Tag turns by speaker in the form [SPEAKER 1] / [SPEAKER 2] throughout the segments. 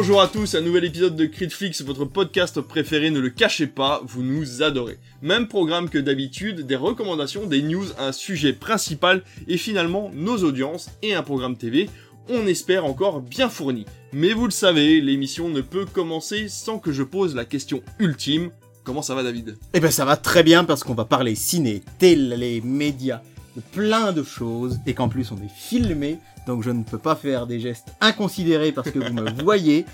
[SPEAKER 1] Bonjour à tous, un nouvel épisode de Critflix, votre podcast préféré, ne le cachez pas, vous nous adorez. Même programme que d'habitude, des recommandations, des news, un sujet principal et finalement nos audiences et un programme TV, on espère encore bien fourni. Mais vous le savez, l'émission ne peut commencer sans que je pose la question ultime. Comment ça va David?
[SPEAKER 2] Eh ben ça va très bien parce qu'on va parler ciné, télé, médias, plein de choses et qu'en plus on est filmé donc je ne peux pas faire des gestes inconsidérés parce que vous me voyez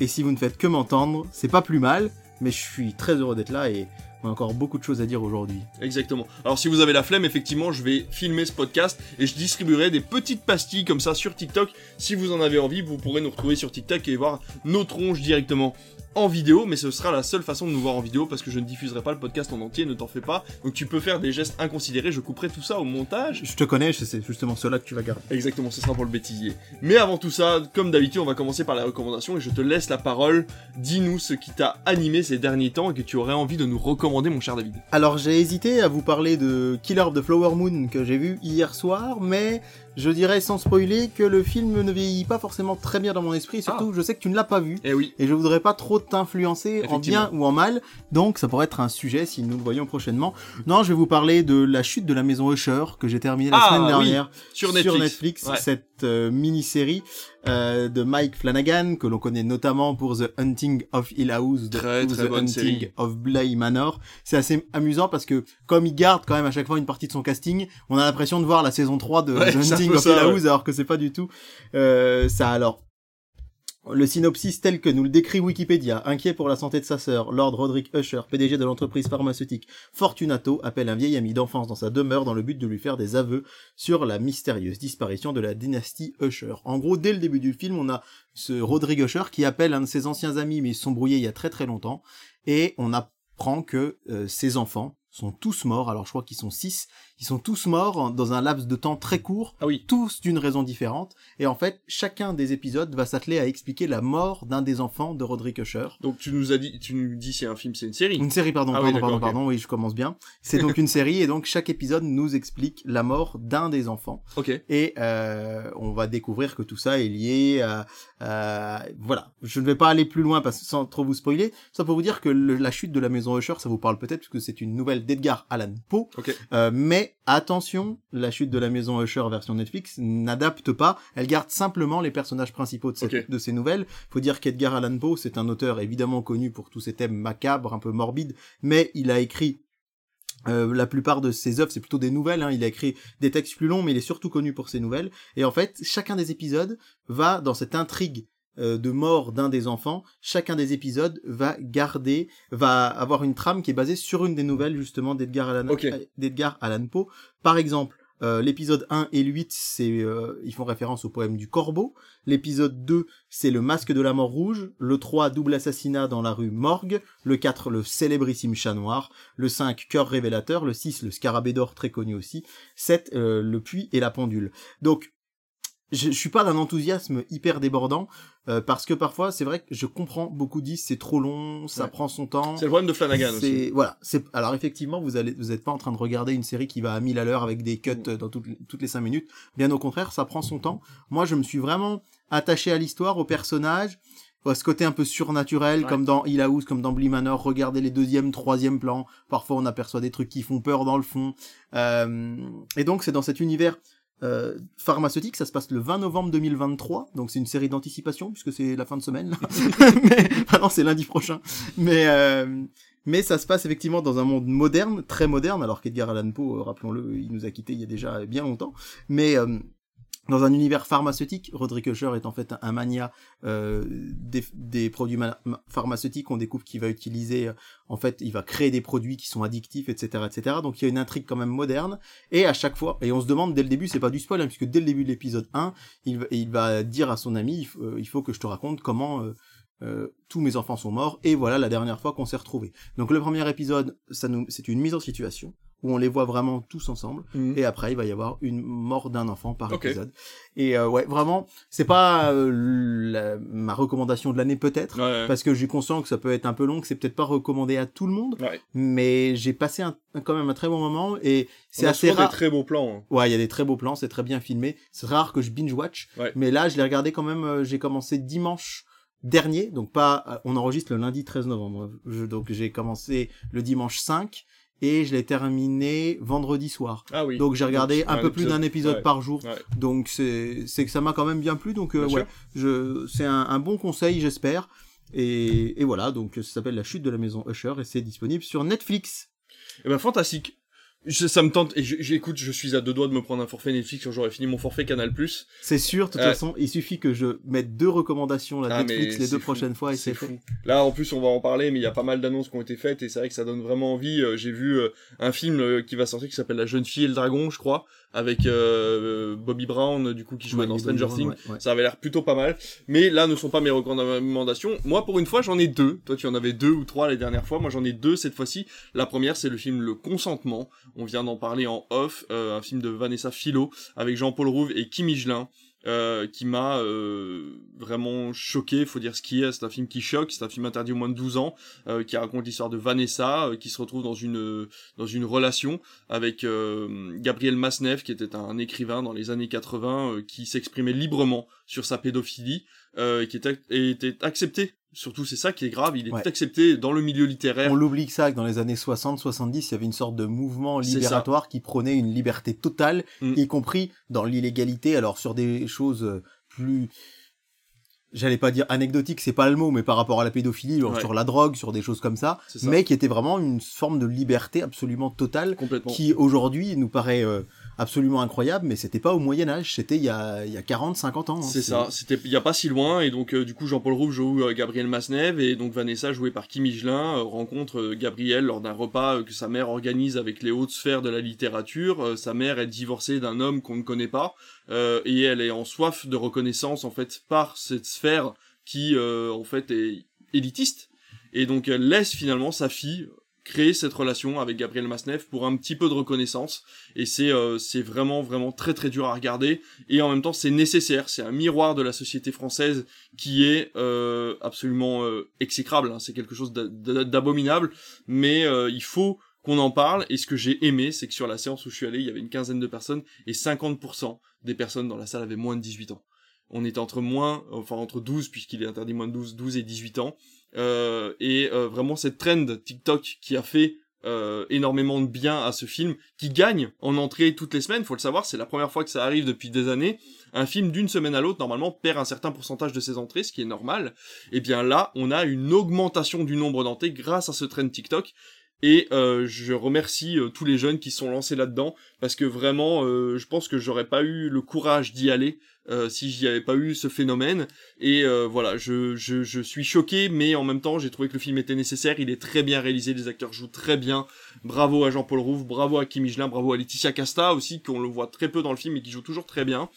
[SPEAKER 2] et si vous ne faites que m'entendre, c'est pas plus mal mais je suis très heureux d'être là et on a encore beaucoup de choses à dire aujourd'hui.
[SPEAKER 1] Exactement. Alors si vous avez la flemme, effectivement, je vais filmer ce podcast et je distribuerai des petites pastilles comme ça sur TikTok. Si vous en avez envie, vous pourrez nous retrouver sur TikTok et voir nos tronches directement en vidéo, mais ce sera la seule façon de nous voir en vidéo parce que je ne diffuserai pas le podcast en entier, ne t'en fais pas. Donc tu peux faire des gestes inconsidérés, je couperai tout ça au montage.
[SPEAKER 2] Je te connais, c'est justement cela que tu vas garder.
[SPEAKER 1] Exactement, ce sera pour le bêtisier. Mais avant tout ça, comme d'habitude, on va commencer par les recommandations et je te laisse la parole. Dis-nous ce qui t'a animé ces derniers temps et que tu aurais envie de nous recommander, mon cher David.
[SPEAKER 2] Alors j'ai hésité à vous parler de Killer of the Flower Moon que j'ai vu hier soir, mais je dirais sans spoiler que le film ne vieillit pas forcément très bien dans mon esprit, surtout je sais que tu ne l'as pas vu.
[SPEAKER 1] Eh oui.
[SPEAKER 2] Et je voudrais pas trop t'influencer en bien ou en mal, donc ça pourrait être un sujet si nous le voyons prochainement. Non, je vais vous parler de la chute de la maison Usher que j'ai terminé la
[SPEAKER 1] Ah,
[SPEAKER 2] semaine
[SPEAKER 1] oui,
[SPEAKER 2] dernière
[SPEAKER 1] sur Netflix. Ouais.
[SPEAKER 2] cette euh, mini-série euh, de Mike Flanagan que l'on connaît notamment pour The Hunting of Hill House de-
[SPEAKER 1] Très,
[SPEAKER 2] ou
[SPEAKER 1] très
[SPEAKER 2] The Hunting
[SPEAKER 1] série.
[SPEAKER 2] of Bly Manor. C'est assez amusant parce que comme il garde quand même à chaque fois une partie de son casting, on a l'impression de voir la saison 3 de
[SPEAKER 1] Ouais,
[SPEAKER 2] The Hunting of
[SPEAKER 1] ça,
[SPEAKER 2] Hill
[SPEAKER 1] ouais.
[SPEAKER 2] House alors que c'est pas du tout euh, ça alors. Le synopsis tel que nous le décrit Wikipédia, inquiet pour la santé de sa sœur, Lord Roderick Usher, PDG de l'entreprise pharmaceutique Fortunato, appelle un vieil ami d'enfance dans sa demeure dans le but de lui faire des aveux sur la mystérieuse disparition de la dynastie Usher. En gros, dès le début du film, on a ce Roderick Usher qui appelle un de ses anciens amis, mais ils sont brouillés il y a très très longtemps, et on apprend que euh, ses enfants sont tous morts, alors je crois qu'ils sont six, ils sont tous morts dans un laps de temps très court,
[SPEAKER 1] Ah oui.
[SPEAKER 2] tous d'une raison différente, et en fait, chacun des épisodes va s'atteler à expliquer la mort d'un des enfants de Roderick Usher.
[SPEAKER 1] Donc tu nous as dit, tu nous dis c'est un film, c'est une série.
[SPEAKER 2] Une série, pardon,
[SPEAKER 1] Ah oui,
[SPEAKER 2] pardon, pardon, pardon, oui, je commence bien. C'est donc une série, et donc chaque épisode nous explique la mort d'un des enfants.
[SPEAKER 1] Ok.
[SPEAKER 2] Et euh, on va découvrir que tout ça est lié à, à- Voilà, je ne vais pas aller plus loin parce, sans trop vous spoiler. Ça pour vous dire que le- la chute de la maison Usher, ça vous parle peut-être puisque c'est une nouvelle d'Edgar Allan Poe.
[SPEAKER 1] Ok.
[SPEAKER 2] Euh, mais attention, la chute de la maison Usher version Netflix n'adapte pas. Elle garde simplement les personnages principaux de, cette-
[SPEAKER 1] Ok.
[SPEAKER 2] de ces nouvelles. Faut dire qu'Edgar Allan Poe, c'est un auteur évidemment connu pour tous ses thèmes macabres, un peu morbides, mais il a écrit euh, la plupart de ses œuvres, c'est plutôt des nouvelles. Hein. Il a écrit des textes plus longs, mais il est surtout connu pour ses nouvelles. Et en fait, chacun des épisodes va dans cette intrigue de mort d'un des enfants. Chacun des épisodes va garder, va avoir une trame qui est basée sur une des nouvelles justement d'Edgar Allan,
[SPEAKER 1] Ok.
[SPEAKER 2] euh, Allan Poe. Par exemple. euh, l'épisode 1 et le 8, c'est, euh, ils font référence au poème du Corbeau. L'épisode 2, c'est le masque de la mort rouge. Le 3, double assassinat dans la rue Morgue. Le 4, le célébrissime chat noir le 5 cœur révélateur, le 6 le scarabée d'or très connu aussi, 7 euh, le puits et la pendule. Donc je, je suis pas d'un enthousiasme hyper débordant euh, parce que parfois c'est vrai que je comprends beaucoup disent c'est trop long, ça
[SPEAKER 1] Ouais.
[SPEAKER 2] prend son temps.
[SPEAKER 1] C'est le problème de Flanagan aussi.
[SPEAKER 2] Voilà, c'est alors effectivement vous allez vous êtes pas en train de regarder une série qui va à 1000 à l'heure avec des cuts
[SPEAKER 1] Mm.
[SPEAKER 2] dans toutes les- toutes les 5 minutes. Bien au contraire, ça prend son temps. Moi, je me suis vraiment attaché à l'histoire, au personnage, à ce côté un peu surnaturel
[SPEAKER 1] Ouais.
[SPEAKER 2] comme dans Hill House, comme dans Bly Manor, regarder les deuxième, troisième plans. Parfois, on aperçoit des trucs qui font peur dans le fond. Euh, et donc, c'est dans cet univers euh, pharmaceutique, ça se passe le 20 novembre 2023, donc c'est une série d'anticipation puisque c'est la fin de semaine. Là. mais ah non, c'est lundi prochain. Mais euh, mais ça se passe effectivement dans un monde moderne, très moderne, alors qu'Edgar Allan Poe, euh, rappelons-le, il nous a quittés il y a déjà bien longtemps. Mais euh, dans un univers pharmaceutique, Roderick Usher est en fait un, mania euh, des, produits ma- ma- pharmaceutiques. On découvre qu'il va utiliser, euh, en fait, il va créer des produits qui sont addictifs, etc., etc. Donc il y a une intrigue quand même moderne. Et à chaque fois, et on se demande dès le début, c'est pas du spoil, hein, puisque dès le début de l'épisode 1, il, va- dire à son ami, il, faut- euh, faut que je te raconte comment tous mes enfants sont morts, et voilà la dernière fois qu'on s'est retrouvés. Donc le premier épisode, c'est une mise en situation où on les voit vraiment tous ensemble.
[SPEAKER 1] Mhm.
[SPEAKER 2] Et après, il va y avoir une mort d'un enfant par épisode. Et euh, ouais, vraiment, c'est pas euh, la- ma recommandation de l'année peut-être,
[SPEAKER 1] Ouais, ouais.
[SPEAKER 2] parce que j'ai conscient que ça peut être un peu long, que c'est peut-être pas recommandé à tout le monde,
[SPEAKER 1] Ouais.
[SPEAKER 2] mais j'ai passé un, quand même un très bon moment et c'est assez rare.
[SPEAKER 1] des très beaux plans. hein.
[SPEAKER 2] Ouais, il y a des très beaux plans, c'est très bien filmé. C'est rare que je binge watch,
[SPEAKER 1] Ouais.
[SPEAKER 2] mais là, je l'ai regardé quand même. euh, j'ai commencé dimanche dernier, donc pas, on enregistre le lundi 13 novembre. Je, donc j'ai commencé le dimanche 5 et je l'ai terminé vendredi soir.
[SPEAKER 1] Ah oui.
[SPEAKER 2] Donc j'ai regardé
[SPEAKER 1] Donc,
[SPEAKER 2] un peu plus d'un épisode
[SPEAKER 1] Ouais.
[SPEAKER 2] par jour.
[SPEAKER 1] Ouais.
[SPEAKER 2] Donc c'est c'est que ça m'a quand même bien plu. Donc euh,
[SPEAKER 1] Bien
[SPEAKER 2] ouais,
[SPEAKER 1] sûr.
[SPEAKER 2] je c'est un, un bon conseil j'espère. Et, et voilà, donc ça s'appelle La chute de la maison Usher et c'est disponible sur Netflix.
[SPEAKER 1] Eh ben fantastique. Je- ça me tente et je- j'écoute, je suis à deux doigts de me prendre un forfait Netflix quand j'aurai fini mon forfait Canal+.
[SPEAKER 2] C'est sûr, de toute
[SPEAKER 1] Ouais.
[SPEAKER 2] façon, il suffit que je mette deux recommandations là,
[SPEAKER 1] Ah,
[SPEAKER 2] Netflix les deux
[SPEAKER 1] fou.
[SPEAKER 2] prochaines fois et c'est fait.
[SPEAKER 1] fou. Là, en plus, on va en parler, mais il y a pas mal d'annonces qui ont été faites et c'est vrai que ça donne vraiment envie. Euh, J'ai vu euh, un film euh, qui va sortir qui s'appelle La jeune fille et le dragon, je crois, avec euh, Bobby Brown, euh, du coup, qui jouait
[SPEAKER 2] Ouais,
[SPEAKER 1] dans Stranger Things.
[SPEAKER 2] ouais, ouais.
[SPEAKER 1] Ça avait l'air plutôt pas mal. Mais là ne sont pas mes recommandations. Moi, pour une fois, j'en ai deux. Toi, tu en avais deux ou trois les dernières fois. Moi, j'en ai deux cette fois-ci. La première, c'est le film Le Consentement. On vient d'en parler en off. euh, un film de Vanessa Philo avec Jean-Paul Rouve et Kim Higelin. euh, qui m'a euh, vraiment choqué, faut dire ce qui est, c'est un film qui choque, c'est un film interdit au moins de 12 ans, euh, qui raconte l'histoire de Vanessa, euh, qui se retrouve dans une euh, dans une relation avec euh, Gabriel Masnev, qui était un écrivain dans les années 80, euh, qui s'exprimait librement sur sa pédophilie, et qui était, était accepté. Surtout, c'est ça qui est grave, il est
[SPEAKER 2] Ouais.
[SPEAKER 1] accepté dans le milieu littéraire.
[SPEAKER 2] On l'oublie que ça, que dans les années 60-70, il y avait une sorte de mouvement libératoire qui prônait une liberté totale,
[SPEAKER 1] Mm.
[SPEAKER 2] y compris dans l'illégalité, alors sur des choses plus... J'allais pas dire anecdotiques, c'est pas le mot, mais par rapport à la pédophilie, genre
[SPEAKER 1] Ouais.
[SPEAKER 2] sur la drogue, sur des choses comme ça,
[SPEAKER 1] ça.
[SPEAKER 2] mais qui était vraiment une forme de liberté absolument totale,
[SPEAKER 1] Complètement.
[SPEAKER 2] qui aujourd'hui nous paraît euh, absolument incroyable, mais c'était pas au Moyen-Âge, c'était il y a, il y a 40, 50 ans. hein.
[SPEAKER 1] C'est ça, c'était il y a pas si loin et donc euh, du coup Jean-Paul Rouve joue euh, Gabriel Masnev et donc Vanessa jouée par Kim Higelin euh, rencontre euh, Gabriel lors d'un repas que sa mère organise avec les hautes sphères de la littérature. Euh, sa mère est divorcée d'un homme qu'on ne connaît pas et elle est en soif de reconnaissance en fait par cette sphère qui euh, en fait est élitiste. Et donc elle laisse finalement sa fille créer cette relation avec Gabriel Masnev pour un petit peu de reconnaissance. Et c'est euh, c'est vraiment vraiment très très dur à regarder. Et en même temps c'est nécessaire, c'est un miroir de la société française qui est euh, absolument euh, exécrable, hein. c'est quelque chose d'a- d'a- d'abominable, mais euh, il faut qu'on en parle, et ce que j'ai aimé, c'est que sur la séance où je suis allé, il y avait une quinzaine de personnes, et 50% des personnes dans la salle avaient moins de 18 ans. On était entre moins, enfin entre 12, puisqu'il est interdit moins de 12, 12 et 18 ans, euh, et euh, vraiment cette trend TikTok qui a fait euh, énormément de bien à ce film, qui gagne en entrée toutes les semaines, faut le savoir, c'est la première fois que ça arrive depuis des années, un film d'une semaine à l'autre, normalement, perd un certain pourcentage de ses entrées, ce qui est normal. Et bien là, on a une augmentation du nombre d'entrées grâce à ce trend TikTok. Et euh, je remercie euh, tous les jeunes qui sont lancés là-dedans, parce que vraiment, euh, je pense que j'aurais pas eu le courage d'y aller euh, si j'y avais pas eu ce phénomène. Et euh, voilà, je, je, je suis choqué, mais en même temps, j'ai trouvé que le film était nécessaire. Il est très bien réalisé, les acteurs jouent très bien. Bravo à Jean-Paul Rouve, bravo à Kim Higelin, bravo à Laetitia Casta aussi, qu'on le voit très peu dans le film et qui joue toujours très bien.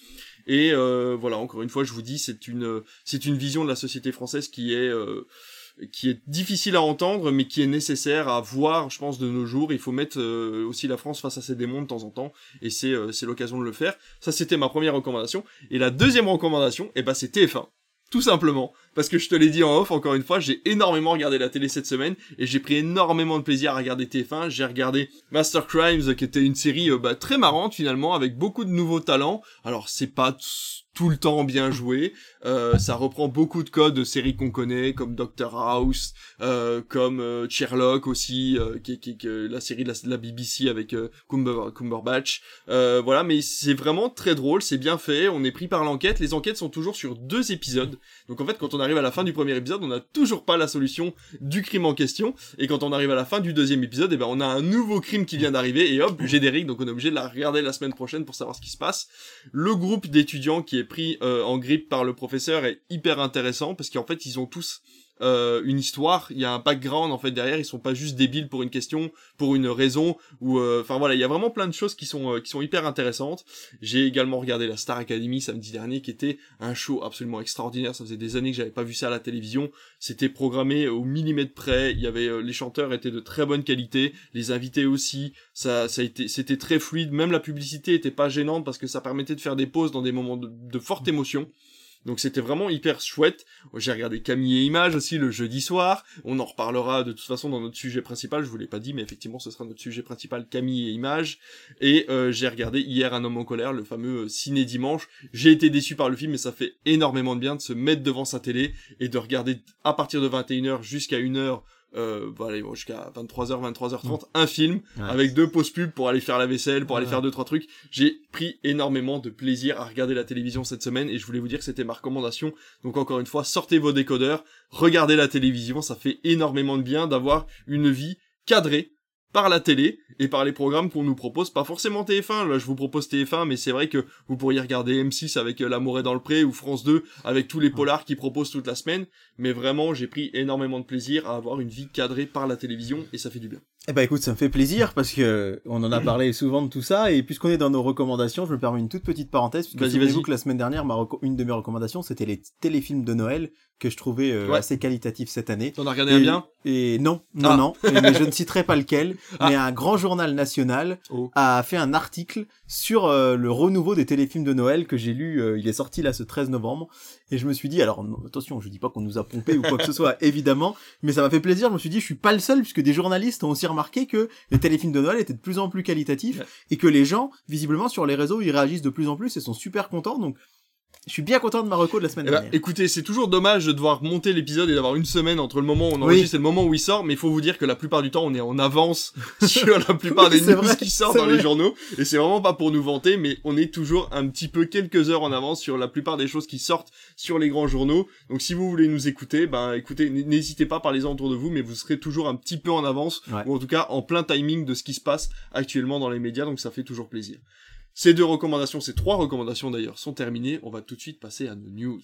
[SPEAKER 1] Et euh, voilà, encore une fois, je vous dis, c'est une, c'est une vision de la société française qui est, qui est difficile à entendre, mais qui est nécessaire à voir, je pense, de nos jours. Il faut mettre euh, aussi la France face à ses démons de temps en temps, et c'est, euh, c'est l'occasion de le faire. Ça, c'était ma première recommandation. Et la deuxième recommandation, eh ben, c'est TF1. Tout simplement, parce que je te l'ai dit en off, encore une fois, j'ai énormément regardé la télé cette semaine, et j'ai pris énormément de plaisir à regarder TF1. J'ai regardé Master Crimes, qui était une série euh, bah, très marrante finalement, avec beaucoup de nouveaux talents. Alors c'est pas tout le temps bien joué, euh, ça reprend beaucoup de codes de séries qu'on connaît, comme Doctor House, euh, comme euh, Sherlock aussi, euh, qui, qui, qui- la série de la, BBC avec Cumber, Cumberbatch. Voilà, mais c'est vraiment très drôle, c'est bien fait, on est pris par l'enquête, les enquêtes sont toujours sur deux épisodes, donc en fait quand on arrive à la fin du premier épisode, on n'a toujours pas la solution du crime en question, et quand on arrive à la fin du deuxième épisode, eh ben on a un nouveau crime qui vient d'arriver, et hop, générique, donc on est obligé de la regarder la semaine prochaine pour savoir ce qui se passe. Le groupe d'étudiants qui est pris euh, en grippe par le professeur est hyper intéressant, parce qu'en fait ils ont tous euh, une histoire, il y a un background en fait derrière, ils sont pas juste débiles pour une question, pour une raison, ou euh, enfin voilà, il y a vraiment plein de choses qui sont euh, qui sont hyper intéressantes. J'ai également regardé la Star Academy samedi dernier, qui était un show absolument extraordinaire. Ça faisait des années que j'avais pas vu ça à la télévision. C'était programmé au millimètre près. Il y avait euh, les chanteurs étaient de très bonne qualité, les invités aussi. Ça ça a été c'était très fluide. Même la publicité était pas gênante parce que ça permettait de faire des pauses dans des moments de, de forte émotion. Donc c'était vraiment hyper chouette. J'ai regardé Camille et Images aussi le jeudi soir. On en reparlera de toute façon dans notre sujet principal. Je vous l'ai pas dit, mais effectivement, ce sera notre sujet principal, Camille et Images. Et euh, j'ai regardé hier Un homme en colère, le fameux euh, ciné dimanche. J'ai été déçu par le film, mais ça fait énormément de bien de se mettre devant sa télé et de regarder à partir de 21h jusqu'à 1h euh, voilà, jusqu'à 23h, 23h30, un film avec deux pauses pubs pour aller faire la vaisselle, pour aller faire deux trois trucs. J'ai pris énormément de plaisir à regarder la télévision cette semaine et je voulais vous dire que c'était ma recommandation. Donc encore une fois, sortez vos décodeurs, regardez la télévision, ça fait énormément de bien d'avoir une vie cadrée par la télé et par les programmes qu'on nous propose, pas forcément TF1, là je vous propose TF1, mais c'est vrai que vous pourriez regarder M6 avec euh, L'amour est dans le pré ou France 2 avec tous les polars qui proposent toute la semaine, mais vraiment j'ai pris énormément de plaisir à avoir une vie cadrée par la télévision et ça fait du bien.
[SPEAKER 2] Eh ben écoute, ça me fait plaisir parce que on en a parlé souvent de tout ça et puisqu'on est dans nos recommandations, je me permets une toute petite parenthèse puisque souvenez-vous que la semaine dernière, ma une de mes recommandations, c'était les téléfilms de Noël que je trouvais euh, assez qualitatifs cette année.
[SPEAKER 1] T'en as regardé un bien?
[SPEAKER 2] Et non, non, ah. non. mais je ne citerai pas lequel. Ah. Mais un grand journal national oh. a fait un article sur euh, le renouveau des téléfilms de Noël que j'ai lu. Euh, il est sorti là ce 13 novembre et je me suis dit, alors attention, je dis pas qu'on nous a pompé ou quoi que ce soit, évidemment, mais ça m'a fait plaisir. Je me suis dit, je suis pas le seul puisque des journalistes ont aussi remarqué que les téléfilms de Noël étaient de plus en plus qualitatifs et que les gens, visiblement sur les réseaux, ils réagissent de plus en plus et sont super contents. Donc je suis bien content de ma reco de la semaine
[SPEAKER 1] eh
[SPEAKER 2] ben, dernière.
[SPEAKER 1] écoutez, c'est toujours dommage de devoir monter l'épisode et d'avoir une semaine entre le moment où on enregistre et le moment où il sort, mais il faut vous dire que la plupart du temps, on est en avance sur la plupart des news qui sortent dans les journaux. Et c'est vraiment pas pour nous vanter, mais on est toujours un petit peu quelques heures en avance sur la plupart des choses qui sortent sur les grands journaux. Donc si vous voulez nous écouter, ben écoutez, n'hésitez pas, parlez-en autour de vous, mais vous serez toujours un petit peu en avance, ou en tout cas en plein timing de ce qui se passe actuellement dans les médias, donc ça fait toujours plaisir. Ces deux recommandations, ces trois recommandations d'ailleurs, sont terminées. On va tout de suite passer à nos news.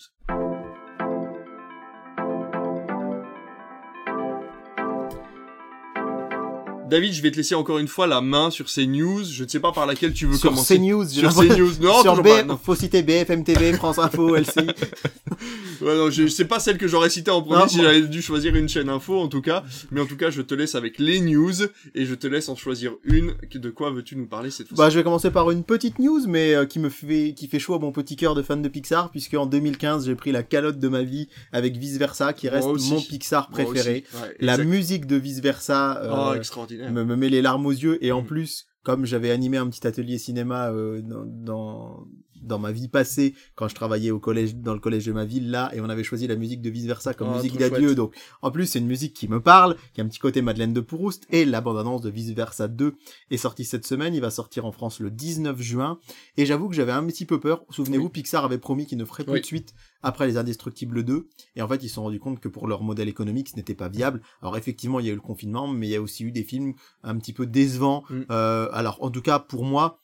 [SPEAKER 1] David, je vais te laisser encore une fois la main sur ces news. Je ne sais pas par laquelle tu veux
[SPEAKER 2] sur
[SPEAKER 1] commencer.
[SPEAKER 2] Ces news,
[SPEAKER 1] sur ces news. Non,
[SPEAKER 2] sur B, faut citer BFM TV, France Info, LC.
[SPEAKER 1] ouais, non, je, sais pas celle que j'aurais citée en premier si j'avais dû choisir une chaîne info, en tout cas. Mais en tout cas, je te laisse avec les news et je te laisse en choisir une. De quoi veux-tu nous parler cette fois
[SPEAKER 2] Bah, je vais commencer par une petite news, mais euh, qui me fait, qui fait chaud à mon petit cœur de fan de Pixar, puisque en 2015, j'ai pris la calotte de ma vie avec Vice Versa, qui reste mon Pixar préféré. la musique de Vice Versa.
[SPEAKER 1] Euh, oh, extraordinaire
[SPEAKER 2] me, me met les larmes aux yeux et en mm. plus comme j'avais animé un petit atelier cinéma euh, dans, dans, dans ma vie passée quand je travaillais au collège dans le collège de ma ville là et on avait choisi la musique de vice versa comme oh, musique d'adieu. donc en plus c'est une musique qui me parle qui a un petit côté Madeleine de Proust et la bande annonce de vice versa 2 est sortie cette semaine. Il va sortir en France le 19 juin. Et j'avoue que j'avais un petit peu peur. Souvenez-vous Pixar avait promis qu'il ne ferait plus de suite après les Indestructibles 2 et en fait ils se sont rendus compte que pour leur modèle économique ce n'était pas viable. Alors effectivement il y a eu le confinement mais il y a aussi eu des films un petit peu décevants. Mm. euh, alors en tout cas pour moi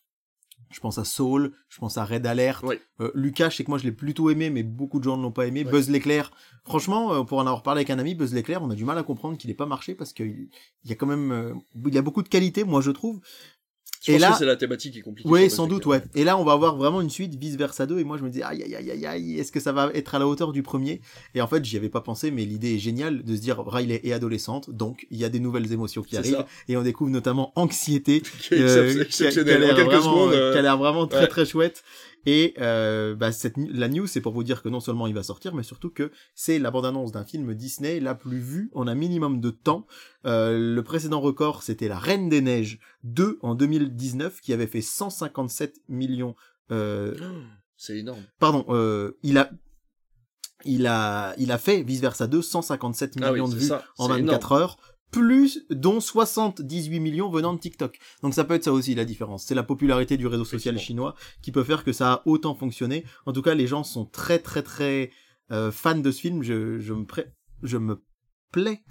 [SPEAKER 2] je pense à Soul, je pense à Red Alert. Euh, Lucas, je sais que moi je l'ai plutôt aimé, mais beaucoup de gens ne l'ont pas aimé. Buzz l'éclair, franchement, euh, pour en avoir parlé avec un ami, Buzz l'éclair, on a du mal à comprendre qu'il n'ait pas marché parce qu'il y a quand même, euh, il y a beaucoup de qualité, moi je trouve.
[SPEAKER 1] Je et là, c'est la thématique qui est compliquée.
[SPEAKER 2] Oui, sans doute, ouais. Et là, on va avoir vraiment une suite vice versa 2. Et moi, je me dis, aïe, aïe, aïe, aïe, est-ce que ça va être à la hauteur du premier? Et en fait, j'y avais pas pensé, mais l'idée est géniale de se dire, Riley est adolescente, donc il y a des nouvelles émotions qui arrivent. Et on découvre notamment anxiété, qui, euh, qui, a, l'air vraiment, très très chouette. Et euh, bah, cette, la news, c'est pour vous dire que non seulement il va sortir, mais surtout que c'est la bande-annonce d'un film Disney la plus vue en un minimum de temps. Euh, le précédent record, c'était La Reine des Neiges 2 en 2019, qui avait fait 157 millions. Euh...
[SPEAKER 1] c'est énorme.
[SPEAKER 2] Pardon, euh, il a il a il a fait vice versa 2 157 ah millions de vues en 24 heures plus dont 78 millions venant de TikTok. Donc ça peut être ça aussi la différence. C'est la popularité du réseau social chinois qui peut faire que ça a autant fonctionné. En tout cas, les gens sont très très très euh, fans de ce film. Je, je me je me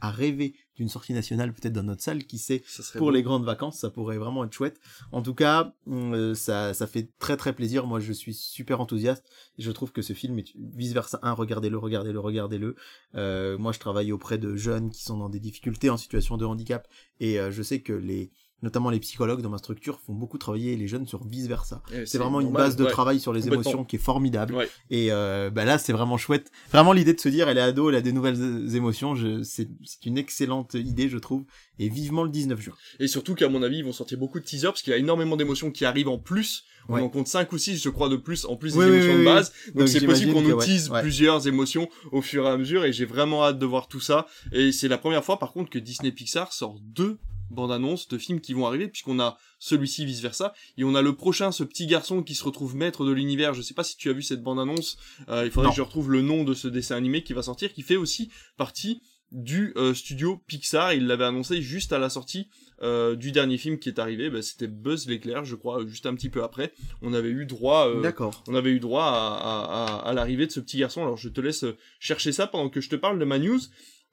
[SPEAKER 2] à rêver d'une sortie nationale peut-être dans notre salle, qui sait, pour les grandes vacances, ça pourrait vraiment être chouette. En tout cas, euh, ça, ça fait très très plaisir. Moi, je suis super enthousiaste. je trouve que ce film est vice versa. Un, regardez-le, regardez-le, regardez-le. Euh, moi, je travaille auprès de jeunes qui sont dans des difficultés en situation de handicap, et euh, je sais que les notamment les psychologues dans ma structure, font beaucoup travailler les jeunes sur vice versa.
[SPEAKER 1] Et
[SPEAKER 2] C'est vraiment une base de
[SPEAKER 1] ouais.
[SPEAKER 2] travail sur les émotions qui est formidable.
[SPEAKER 1] Ouais.
[SPEAKER 2] Et euh, bah là, c'est vraiment chouette. Vraiment l'idée de se dire, elle est ado, elle a des nouvelles euh, émotions. C'est, une excellente idée, je trouve. Et vivement le 19 juin.
[SPEAKER 1] Et surtout qu'à mon avis, ils vont sortir beaucoup de teasers parce qu'il y a énormément d'émotions qui arrivent en plus. On
[SPEAKER 2] Ouais.
[SPEAKER 1] en compte 5 ou 6, je crois, de plus, en plus des
[SPEAKER 2] Oui,
[SPEAKER 1] émotions
[SPEAKER 2] oui,
[SPEAKER 1] de base. Donc c'est possible qu'on nous tease plusieurs émotions au fur et à mesure et j'ai vraiment hâte de voir tout ça. Et c'est la première fois, par contre, que Disney Pixar sort deux bandes annonces de films qui vont arriver puisqu'on a celui-ci vice versa et on a le prochain ce petit garçon qui se retrouve maître de l'univers je sais pas si tu as vu cette bande annonce euh, il faudrait
[SPEAKER 2] Non.
[SPEAKER 1] que je retrouve le nom de ce dessin animé qui va sortir qui fait aussi partie du euh, studio Pixar il l'avait annoncé juste à la sortie euh, du dernier film qui est arrivé bah, c'était Buzz l'éclair je crois juste un petit peu après on avait eu droit euh,
[SPEAKER 2] D'accord.
[SPEAKER 1] on avait eu droit à, à, à, à l'arrivée de ce petit garçon. Alors je te laisse chercher ça pendant que je te parle de ma news.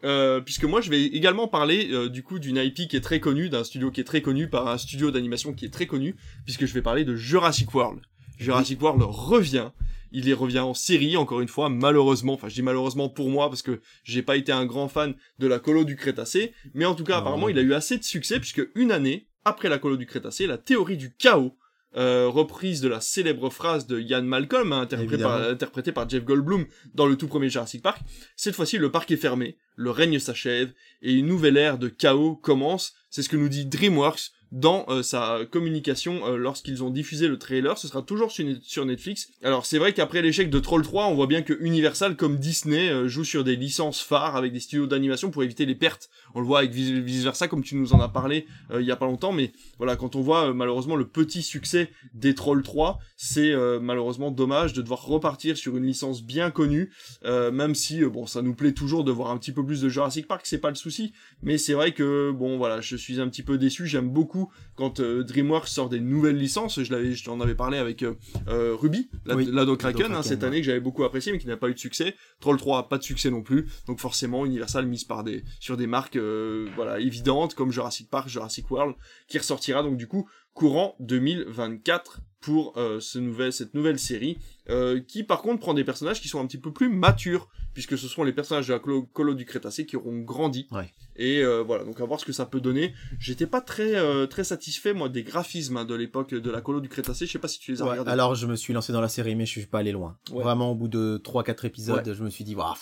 [SPEAKER 1] Euh, puisque moi je vais également parler euh, du coup d'une IP qui est très connue, d'un studio qui est très connu, par un studio d'animation qui est très connu, puisque je vais parler de Jurassic World. Jurassic World revient, il y revient en série encore une fois, malheureusement, enfin je dis malheureusement pour moi parce que j'ai pas été un grand fan de la colo du Crétacé, mais en tout cas
[SPEAKER 2] Ah.
[SPEAKER 1] apparemment il a eu assez de succès puisque une année après la colo du Crétacé, la théorie du chaos euh, reprise de la célèbre phrase de Ian Malcolm, hein, interprété par,
[SPEAKER 2] Évidemment.
[SPEAKER 1] interprété par Jeff Goldblum dans le tout premier Jurassic Park. Cette fois-ci, le parc est fermé, le règne s'achève, et une nouvelle ère de chaos commence. C'est ce que nous dit DreamWorks dans euh, sa communication euh, lorsqu'ils ont diffusé le trailer. Ce sera toujours sur, Netflix. Alors c'est vrai qu'après l'échec de Troll 3, on voit bien que Universal comme Disney euh, joue sur des licences phares avec des studios d'animation pour éviter les pertes. On le voit avec vice versa comme tu nous en as parlé euh, il y a pas longtemps, mais voilà quand on voit euh, malheureusement le petit succès des Troll 3, c'est euh, malheureusement dommage de devoir repartir sur une licence bien connue, même si bon ça nous plaît toujours de voir un petit peu plus de Jurassic Park, c'est pas le souci, mais c'est vrai que bon voilà je suis un petit peu déçu, j'aime beaucoup quand euh, DreamWorks sort des nouvelles licences, je l'avais, je t'en avais parlé avec euh, euh, Ruby, la,
[SPEAKER 2] Oui,
[SPEAKER 1] la Dog
[SPEAKER 2] la
[SPEAKER 1] Kraken, hein, cette
[SPEAKER 2] ouais.
[SPEAKER 1] année que j'avais beaucoup apprécié mais qui n'a pas eu de succès. Troll 3 pas de succès non plus, donc forcément Universal mise par des sur des marques voilà évidentes comme Jurassic Park, Jurassic World, qui ressortira donc du coup courant 2024 pour euh, ce nouvel, cette nouvelle série, euh, qui par contre prend des personnages qui sont un petit peu plus matures, puisque ce seront les personnages de la colo, colo du Crétacé qui auront grandi.
[SPEAKER 2] Ouais.
[SPEAKER 1] Et euh, voilà, donc à voir ce que ça peut donner. J'étais pas très euh, très satisfait moi des graphismes hein, de l'époque de la colo du Crétacé. Je sais pas si tu les as
[SPEAKER 2] Ouais,
[SPEAKER 1] regardés.
[SPEAKER 2] alors je me suis lancé dans la série, mais je suis pas allé loin.
[SPEAKER 1] Ouais.
[SPEAKER 2] Vraiment, au bout de 3-4 épisodes, je me suis dit, waouh.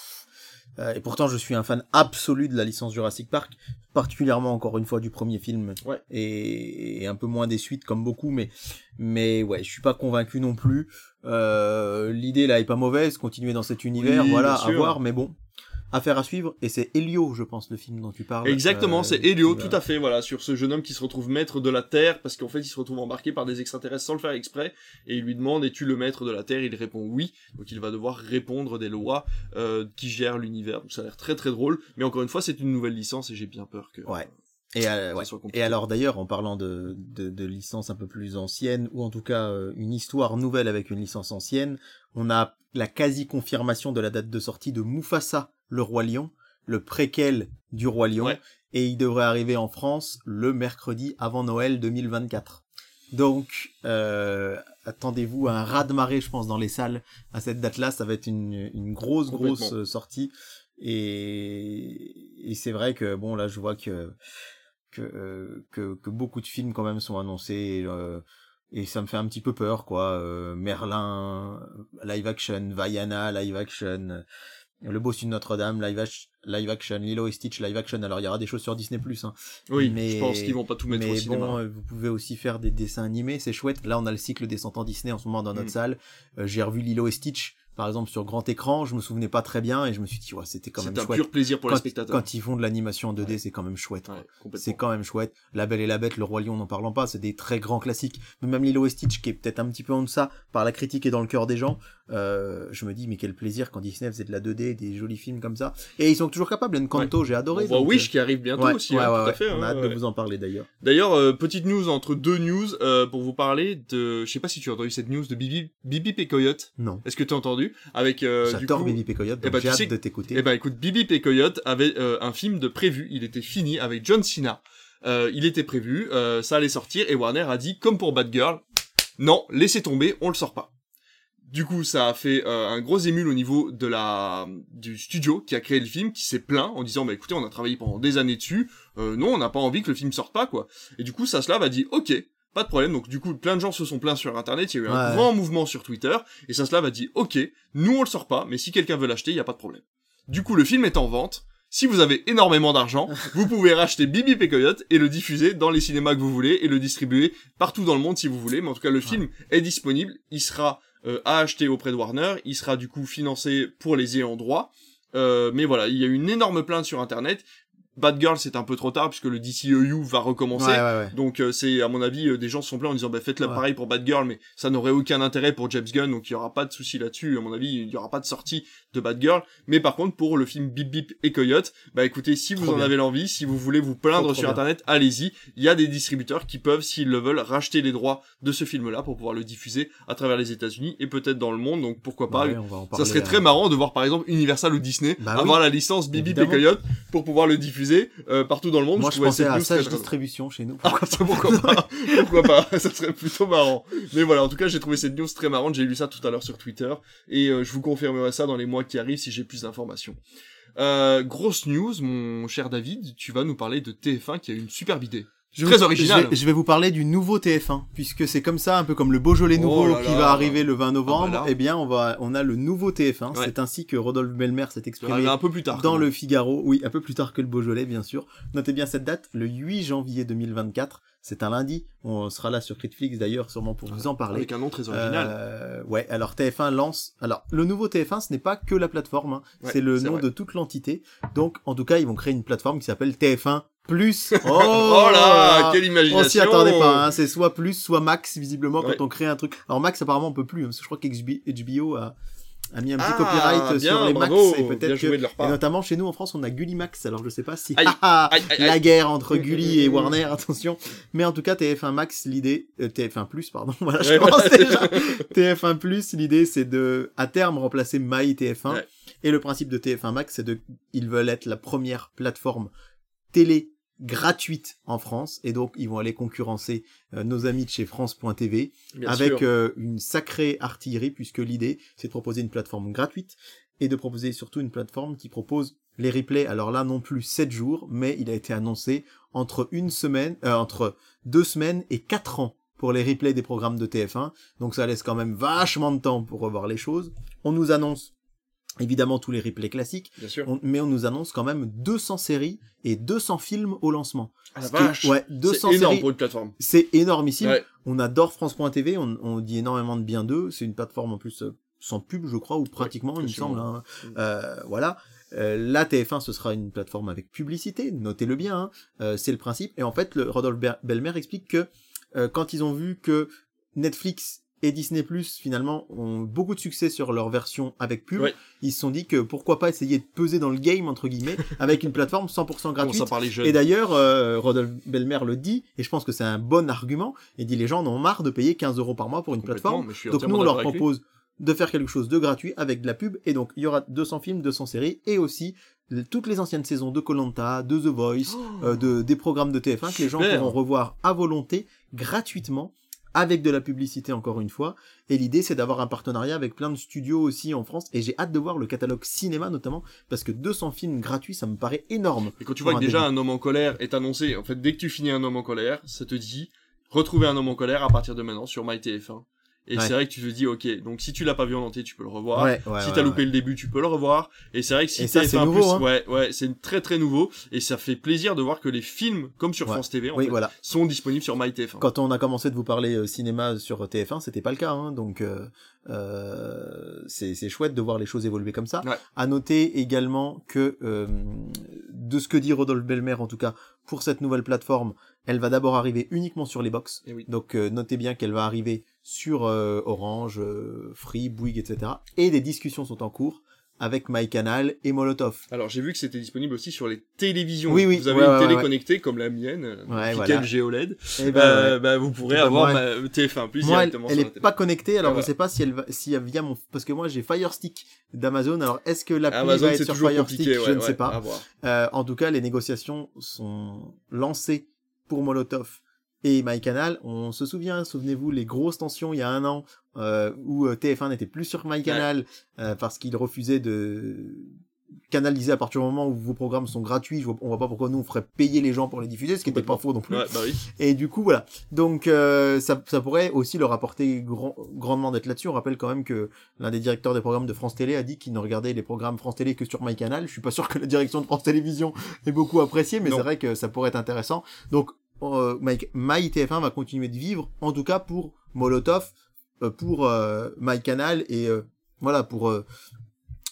[SPEAKER 2] Euh, et pourtant, je suis un fan absolu de la licence Jurassic Park, particulièrement encore une fois du premier film,
[SPEAKER 1] Ouais.
[SPEAKER 2] et, et un peu moins des suites comme beaucoup, mais mais ouais, je suis pas convaincu non plus. Euh, L'idée là est pas mauvaise, continuer dans cet univers,
[SPEAKER 1] Oui,
[SPEAKER 2] voilà, à voir, mais bon, affaire à suivre. Et c'est Elio, je pense, le film dont tu parles.
[SPEAKER 1] Exactement,
[SPEAKER 2] euh,
[SPEAKER 1] c'est Helio, tout à fait, voilà, sur ce jeune homme qui se retrouve maître de la Terre, parce qu'en fait, il se retrouve embarqué par des extraterrestres sans le faire exprès, et il lui demande, es-tu le maître de la Terre? Il répond oui, donc il va devoir répondre des lois euh, qui gèrent l'univers, donc ça a l'air très très drôle, mais encore une fois, c'est une nouvelle licence, et j'ai bien peur que
[SPEAKER 2] Ouais. Et, euh, ouais. Et alors d'ailleurs, en parlant de, de, de licences un peu plus anciennes, ou en tout cas euh, une histoire nouvelle avec une licence ancienne, on a la quasi-confirmation de la date de sortie de Mufasa, le Roi Lion, le préquel du Roi Lion,
[SPEAKER 1] Ouais.
[SPEAKER 2] et il devrait arriver en France le mercredi avant Noël 2024. Donc, euh, attendez-vous à un raz-de-marée, je pense, dans les salles à cette date-là. Ça va être une, une grosse, grosse euh, sortie. Et, et c'est vrai que, bon, là, je vois que que, euh, que, que beaucoup de films quand même sont annoncés et, euh, et ça me fait un petit peu peur quoi euh, Merlin live action Vaiana live action le bossu de Notre-Dame live, action Lilo et Stitch live action alors il y aura des choses sur Disney Plus hein.
[SPEAKER 1] Oui,
[SPEAKER 2] mais-
[SPEAKER 1] je pense qu'ils vont pas tout mettre au
[SPEAKER 2] mais
[SPEAKER 1] cinéma.
[SPEAKER 2] bon euh, vous pouvez aussi faire des dessins animés c'est chouette là on a le cycle des 100 ans Disney en ce moment dans notre
[SPEAKER 1] Mm.
[SPEAKER 2] salle Euh, j'ai revu Lilo et Stitch par exemple sur grand écran je me souvenais pas très bien et je me suis dit ouais c'était quand même
[SPEAKER 1] C'est un
[SPEAKER 2] chouette
[SPEAKER 1] pur plaisir pour les
[SPEAKER 2] quand,
[SPEAKER 1] spectateurs.
[SPEAKER 2] quand ils font de l'animation en 2D
[SPEAKER 1] Ouais.
[SPEAKER 2] c'est quand même chouette
[SPEAKER 1] Ouais.
[SPEAKER 2] C'est quand même chouette. La Belle et la Bête, Le Roi Lion, n'en parlons pas, c'est des très grands classiques. Mais même Lilo et Stitch, qui est peut-être un petit peu en deçà par la critique et dans le cœur des gens, euh, je me dis, mais quel plaisir quand Disney faisait de la 2D, des jolis films comme ça. Et ils sont toujours capables. Encanto, j'ai
[SPEAKER 1] On
[SPEAKER 2] adoré.
[SPEAKER 1] voit
[SPEAKER 2] donc,
[SPEAKER 1] Wish
[SPEAKER 2] euh,
[SPEAKER 1] qui arrive bientôt
[SPEAKER 2] ouais,
[SPEAKER 1] aussi,
[SPEAKER 2] ouais,
[SPEAKER 1] hein,
[SPEAKER 2] ouais,
[SPEAKER 1] tout à
[SPEAKER 2] ouais.
[SPEAKER 1] fait.
[SPEAKER 2] On a
[SPEAKER 1] hein,
[SPEAKER 2] hâte de
[SPEAKER 1] ouais.
[SPEAKER 2] vous en parler d'ailleurs.
[SPEAKER 1] D'ailleurs, euh, petite news entre deux news euh, pour vous parler de. Je sais pas si tu as entendu cette news de Bibi, Bibi et Coyote.
[SPEAKER 2] Non.
[SPEAKER 1] Est-ce que tu as entendu? Avec. Euh,
[SPEAKER 2] J'adore
[SPEAKER 1] coup-
[SPEAKER 2] Baby P. Coyote,
[SPEAKER 1] eh
[SPEAKER 2] donc
[SPEAKER 1] ben,
[SPEAKER 2] j'ai hâte
[SPEAKER 1] sais
[SPEAKER 2] de t'écouter.
[SPEAKER 1] Eh ben écoute, Bibi et Coyote avait euh, un film de prévu. Il était fini avec John Cena. Euh, il était prévu, euh, ça allait sortir et Warner a dit comme pour Bad Girl, non, laissez tomber, on le sort pas. Du coup, ça a fait euh, un gros émule au niveau de la du studio qui a créé le film, qui s'est plaint en disant bah écoutez, on a travaillé pendant des années dessus, euh, non, on n'a pas envie que le film sorte pas quoi. Et du coup, Saslav a dit ok, pas de problème. Donc du coup, plein de gens se sont plaints sur Internet. Il y a eu un grand mouvement sur Twitter et Saslav a dit ok, nous on le sort pas, mais si quelqu'un veut l'acheter, il y a pas de problème. Du coup, le film est en vente. Si vous avez énormément d'argent, vous pouvez racheter Bibi et Coyote et le diffuser dans les cinémas que vous voulez et le distribuer partout dans le monde si vous voulez. Mais en tout cas, le film est disponible. Il sera euh, à acheter auprès de Warner. Il sera du coup financé pour les ayants droit. Euh, mais voilà, il y a eu une énorme plainte sur Internet. Bad Girl, c'est un peu trop tard puisque le DCEU va recommencer.
[SPEAKER 2] Ouais, ouais, ouais.
[SPEAKER 1] Donc euh, c'est à mon avis euh, des gens se sont plaints en disant bah faites
[SPEAKER 2] Ouais.
[SPEAKER 1] pareil pour Bad Girl mais ça n'aurait aucun intérêt pour James Gunn donc il y aura pas de souci là-dessus à mon avis il y aura pas de sortie de Bad Girl mais par contre pour le film Bip Bip et Coyote bah écoutez si vous en avez l'envie si vous voulez vous plaindre
[SPEAKER 2] Trop,
[SPEAKER 1] sur internet allez-y il y a des distributeurs qui peuvent s'ils le veulent racheter les droits de ce film là pour pouvoir le diffuser à travers les États-Unis et peut-être dans le monde donc pourquoi pas ça serait très marrant de voir par exemple Universal ou Disney
[SPEAKER 2] Bah oui.
[SPEAKER 1] avoir la licence Bip Bip et. Coyote pour pouvoir le diffuser euh, partout dans le monde
[SPEAKER 2] Moi, je pensais à
[SPEAKER 1] news
[SPEAKER 2] Sage. Distribution chez nous.
[SPEAKER 1] Ah, ça, pourquoi pas? Pourquoi pas? Ça serait plutôt marrant. Mais voilà, en tout cas, j'ai trouvé cette news très marrante. J'ai lu ça tout à l'heure sur Twitter et euh, je vous confirmerai ça dans les mois qui arrivent si j'ai plus d'informations. Euh, grosse news, mon cher David, tu vas nous parler de TF1 qui a une superbe idée.
[SPEAKER 2] Je
[SPEAKER 1] Très
[SPEAKER 2] vous-
[SPEAKER 1] original.
[SPEAKER 2] Je vais, je vais vous parler du nouveau TF1, puisque c'est comme ça, un peu comme le Beaujolais
[SPEAKER 1] Oh
[SPEAKER 2] nouveau
[SPEAKER 1] là
[SPEAKER 2] qui
[SPEAKER 1] là.
[SPEAKER 2] va arriver le 20 novembre.
[SPEAKER 1] Ah bah
[SPEAKER 2] eh bien, on va, on a le nouveau TF1.
[SPEAKER 1] Ouais.
[SPEAKER 2] C'est ainsi que Rodolphe Belmer s'est exprimé
[SPEAKER 1] un peu plus tard.
[SPEAKER 2] dans le. Figaro. Oui, un peu plus tard que le Beaujolais, bien sûr. Notez bien cette date, le 8 janvier 2024. C'est un lundi. On sera là sur Critflix d'ailleurs, sûrement pour vous en parler.
[SPEAKER 1] Avec un nom très original.
[SPEAKER 2] Euh, ouais, alors TF1 lance. Alors, le nouveau TF1, ce n'est pas que la plateforme, hein.
[SPEAKER 1] Ouais,
[SPEAKER 2] c'est le nom
[SPEAKER 1] vrai.
[SPEAKER 2] de toute l'entité. Donc, en tout cas, ils vont créer une plateforme qui s'appelle TF1 Plus. Oh,
[SPEAKER 1] Oh, là, quelle imagination
[SPEAKER 2] On s'y attendait pas, hein. c'est soit plus, soit max, visiblement,
[SPEAKER 1] Ouais.
[SPEAKER 2] quand on crée un truc. Alors max, apparemment, on peut plus, hein, parce que je crois qu'HBO a, a mis un petit
[SPEAKER 1] Ah,
[SPEAKER 2] copyright
[SPEAKER 1] bien,
[SPEAKER 2] sur les
[SPEAKER 1] bravo,
[SPEAKER 2] max, et peut-être que...
[SPEAKER 1] de leur
[SPEAKER 2] Et notamment chez nous en France, on a Gulli Max, alors je sais pas si
[SPEAKER 1] Aïe.
[SPEAKER 2] Ah,
[SPEAKER 1] Aïe, aïe, aïe.
[SPEAKER 2] la guerre entre Gulli et Warner, attention. Mais en tout cas, TF1 Max, l'idée, euh, TF1 Plus, pardon, voilà, je
[SPEAKER 1] Ouais,
[SPEAKER 2] commence
[SPEAKER 1] voilà,
[SPEAKER 2] déjà. TF1 Plus, l'idée, c'est de, à terme, remplacer My TF1.
[SPEAKER 1] Ouais.
[SPEAKER 2] Et le principe de TF1 Max, c'est de, ils veulent être la première plateforme télé gratuite en France. Et donc, ils vont aller concurrencer euh, nos amis de chez France.tv avec euh, une sacrée artillerie, puisque l'idée, c'est de proposer une plateforme gratuite et de proposer surtout une plateforme qui propose les replays. Alors là, non plus 7 jours, mais il a été annoncé entre une semaine, euh, entre deux semaines et quatre ans pour les replays des programmes de TF1. Donc ça laisse quand même vachement de temps pour revoir les choses. On nous annonce évidemment tous les replays classiques,
[SPEAKER 1] Bien sûr.
[SPEAKER 2] on- mais on nous annonce quand même 200 séries et 200 films au lancement.
[SPEAKER 1] Ah, la
[SPEAKER 2] qui ouais,
[SPEAKER 1] C'est
[SPEAKER 2] 200
[SPEAKER 1] énorme
[SPEAKER 2] séries.
[SPEAKER 1] pour une plateforme.
[SPEAKER 2] C'est énormissime.
[SPEAKER 1] Ouais.
[SPEAKER 2] On adore France.tv, on, on dit énormément de bien d'eux. C'est une plateforme en plus euh, sans pub, je crois, ou pratiquement, il me semble. hein. Euh, voilà. Euh, la TF1, ce sera une plateforme avec publicité, notez-le bien. hein. Euh, c'est le principe. Et en fait, le Rodolphe Belmer explique que euh, quand ils ont vu que Netflix et Disney Plus finalement ont beaucoup de succès sur leur version avec pub,
[SPEAKER 1] Ouais.
[SPEAKER 2] ils se sont dit que pourquoi pas essayer de peser dans le game entre guillemets avec une plateforme 100%
[SPEAKER 1] Comment
[SPEAKER 2] gratuite. et d'ailleurs, euh, Rodolphe Belmer le dit, et je pense que c'est un bon argument, il dit les gens en ont marre de payer 15 euros par mois pour une plateforme, donc nous on leur propose de faire quelque chose de gratuit avec de la pub, et donc il y aura 200 films, 200 séries, et aussi toutes les anciennes saisons de Colanta, de The Voice, euh, de, des programmes de TF1 que les gens pourront revoir à volonté, gratuitement, avec de la publicité encore une fois, et l'idée c'est d'avoir un partenariat avec plein de studios aussi en France, et j'ai hâte de voir le catalogue cinéma notamment, parce que 200 films gratuits, ça me paraît énorme.
[SPEAKER 1] Et quand tu vois que déjà
[SPEAKER 2] début.
[SPEAKER 1] un homme en colère est annoncé, en fait, dès que tu finis un homme en colère, ça te dit retrouver un homme en colère à partir de maintenant sur MyTF1. Et
[SPEAKER 2] Ouais.
[SPEAKER 1] c'est vrai que tu te dis, ok, donc si tu l'as pas vu en entier, tu peux le revoir.
[SPEAKER 2] Ouais, ouais,
[SPEAKER 1] si t'as loupé le début, tu peux le revoir. Et c'est vrai que si TF1
[SPEAKER 2] c'est nouveau,
[SPEAKER 1] plus,
[SPEAKER 2] hein.
[SPEAKER 1] ouais, ouais, c'est très très nouveau. Et ça fait plaisir de voir que les films, comme sur. France TV, en
[SPEAKER 2] Oui,
[SPEAKER 1] fait,
[SPEAKER 2] voilà.
[SPEAKER 1] sont disponibles sur MyTF1.
[SPEAKER 2] Quand on a commencé de vous parler euh, cinéma sur TF1, c'était pas le cas, hein, donc euh, euh, c'est c'est chouette de voir les choses évoluer comme ça.
[SPEAKER 1] Ouais.
[SPEAKER 2] À noter également que euh, de ce que dit Rodolphe Belmer, en tout cas pour cette nouvelle plateforme, elle va d'abord arriver uniquement sur les box.
[SPEAKER 1] Eh oui.
[SPEAKER 2] Donc euh, notez bien qu'elle va arriver sur euh, Orange, euh, Free, Bouygues, etc. Et des discussions sont en cours avec MyCanal et Molotov.
[SPEAKER 1] Alors j'ai vu que c'était disponible aussi sur les télévisions.
[SPEAKER 2] Oui, oui,
[SPEAKER 1] Vous avez
[SPEAKER 2] ouais,
[SPEAKER 1] une
[SPEAKER 2] ouais,
[SPEAKER 1] télé
[SPEAKER 2] ouais.
[SPEAKER 1] connectée comme la mienne,
[SPEAKER 2] Ouais, voilà.
[SPEAKER 1] GOLED.
[SPEAKER 2] Et ben,
[SPEAKER 1] Euh, bah, vous pourrez
[SPEAKER 2] Bah,
[SPEAKER 1] avoir
[SPEAKER 2] moi,
[SPEAKER 1] ma TF1 plus
[SPEAKER 2] Moi, elle,
[SPEAKER 1] directement
[SPEAKER 2] elle
[SPEAKER 1] sur
[SPEAKER 2] est
[SPEAKER 1] la télé.
[SPEAKER 2] pas connectée, alors
[SPEAKER 1] Ah,
[SPEAKER 2] je
[SPEAKER 1] voilà.
[SPEAKER 2] sais pas si elle va, si elle via mon, parce que moi j'ai Fire Stick d'Amazon. Alors est-ce que l'appli
[SPEAKER 1] Amazon,
[SPEAKER 2] va être sur
[SPEAKER 1] toujours
[SPEAKER 2] Fire
[SPEAKER 1] compliqué,
[SPEAKER 2] Stick?
[SPEAKER 1] Ouais,
[SPEAKER 2] Je ne sais pas. Euh, en tout cas, les négociations sont lancées pour Molotov et MyCanal, on se souvient, souvenez-vous, les grosses tensions il y a un an euh, où euh, TF1 n'était plus sur MyCanal euh, parce qu'il refusait de canaliser à partir du moment où vos programmes sont gratuits. Je vois, on voit pas pourquoi nous on ferait payer les gens pour les diffuser, ce qui n'était pas faux non plus.
[SPEAKER 1] Ouais, bah oui.
[SPEAKER 2] Et du coup, voilà. Donc, euh, ça, ça pourrait aussi leur apporter grand, grandement d'être là-dessus. On rappelle quand même que l'un des directeurs des programmes de France Télé a dit qu'il ne regardait les programmes France Télé que sur MyCanal. Je suis pas sûr que la direction de France Télévisions ait beaucoup apprécié, mais c'est vrai que ça pourrait être intéressant. Donc, euh, My, MyTF1 va continuer de vivre, en tout cas pour Molotov, euh, pour euh, MyCanal et euh, voilà, pour... euh,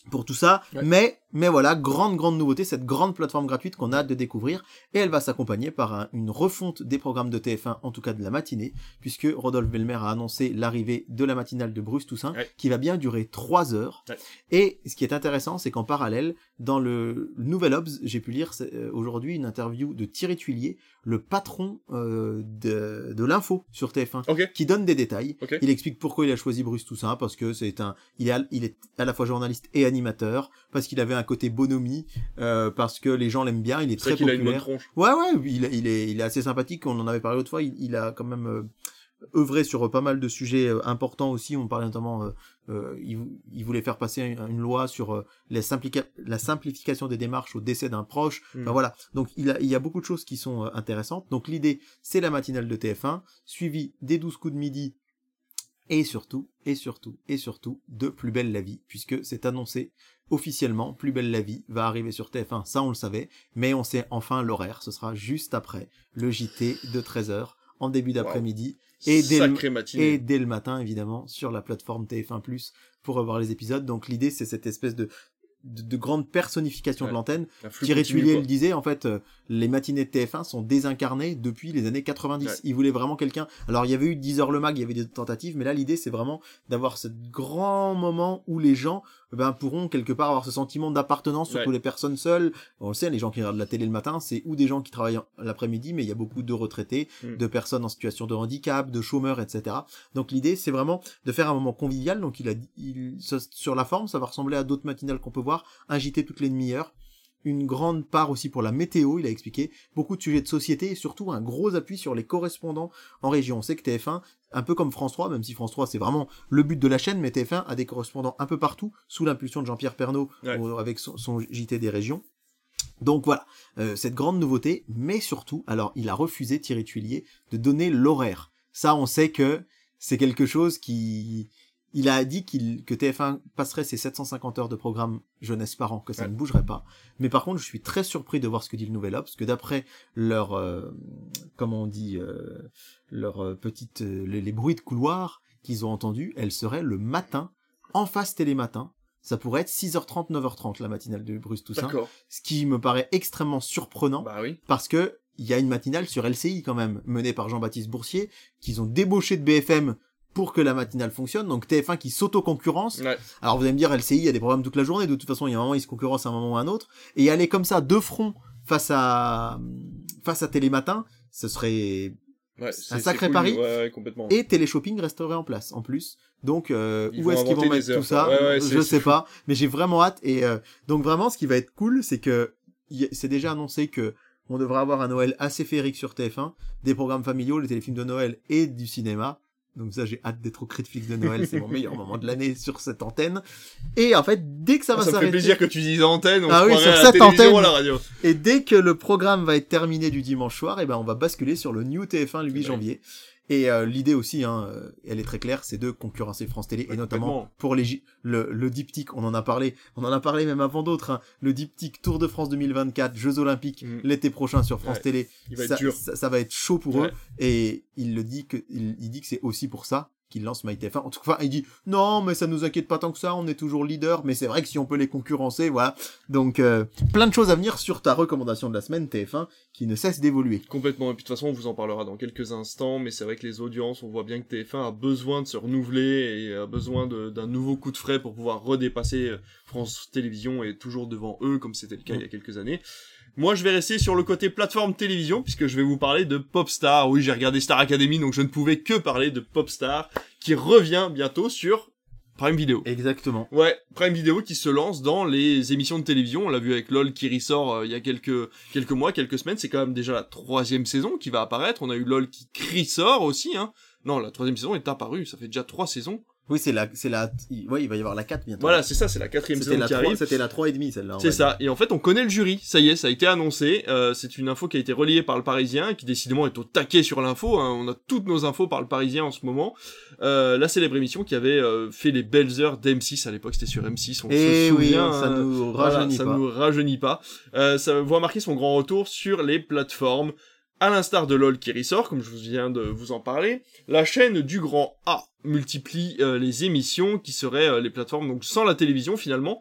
[SPEAKER 2] pour tout ça,
[SPEAKER 1] Ouais.
[SPEAKER 2] mais mais voilà, grande grande nouveauté, cette grande plateforme gratuite qu'on a hâte de découvrir, et elle va s'accompagner par un- une refonte des programmes de TF1, en tout cas de la matinée, puisque Rodolphe Belmer a annoncé l'arrivée de la matinale de Bruce Toussaint,
[SPEAKER 1] Ouais.
[SPEAKER 2] qui va bien durer trois heures.
[SPEAKER 1] Ouais.
[SPEAKER 2] Et ce qui est intéressant, c'est qu'en parallèle, dans le Nouvel Obs, j'ai pu lire euh, aujourd'hui une interview de Thierry Tuilier, le patron euh, de, de l'info sur TF1,
[SPEAKER 1] Ok.
[SPEAKER 2] qui donne des détails. Il explique pourquoi il a choisi Bruce Toussaint, parce que c'est un, il est, à, il est à la fois journaliste et animateur, parce qu'il avait un côté bonhomie, euh, parce que les gens l'aiment bien, il est très
[SPEAKER 1] qu'il a une bonne
[SPEAKER 2] populaire.
[SPEAKER 1] tronche.
[SPEAKER 2] Ouais, ouais, il, est- il est, il est assez sympathique. On en avait parlé autrefois. Il, il a quand même euh, œuvré sur pas mal de sujets euh, importants aussi. On parlait notamment, euh, euh, il, il voulait faire passer une, loi sur la, simplification des démarches au décès d'un proche.
[SPEAKER 1] Mm.
[SPEAKER 2] Enfin, voilà. Donc il, a, il y a beaucoup de choses qui sont intéressantes. Donc l'idée, c'est la matinale de TF1, suivie des 12 coups de midi. Et surtout, et surtout, et surtout, de Plus belle la vie, puisque c'est annoncé officiellement, Plus belle la vie va arriver sur TF1, ça on le savait, mais on sait enfin l'horaire, ce sera juste après le JT de 13h, en début d'après-midi, et dès, le,
[SPEAKER 1] Sacrée matinée.
[SPEAKER 2] et dès le matin évidemment, sur la plateforme TF1+, pour revoir les épisodes, donc l'idée c'est cette espèce de, de, de grande personnification
[SPEAKER 1] Ouais.
[SPEAKER 2] de l'antenne, Thierry Tuilier le disait, en fait, euh, les matinées de TF1 sont désincarnées depuis les années 90.
[SPEAKER 1] Ouais.
[SPEAKER 2] Il voulait vraiment quelqu'un. Alors, il y avait eu 10 heures le mag, il y avait des tentatives, mais là, l'idée, c'est vraiment d'avoir ce grand moment où les gens ben, pourront quelque part avoir ce sentiment d'appartenance, surtout
[SPEAKER 1] Ouais.
[SPEAKER 2] les personnes seules. On le sait, les gens qui regardent la télé le matin, c'est ou des gens qui travaillent l'après-midi, mais il y a beaucoup de retraités,
[SPEAKER 1] Mm.
[SPEAKER 2] de personnes en situation de handicap, de chômeurs, etc. Donc, l'idée, c'est vraiment de faire un moment convivial. Donc, il a, il, sur la forme, ça va ressembler à d'autres matinales qu'on peut voir, un JT toutes les demi-heures une grande part aussi pour la météo, il a expliqué, beaucoup de sujets de société et surtout un gros appui sur les correspondants en région. On sait que TF1, un peu comme France 3, même si France 3 c'est vraiment le but de la chaîne, mais TF1 a des correspondants un peu partout, sous l'impulsion de Jean-Pierre Pernaud,
[SPEAKER 1] Ouais.
[SPEAKER 2] avec son, son JT des régions. Donc voilà, euh, cette grande nouveauté, mais surtout, alors il a refusé Thierry Tuilier de donner l'horaire. Ça, on sait que c'est quelque chose qui... Il a dit qu'il que TF1 passerait ses 750 heures de programme jeunesse par an, que ça
[SPEAKER 1] Ouais.
[SPEAKER 2] ne bougerait pas. Mais par contre, je suis très surpris de voir ce que dit le Nouvel Obs, parce que d'après leur, euh, comment on dit, euh, leur euh, petite, euh, les, les bruits de couloir qu'ils ont entendus, elle serait le matin, en face télématin. Ça pourrait être 6h30, 9h30 la matinale de Bruce Toussaint, ce qui me paraît extrêmement surprenant
[SPEAKER 1] Bah oui.
[SPEAKER 2] parce que il y a une matinale sur LCI quand même, menée par Jean-Baptiste Boursier, qu'ils ont débauché de BFM pour que la matinale fonctionne, donc TF1 qui s'auto-concurrence.
[SPEAKER 1] Ouais.
[SPEAKER 2] Alors vous allez me dire, LCI, il y a des programmes toute la journée, de toute façon, il y a un moment, ils se concurrencent à un moment ou à un autre, et aller comme ça, deux fronts, face à, face à Télématin, ce serait...
[SPEAKER 1] Ouais,
[SPEAKER 2] Un sacré
[SPEAKER 1] cool.
[SPEAKER 2] pari.
[SPEAKER 1] Ouais, complètement.
[SPEAKER 2] Et Téléshopping resterait en place, en plus. Donc, euh, où est-ce qu'ils vont mettre
[SPEAKER 1] heures,
[SPEAKER 2] tout ça Je sais
[SPEAKER 1] fou.
[SPEAKER 2] pas, mais j'ai vraiment hâte, et euh, donc vraiment, ce qui va être cool, c'est que c'est déjà annoncé que on devrait avoir un Noël assez féerique sur TF1, des programmes familiaux, les téléfilms de Noël et du cinéma. Donc ça, j'ai hâte d'être au critique de Noël, c'est mon meilleur moment de l'année sur cette antenne. Et en fait, dès que ça va
[SPEAKER 1] ça me fait
[SPEAKER 2] s'arrêter,
[SPEAKER 1] plaisir que tu dises antenne, on
[SPEAKER 2] Ah oui, sur
[SPEAKER 1] à
[SPEAKER 2] cette antenne.
[SPEAKER 1] ou à la radio.
[SPEAKER 2] et dès que le programme va être terminé du dimanche soir, et ben on va basculer sur le New TF1 le 8
[SPEAKER 1] Ouais.
[SPEAKER 2] janvier. Et euh, l'idée aussi, hein, euh, elle est très claire, c'est de concurrencer France Télé,
[SPEAKER 1] Ouais,
[SPEAKER 2] et notamment pour les le, le diptyque, on en a parlé, on en a parlé même avant d'autres, hein, le diptyque Tour de France 2024, Jeux Olympiques
[SPEAKER 1] Mm.
[SPEAKER 2] l'été prochain sur France
[SPEAKER 1] Ouais,
[SPEAKER 2] Télé,
[SPEAKER 1] va
[SPEAKER 2] ça, va être chaud pour
[SPEAKER 1] Ouais.
[SPEAKER 2] eux, et il le dit que il, il dit que c'est aussi pour ça qu'il lance MyTF1. En tout cas, il dit non, mais ça nous inquiète pas tant que ça, on est toujours leader, mais c'est vrai que si on peut les concurrencer, voilà. Donc euh, plein de choses à venir sur ta recommandation de la semaine TF1 qui ne cesse d'évoluer.
[SPEAKER 1] Complètement. Et puis de toute façon, on vous en parlera dans quelques instants, mais c'est vrai que les audiences, on voit bien que TF1 a besoin de se renouveler et a besoin d'un nouveau coup de frais pour pouvoir redépasser euh, France Télévisions et toujours devant eux, comme c'était le cas il y a quelques années. Moi, je vais rester sur le côté plateforme télévision, puisque je vais vous parler de Popstar. Oui, j'ai regardé Star Academy, donc je ne pouvais que parler de Popstar, qui revient bientôt sur Prime Video.
[SPEAKER 2] Exactement.
[SPEAKER 1] Ouais, Prime Video qui se lance dans les émissions de télévision. On l'a vu avec LOL qui ressort euh, il y a quelques quelques mois, quelques semaines. C'est quand même déjà la troisième saison qui va apparaître. On a eu LOL qui ressort aussi. Hein. Non, la troisième saison est apparue. Ça fait déjà trois saisons.
[SPEAKER 2] Oui, c'est la, c'est la, ouais, il va y avoir la 4 bientôt.
[SPEAKER 1] Voilà, c'est ça, c'est la quatrième saison
[SPEAKER 2] la
[SPEAKER 1] qui
[SPEAKER 2] 3,
[SPEAKER 1] arrive.
[SPEAKER 2] c'était la 3 et demi, celle-là.
[SPEAKER 1] C'est
[SPEAKER 2] va
[SPEAKER 1] ça. Et en fait, on connaît le jury. Ça y est, ça a été annoncé. Euh, c'est une info qui a été reliée par le Parisien, qui décidément est au taquet sur l'info. hein. On a toutes nos infos par le Parisien en ce moment. Euh, la célèbre émission qui avait euh, fait les belles heures d'M6 à l'époque, c'était sur M6. On.
[SPEAKER 2] Et
[SPEAKER 1] se
[SPEAKER 2] Eh oui,
[SPEAKER 1] souvient.
[SPEAKER 2] ça
[SPEAKER 1] hein.
[SPEAKER 2] nous
[SPEAKER 1] Voilà,
[SPEAKER 2] rajeunit
[SPEAKER 1] ça
[SPEAKER 2] pas.
[SPEAKER 1] nous rajeunit pas. Euh, ça voit marquer son grand retour sur les plateformes. À l'instar de LOL qui ressort, comme je vous viens de vous en parler, la chaîne du grand A multiplie euh, les émissions qui seraient euh, les plateformes donc sans la télévision finalement.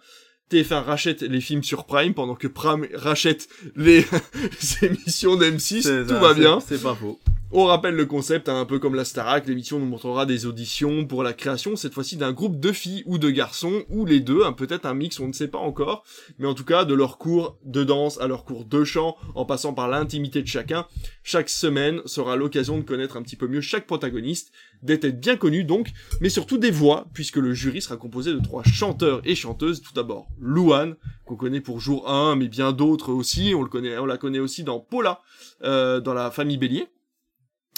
[SPEAKER 1] TF1 rachète les films sur Prime pendant que Prime rachète les, les émissions d'M6,
[SPEAKER 2] C'est
[SPEAKER 1] tout
[SPEAKER 2] ça,
[SPEAKER 1] va bien.
[SPEAKER 2] C'est pas faux.
[SPEAKER 1] On rappelle le concept, hein, un peu comme la Starac, l'émission nous montrera des auditions pour la création, cette fois-ci d'un groupe de filles ou de garçons, ou les deux, hein, peut-être un mix, on ne sait pas encore, mais en tout cas de leur cours de danse à leur cours de chant, en passant par l'intimité de chacun, chaque semaine sera l'occasion de connaître un petit peu mieux chaque protagoniste, des têtes bien connues donc, mais surtout des voix, puisque le jury sera composé de trois chanteurs et chanteuses, tout d'abord Louane, qu'on connaît pour jour 1, mais bien d'autres aussi, on le connaît, on la connaît aussi dans Paula, euh, dans la famille Bélier.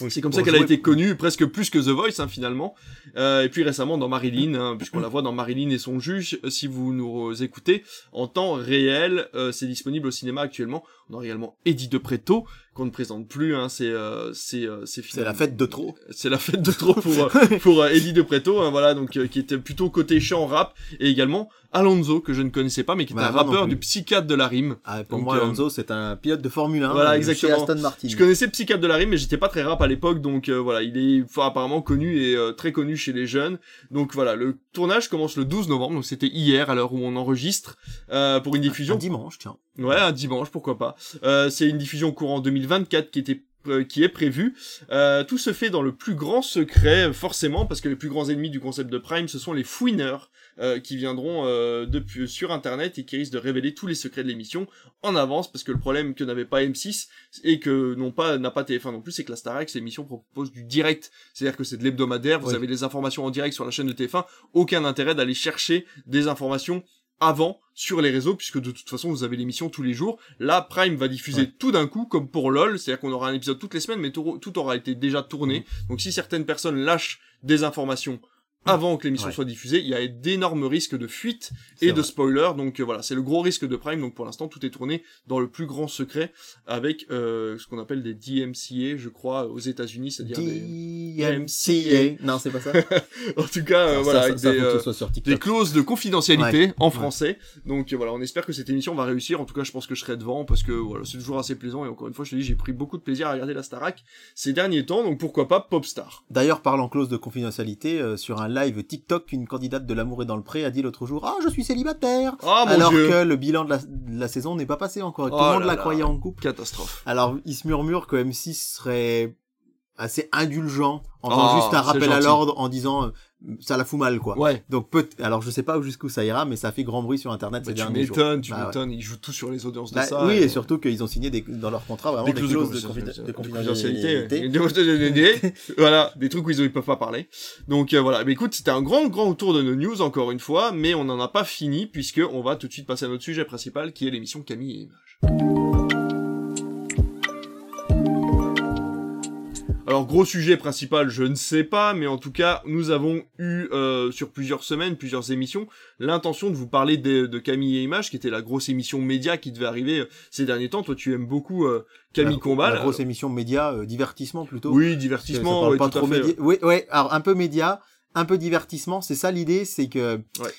[SPEAKER 1] C'est comme ça qu'elle a été connue presque plus que The Voice hein, finalement. Euh, et puis récemment dans Marilyn, hein, puisqu'on la voit dans Marilyn et son juge. euh, Si vous nous écoutez en temps réel, euh, c'est disponible au cinéma actuellement. On a également Eddie de Preto qu'on ne présente plus. Hein, c'est euh, c'est euh, c'est
[SPEAKER 2] C'est la fête de trop.
[SPEAKER 1] c'est la fête de trop pour euh, pour euh, Eddie de Preto, hein, voilà donc euh, qui était plutôt côté chant rap et également Alonso que je ne connaissais pas mais qui est
[SPEAKER 2] Bah,
[SPEAKER 1] un rappeur du psychiatre de la rime.
[SPEAKER 2] Ah, pour
[SPEAKER 1] Donc,
[SPEAKER 2] moi, Alonso, c'est un pilote de Formule 1.
[SPEAKER 1] Voilà, exactement.
[SPEAKER 2] Chez Aston Martin.
[SPEAKER 1] Je connaissais Psychiatre de la rime, mais j'étais pas très rap à l'époque, donc euh, voilà, il est enfin, apparemment connu et euh, très connu chez les jeunes. Donc voilà, le tournage commence le 12 novembre, donc c'était hier à l'heure où on enregistre, euh, pour une diffusion.
[SPEAKER 2] Un dimanche, tiens.
[SPEAKER 1] Ouais, un dimanche, pourquoi pas. Euh, c'est une diffusion courant 2024 qui était euh, qui est prévue. Euh, tout se fait dans le plus grand secret, forcément, parce que les plus grands ennemis du concept de Prime, ce sont les fouineurs euh, qui viendront euh, depuis sur Internet et qui risquent de révéler tous les secrets de l'émission en avance, parce que le problème que n'avait pas M6 et que non pas n'a pas TF1 non plus, c'est que la Starac, l'émission propose du direct, c'est-à-dire que c'est de l'hebdomadaire. Vous
[SPEAKER 2] Oui.
[SPEAKER 1] avez des informations en direct sur la chaîne de TF1, aucun intérêt d'aller chercher des informations avant sur les réseaux puisque de toute façon vous avez l'émission tous les jours. Là Prime va diffuser
[SPEAKER 2] Ouais.
[SPEAKER 1] tout d'un coup comme pour LOL, c'est-à-dire qu'on aura un épisode toutes les semaines mais tout, tout aura été déjà tourné. Donc si certaines personnes lâchent des informations avant que l'émission
[SPEAKER 2] Ouais.
[SPEAKER 1] soit diffusée, il y a d'énormes risques de fuite et de
[SPEAKER 2] vrai.
[SPEAKER 1] spoilers. Donc euh, voilà, c'est le gros risque de Prime. Donc pour l'instant, tout est tourné dans le plus grand secret avec euh, ce qu'on appelle des DMCA, je crois, aux États-Unis, c'est-à-dire des...
[SPEAKER 2] DMCA. Non, c'est pas ça.
[SPEAKER 1] en tout cas, euh,
[SPEAKER 2] Ça,
[SPEAKER 1] voilà,
[SPEAKER 2] ça,
[SPEAKER 1] avec
[SPEAKER 2] ça,
[SPEAKER 1] des, euh, des clauses de confidentialité
[SPEAKER 2] Ouais.
[SPEAKER 1] en
[SPEAKER 2] Ouais.
[SPEAKER 1] français. Donc voilà, on espère que cette émission va réussir. En tout cas, je pense que je serai devant parce que voilà, c'est toujours assez plaisant. Et encore une fois, je te dis, j'ai pris beaucoup de plaisir à regarder la Starac ces derniers temps. Donc pourquoi pas Popstar?
[SPEAKER 2] D'ailleurs, parlant clause de confidentialité, euh, sur un live TikTok, une candidate de l'amour et dans le pré a dit l'autre jour Ah, je suis célibataire
[SPEAKER 1] mon
[SPEAKER 2] Alors
[SPEAKER 1] dieu,
[SPEAKER 2] que le bilan de la, de la saison n'est pas passé encore. et Tout
[SPEAKER 1] Oh
[SPEAKER 2] le monde
[SPEAKER 1] là
[SPEAKER 2] la
[SPEAKER 1] là.
[SPEAKER 2] croyait en couple.
[SPEAKER 1] catastrophe.
[SPEAKER 2] Alors, il se murmure que M6 serait assez indulgent en faisant
[SPEAKER 1] Oh,
[SPEAKER 2] juste un rappel à l'ordre en disant euh, ça la fout mal quoi.
[SPEAKER 1] Ouais.
[SPEAKER 2] Donc peut alors je sais pas jusqu'où ça ira mais ça fait grand bruit sur internet
[SPEAKER 1] Bah,
[SPEAKER 2] ces
[SPEAKER 1] tu
[SPEAKER 2] derniers jours.
[SPEAKER 1] m'étonnes, tu
[SPEAKER 2] Bah
[SPEAKER 1] m'étonnes. Ils jouent tout sur les audiences de
[SPEAKER 2] Bah,
[SPEAKER 1] ça.
[SPEAKER 2] oui et surtout qu'ils ont signé des, dans leur contrat vraiment
[SPEAKER 1] des
[SPEAKER 2] des,
[SPEAKER 1] clauses
[SPEAKER 2] de,
[SPEAKER 1] confidentialité.
[SPEAKER 2] confiden- de
[SPEAKER 1] de
[SPEAKER 2] confidentialité.
[SPEAKER 1] voilà, des trucs où ils ne peuvent pas parler. Donc euh, voilà, mais écoute, c'était un grand grand tour de nos news encore une fois, mais on n'en a pas fini puisque on va tout de suite passer à notre sujet principal qui est l'émission Camille et Images. Alors gros sujet principal, je ne sais pas, mais en tout cas, nous avons eu euh, sur plusieurs semaines, plusieurs émissions, l'intention de vous parler de, de Camille et Images, qui était la grosse émission média qui devait arriver euh, ces derniers temps. Toi, tu aimes beaucoup euh, Camille
[SPEAKER 2] La-
[SPEAKER 1] Combal.
[SPEAKER 2] La grosse émission média euh, divertissement plutôt.
[SPEAKER 1] Oui,
[SPEAKER 2] Ça- ça
[SPEAKER 1] divertissement,
[SPEAKER 2] parle
[SPEAKER 1] ouais,
[SPEAKER 2] pas trop
[SPEAKER 1] fait.
[SPEAKER 2] média. Oui, ouais, alors un peu média, un peu divertissement, c'est ça l'idée, c'est que
[SPEAKER 1] Ouais.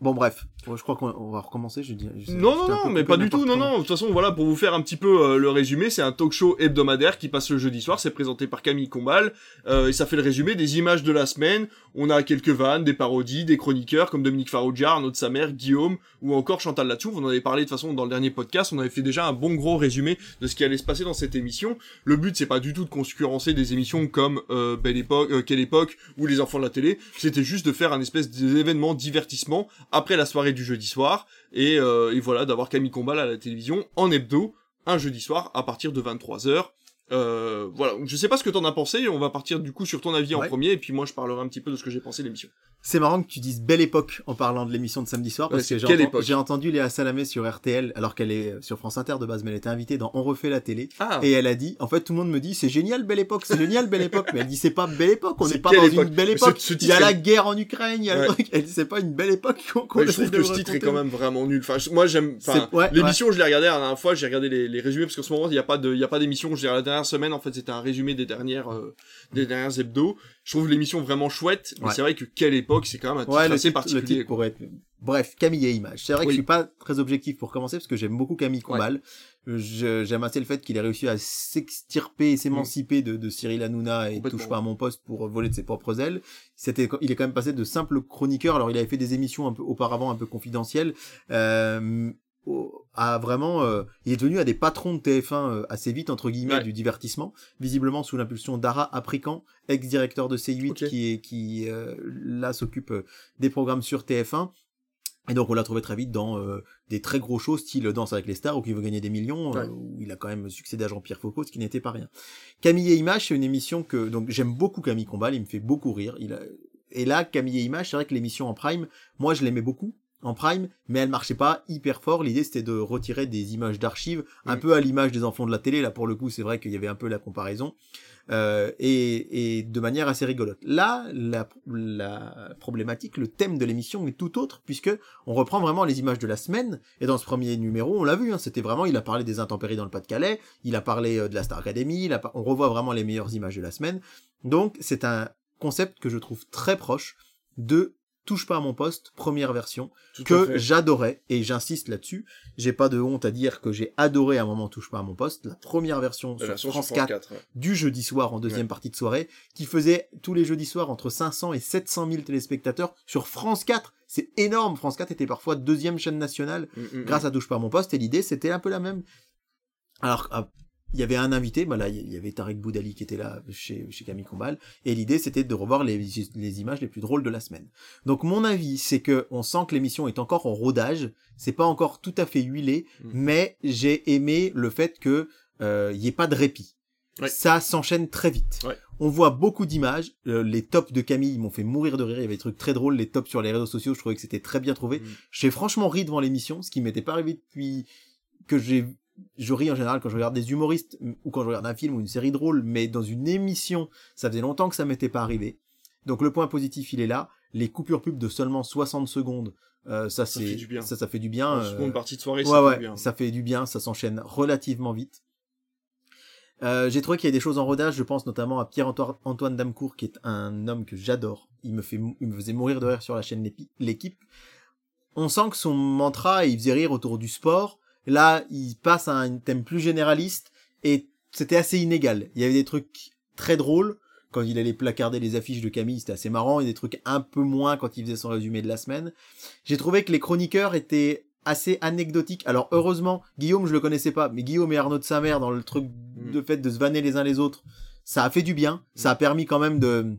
[SPEAKER 2] Bon bref, je crois qu'on on va recommencer, je dis. je sais-
[SPEAKER 1] Non, non, non, mais pas du tout, non, non. De toute façon, voilà, pour vous faire un petit peu euh, le résumé, c'est un talk show hebdomadaire qui passe le jeudi soir. C'est présenté par Camille Combal euh, et ça fait le résumé des images de la semaine. On a quelques vannes, des parodies, des chroniqueurs comme Dominique Farrugia, Arnaud de sa mère, Guillaume ou encore Chantal Latsou. On en avait parlé de toute façon dans le dernier podcast. On avait fait déjà un bon gros résumé de ce qui allait se passer dans cette émission. Le but, c'est pas du tout de concurrencer des émissions comme euh, Belle Époque, Quelle Époque ou Les Enfants de la télé. C'était juste de faire un espèce d'événement divertissement après la soirée du jeudi soir et, euh, et voilà d'avoir Camille Combal à la télévision en hebdo un jeudi soir à partir de 23h Euh, voilà, je sais pas ce que t'en as pensé, on va partir du coup sur ton avis en premier, et puis moi je parlerai un petit peu de ce que j'ai pensé de l'émission.
[SPEAKER 2] C'est marrant que tu dises belle époque en parlant de l'émission de samedi soir, parce
[SPEAKER 1] Ouais,
[SPEAKER 2] que j'ai enten- j'ai entendu Léa Salamé sur RTL, alors qu'elle est sur France Inter de base, mais elle était invitée dans On refait la télé.
[SPEAKER 1] Ah,
[SPEAKER 2] Et elle a dit, en fait, tout le monde me dit, c'est génial, belle époque, c'est génial, belle époque. Mais elle dit, c'est pas belle époque, on n'est pas dans
[SPEAKER 1] époque
[SPEAKER 2] une belle époque.
[SPEAKER 1] ce- ce
[SPEAKER 2] il y a la guerre en Ukraine, il y a le
[SPEAKER 1] Ouais.
[SPEAKER 2] truc. Elle dit, c'est pas une belle époque qu'on qu'on
[SPEAKER 1] Ouais, je trouve que ce titre est quand même vraiment nul. Enfin, moi j'aime. L'émission, je l'ai regardé la dernière fois. J'ai regardé les, les résumés parce qu'en ce moment, il n'y a pas d'émission. Je l'ai regardé la dernière semaine. En fait, c'était un résumé des dernières, euh, des dernières hebdos. Je trouve l'émission vraiment chouette. Mais
[SPEAKER 2] Ouais.
[SPEAKER 1] c'est vrai que quelle époque, c'est quand même un titre
[SPEAKER 2] Ouais,
[SPEAKER 1] assez
[SPEAKER 2] titre,
[SPEAKER 1] particulier.
[SPEAKER 2] être... Bref, Camille et Image. C'est vrai que je suis pas très objectif pour commencer parce que j'aime beaucoup Camille Combal. Je- J'aime assez le fait qu'il ait réussi à s'extirper et s'émanciper de, de Cyril Hanouna et touche pas à mon poste pour voler de ses propres ailes. C'était, il est quand même passé de simple chroniqueur. Alors il avait fait des émissions un peu auparavant un peu confidentielles. Euh, à vraiment, euh, il est devenu à des patrons de TF1 euh, assez vite entre guillemets
[SPEAKER 1] Ouais.
[SPEAKER 2] du divertissement, visiblement sous l'impulsion d'Ara Aprican, ex-directeur de C8
[SPEAKER 1] Ok.
[SPEAKER 2] qui est qui euh, là s'occupe euh, des programmes sur TF1. Et donc on l'a trouvé très vite dans euh, des très gros shows style Danse avec les stars où il veut gagner des millions, euh,
[SPEAKER 1] Ouais.
[SPEAKER 2] où il a quand même succédé à Jean-Pierre Foucault, ce qui n'était pas rien. Camille et Image, c'est une émission que donc j'aime beaucoup Camille Combal, il me fait beaucoup rire. Il a... Et là, Camille et Image, c'est vrai que l'émission en prime, moi je l'aimais beaucoup en prime, mais elle marchait pas hyper fort. L'idée c'était de retirer des images d'archives, un peu à l'image des enfants de la télé. Là pour le coup, c'est vrai qu'il y avait un peu la comparaison. Euh, et, et de manière assez rigolote. Là, la, la problématique, le thème de l'émission est tout autre, puisque on reprend vraiment les images de la semaine, et dans ce premier numéro, on l'a vu, hein, c'était vraiment, il a parlé des intempéries dans le Pas-de-Calais, il a parlé euh, de la Star Academy, il a, par- on revoit vraiment les meilleures images de la semaine, donc c'est un concept que je trouve très proche de Touche pas à mon poste, première version,
[SPEAKER 1] Tout
[SPEAKER 2] que j'adorais, et j'insiste là-dessus, j'ai pas de honte à dire que j'ai adoré à un moment Touche pas à mon poste, la première version
[SPEAKER 1] La
[SPEAKER 2] sur France
[SPEAKER 1] sur
[SPEAKER 2] 4,
[SPEAKER 1] 4. ouais.
[SPEAKER 2] du jeudi soir en deuxième
[SPEAKER 1] Ouais.
[SPEAKER 2] partie de soirée, qui faisait tous les jeudis soirs entre 500 et 700 000 téléspectateurs sur France 4. C'est énorme. France 4 était parfois deuxième chaîne nationale
[SPEAKER 1] Mm, mm,
[SPEAKER 2] grâce à Touche pas à mon poste et l'idée c'était un peu la même. Alors, ah, il y avait un invité, bah là, il y avait Tarek Boudali qui était là chez, chez Camille Combal, et l'idée c'était de revoir les, les images les plus drôles de la semaine. Donc mon avis, c'est que on sent que l'émission est encore en rodage, c'est pas encore tout à fait huilé,
[SPEAKER 1] Mm.
[SPEAKER 2] mais j'ai aimé le fait que euh, il y ait pas de répit.
[SPEAKER 1] Ouais.
[SPEAKER 2] Ça s'enchaîne très vite.
[SPEAKER 1] Ouais.
[SPEAKER 2] On voit beaucoup d'images. Euh, les tops de Camille m'ont fait mourir de rire. Il y avait des trucs très drôles. Les tops sur les réseaux sociaux, je trouvais que c'était très bien trouvé.
[SPEAKER 1] Mm.
[SPEAKER 2] J'ai franchement ri devant l'émission, ce qui m'était pas arrivé depuis que j'ai je ris en général quand je regarde des humoristes ou quand je regarde un film ou une série drôle, mais dans une émission, ça faisait longtemps que ça m'était pas arrivé. Donc le point positif, il est là. Les coupures pub de seulement 60 secondes, euh, ça,
[SPEAKER 1] Ça
[SPEAKER 2] c'est
[SPEAKER 1] fait du bien.
[SPEAKER 2] ça ça fait du bien.
[SPEAKER 1] En
[SPEAKER 2] euh,
[SPEAKER 1] seconde partie de soirée,
[SPEAKER 2] ouais,
[SPEAKER 1] ça fait
[SPEAKER 2] ouais,
[SPEAKER 1] bien.
[SPEAKER 2] ça fait du bien, ça s'enchaîne relativement vite. Euh, j'ai trouvé qu'il y a des choses en rodage, je pense notamment à Pierre-Antoine Antoine Damcourt, qui est un homme que j'adore. Il me fait, il me faisait mourir de rire sur la chaîne L'équipe. On sent que son mantra, il faisait rire autour du sport. Là, il passe à un thème plus généraliste et c'était assez inégal. Il y avait des trucs très drôles quand il allait placarder les affiches de Camille, c'était assez marrant, et des trucs un peu moins quand il faisait son résumé de la semaine. J'ai trouvé que les chroniqueurs étaient assez anecdotiques. Alors heureusement, Guillaume, je le connaissais pas, mais Guillaume et Arnaud de sa mère dans le truc de fait de se vanner les uns les autres, ça a fait du bien. Ça a permis quand même de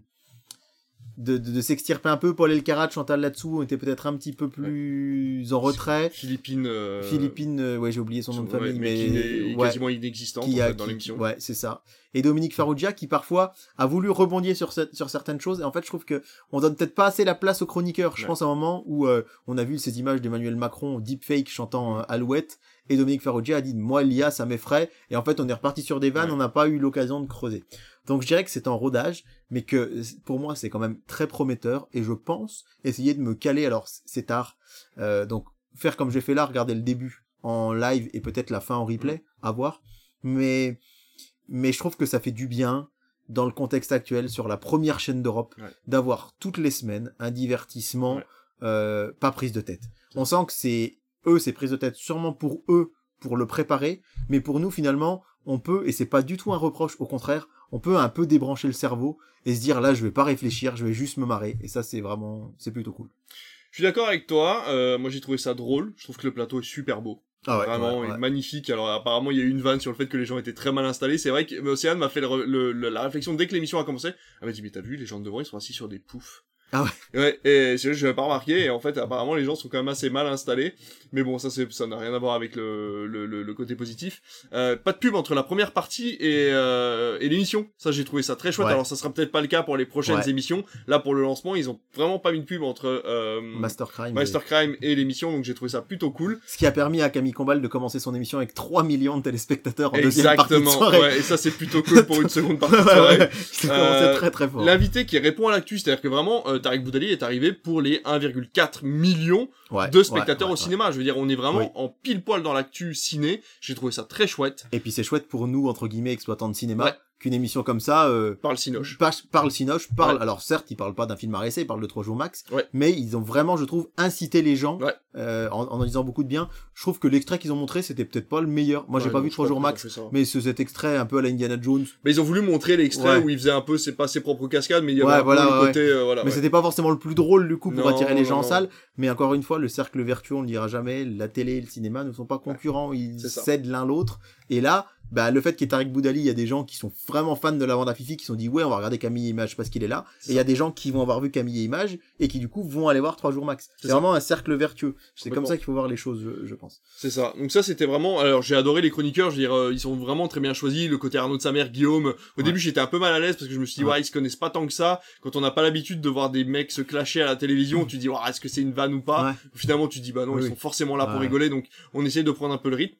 [SPEAKER 2] de, de, de s'extirper un peu. Paul Elkarat, Chantal là-dessous, était peut-être un petit peu plus en retrait.
[SPEAKER 1] Philippine. euh,
[SPEAKER 2] Philippine, euh, ouais, j'ai oublié son nom de
[SPEAKER 1] ouais,
[SPEAKER 2] famille, mais,
[SPEAKER 1] est
[SPEAKER 2] ouais,
[SPEAKER 1] quasiment inexistante
[SPEAKER 2] qui
[SPEAKER 1] en fait, dans l'émission.
[SPEAKER 2] Ouais, c'est ça. Et Dominique Farrugia qui parfois a voulu rebondir sur, sur certaines choses. Et en fait, je trouve que on donne peut-être pas assez la place aux chroniqueurs. Je pense à un moment où euh, on a vu ces images d'Emmanuel Macron deepfake chantant euh, Alouette. Et Dominique Farrugia a dit moi l'IA ça m'effraie. Et en fait, on est reparti sur des vannes.
[SPEAKER 1] Ouais.
[SPEAKER 2] On n'a pas eu l'occasion de creuser. Donc je dirais que c'est en rodage, mais que pour moi c'est quand même très prometteur. Et je pense essayer de me caler. Alors c'est tard, euh, donc faire comme j'ai fait là, regarder le début en live et peut-être la fin en replay, à voir. Mais mais je trouve que ça fait du bien dans le contexte actuel sur la première chaîne d'Europe
[SPEAKER 1] Ouais.
[SPEAKER 2] d'avoir toutes les semaines un divertissement
[SPEAKER 1] Ouais.
[SPEAKER 2] euh, pas prise de tête. On sent que c'est eux, c'est prise de tête sûrement pour eux pour le préparer, mais pour nous finalement, on peut et c'est pas du tout un reproche, au contraire, on peut un peu débrancher le cerveau et se dire là, je vais pas réfléchir, je vais juste me marrer et ça c'est vraiment c'est plutôt cool.
[SPEAKER 1] Je suis d'accord avec toi. euh, moi, j'ai trouvé ça drôle. Je trouve que le plateau est super beau.
[SPEAKER 2] Ah ouais,
[SPEAKER 1] Vraiment,
[SPEAKER 2] ouais,
[SPEAKER 1] il est
[SPEAKER 2] ouais.
[SPEAKER 1] magnifique. Alors, apparemment, il y a eu une vanne sur le fait que les gens étaient très mal installés. C'est vrai que mais Océane m'a fait le- le- le- la réflexion dès que l'émission a commencé. Elle m'a dit, mais t'as vu, les gens de devant, ils sont assis sur des poufs.
[SPEAKER 2] Ah
[SPEAKER 1] ouais. Ouais. Et je n'avais pas remarqué. Et en fait, apparemment, les gens sont quand même assez mal installés. Mais bon, ça, c'est, ça n'a rien à voir avec le, le, le, côté positif. Euh, pas de pub entre la première partie et, euh, et l'émission. Ça, j'ai trouvé ça très chouette. Alors, ça sera peut-être pas le cas pour les prochaines émissions. Là, pour le lancement, ils ont vraiment pas mis de pub entre euh,
[SPEAKER 2] Master Crime,
[SPEAKER 1] Master Crime et l'émission. Donc, j'ai trouvé ça plutôt cool.
[SPEAKER 2] Ce qui a permis à Camille Combal de commencer son émission avec 3 millions de téléspectateurs en deuxième partie de soirée.
[SPEAKER 1] Ouais, et ça, c'est plutôt cool pour une seconde partie de soirée.
[SPEAKER 2] Euh, très très fort.
[SPEAKER 1] L'invité qui répond à l'actu, c'est-à-dire que vraiment, euh, Tariq Boudali est arrivé pour les 1,4 millions de spectateurs au cinéma. Je veux dire, on est vraiment en pile poil dans l'actu ciné. J'ai trouvé ça très chouette.
[SPEAKER 2] Et puis c'est chouette pour nous, entre guillemets, exploitants de cinéma, qu'une émission comme ça euh,
[SPEAKER 1] parle Sinoche.
[SPEAKER 2] Parle, Sinoche, parle. Alors certes, ils parlent pas d'un film à récit, ils parlent de trois jours max, mais ils ont vraiment, je trouve, incité les gens euh, en, en, disant beaucoup de bien. Je trouve que l'extrait qu'ils ont montré, c'était peut-être pas le meilleur. Moi, j'ai pas vu trois jours max, mais ce, cet extrait un peu à la Indiana Jones.
[SPEAKER 1] Mais ils ont voulu montrer l'extrait où il faisait un peu, c'est pas ses propres cascades, mais il y avait un peu le côté, euh, voilà.
[SPEAKER 2] Mais c'était pas forcément le plus drôle du coup pour attirer les gens en salle. Mais encore une fois, le cercle vertueux, on le dira jamais. La télé et le cinéma ne sont pas concurrents, ils cèdent l'un l'autre. Et là, bah, le fait qu'il y ait Tariq Boudali, il y a des gens qui sont vraiment fans de la bande à Fifi qui sont dit ouais on va regarder Camille et Image parce qu'il est là. Et il y a des gens qui vont avoir vu Camille et Image et qui du coup vont aller voir trois jours max. C'est vraiment un cercle vertueux. C'est comme ça qu'il faut voir les choses je, pense.
[SPEAKER 1] C'est ça. Donc ça c'était vraiment alors j'ai adoré les chroniqueurs je veux dire euh, ils sont vraiment très bien choisis. Le côté Arnaud de sa mère Guillaume. Au début j'étais un peu mal à l'aise parce que je me suis dit ouais, ils se connaissent pas tant que ça. Quand on n'a pas l'habitude de voir des mecs se clasher à la télévision tu dis ouais, est-ce que c'est une vanne ou pas? Finalement tu dis bah non ils sont forcément là pour rigoler. Donc on essaie de prendre un peu le rythme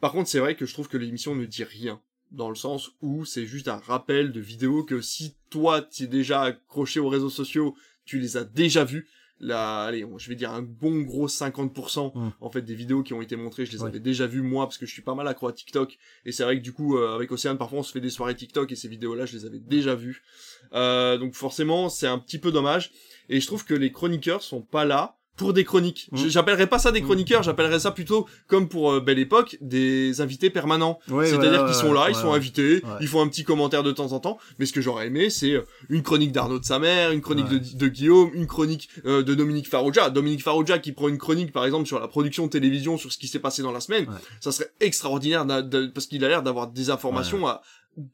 [SPEAKER 1] par contre, c'est vrai que je trouve que l'émission ne dit rien dans le sens où c'est juste un rappel de vidéos que si toi tu es déjà accroché aux réseaux sociaux, tu les as déjà vus. Là, allez, je vais dire un bon gros 50% mm. en fait des vidéos qui ont été montrées, je les avais déjà vues moi parce que je suis pas mal accro à TikTok et c'est vrai que du coup euh, avec Océane parfois on se fait des soirées TikTok et ces vidéos-là je les avais déjà vues. Euh, donc forcément c'est un petit peu dommage et je trouve que les chroniqueurs sont pas là pour des chroniques. Mmh. J'appellerais pas ça des mmh. chroniqueurs, j'appellerais ça plutôt comme pour euh, Belle Époque des invités permanents. C'est-à-dire qu'ils sont là, ils sont invités, ils font un petit commentaire de temps en temps. Mais ce que j'aurais aimé, c'est euh, une chronique d'Arnaud de sa mère, une chronique de, de, Guillaume, une chronique euh, de Dominique Farrugia. Dominique Farrugia qui prend une chronique par exemple sur la production de télévision, sur ce qui s'est passé dans la semaine. Ça serait extraordinaire parce qu'il a l'air d'avoir des informations à,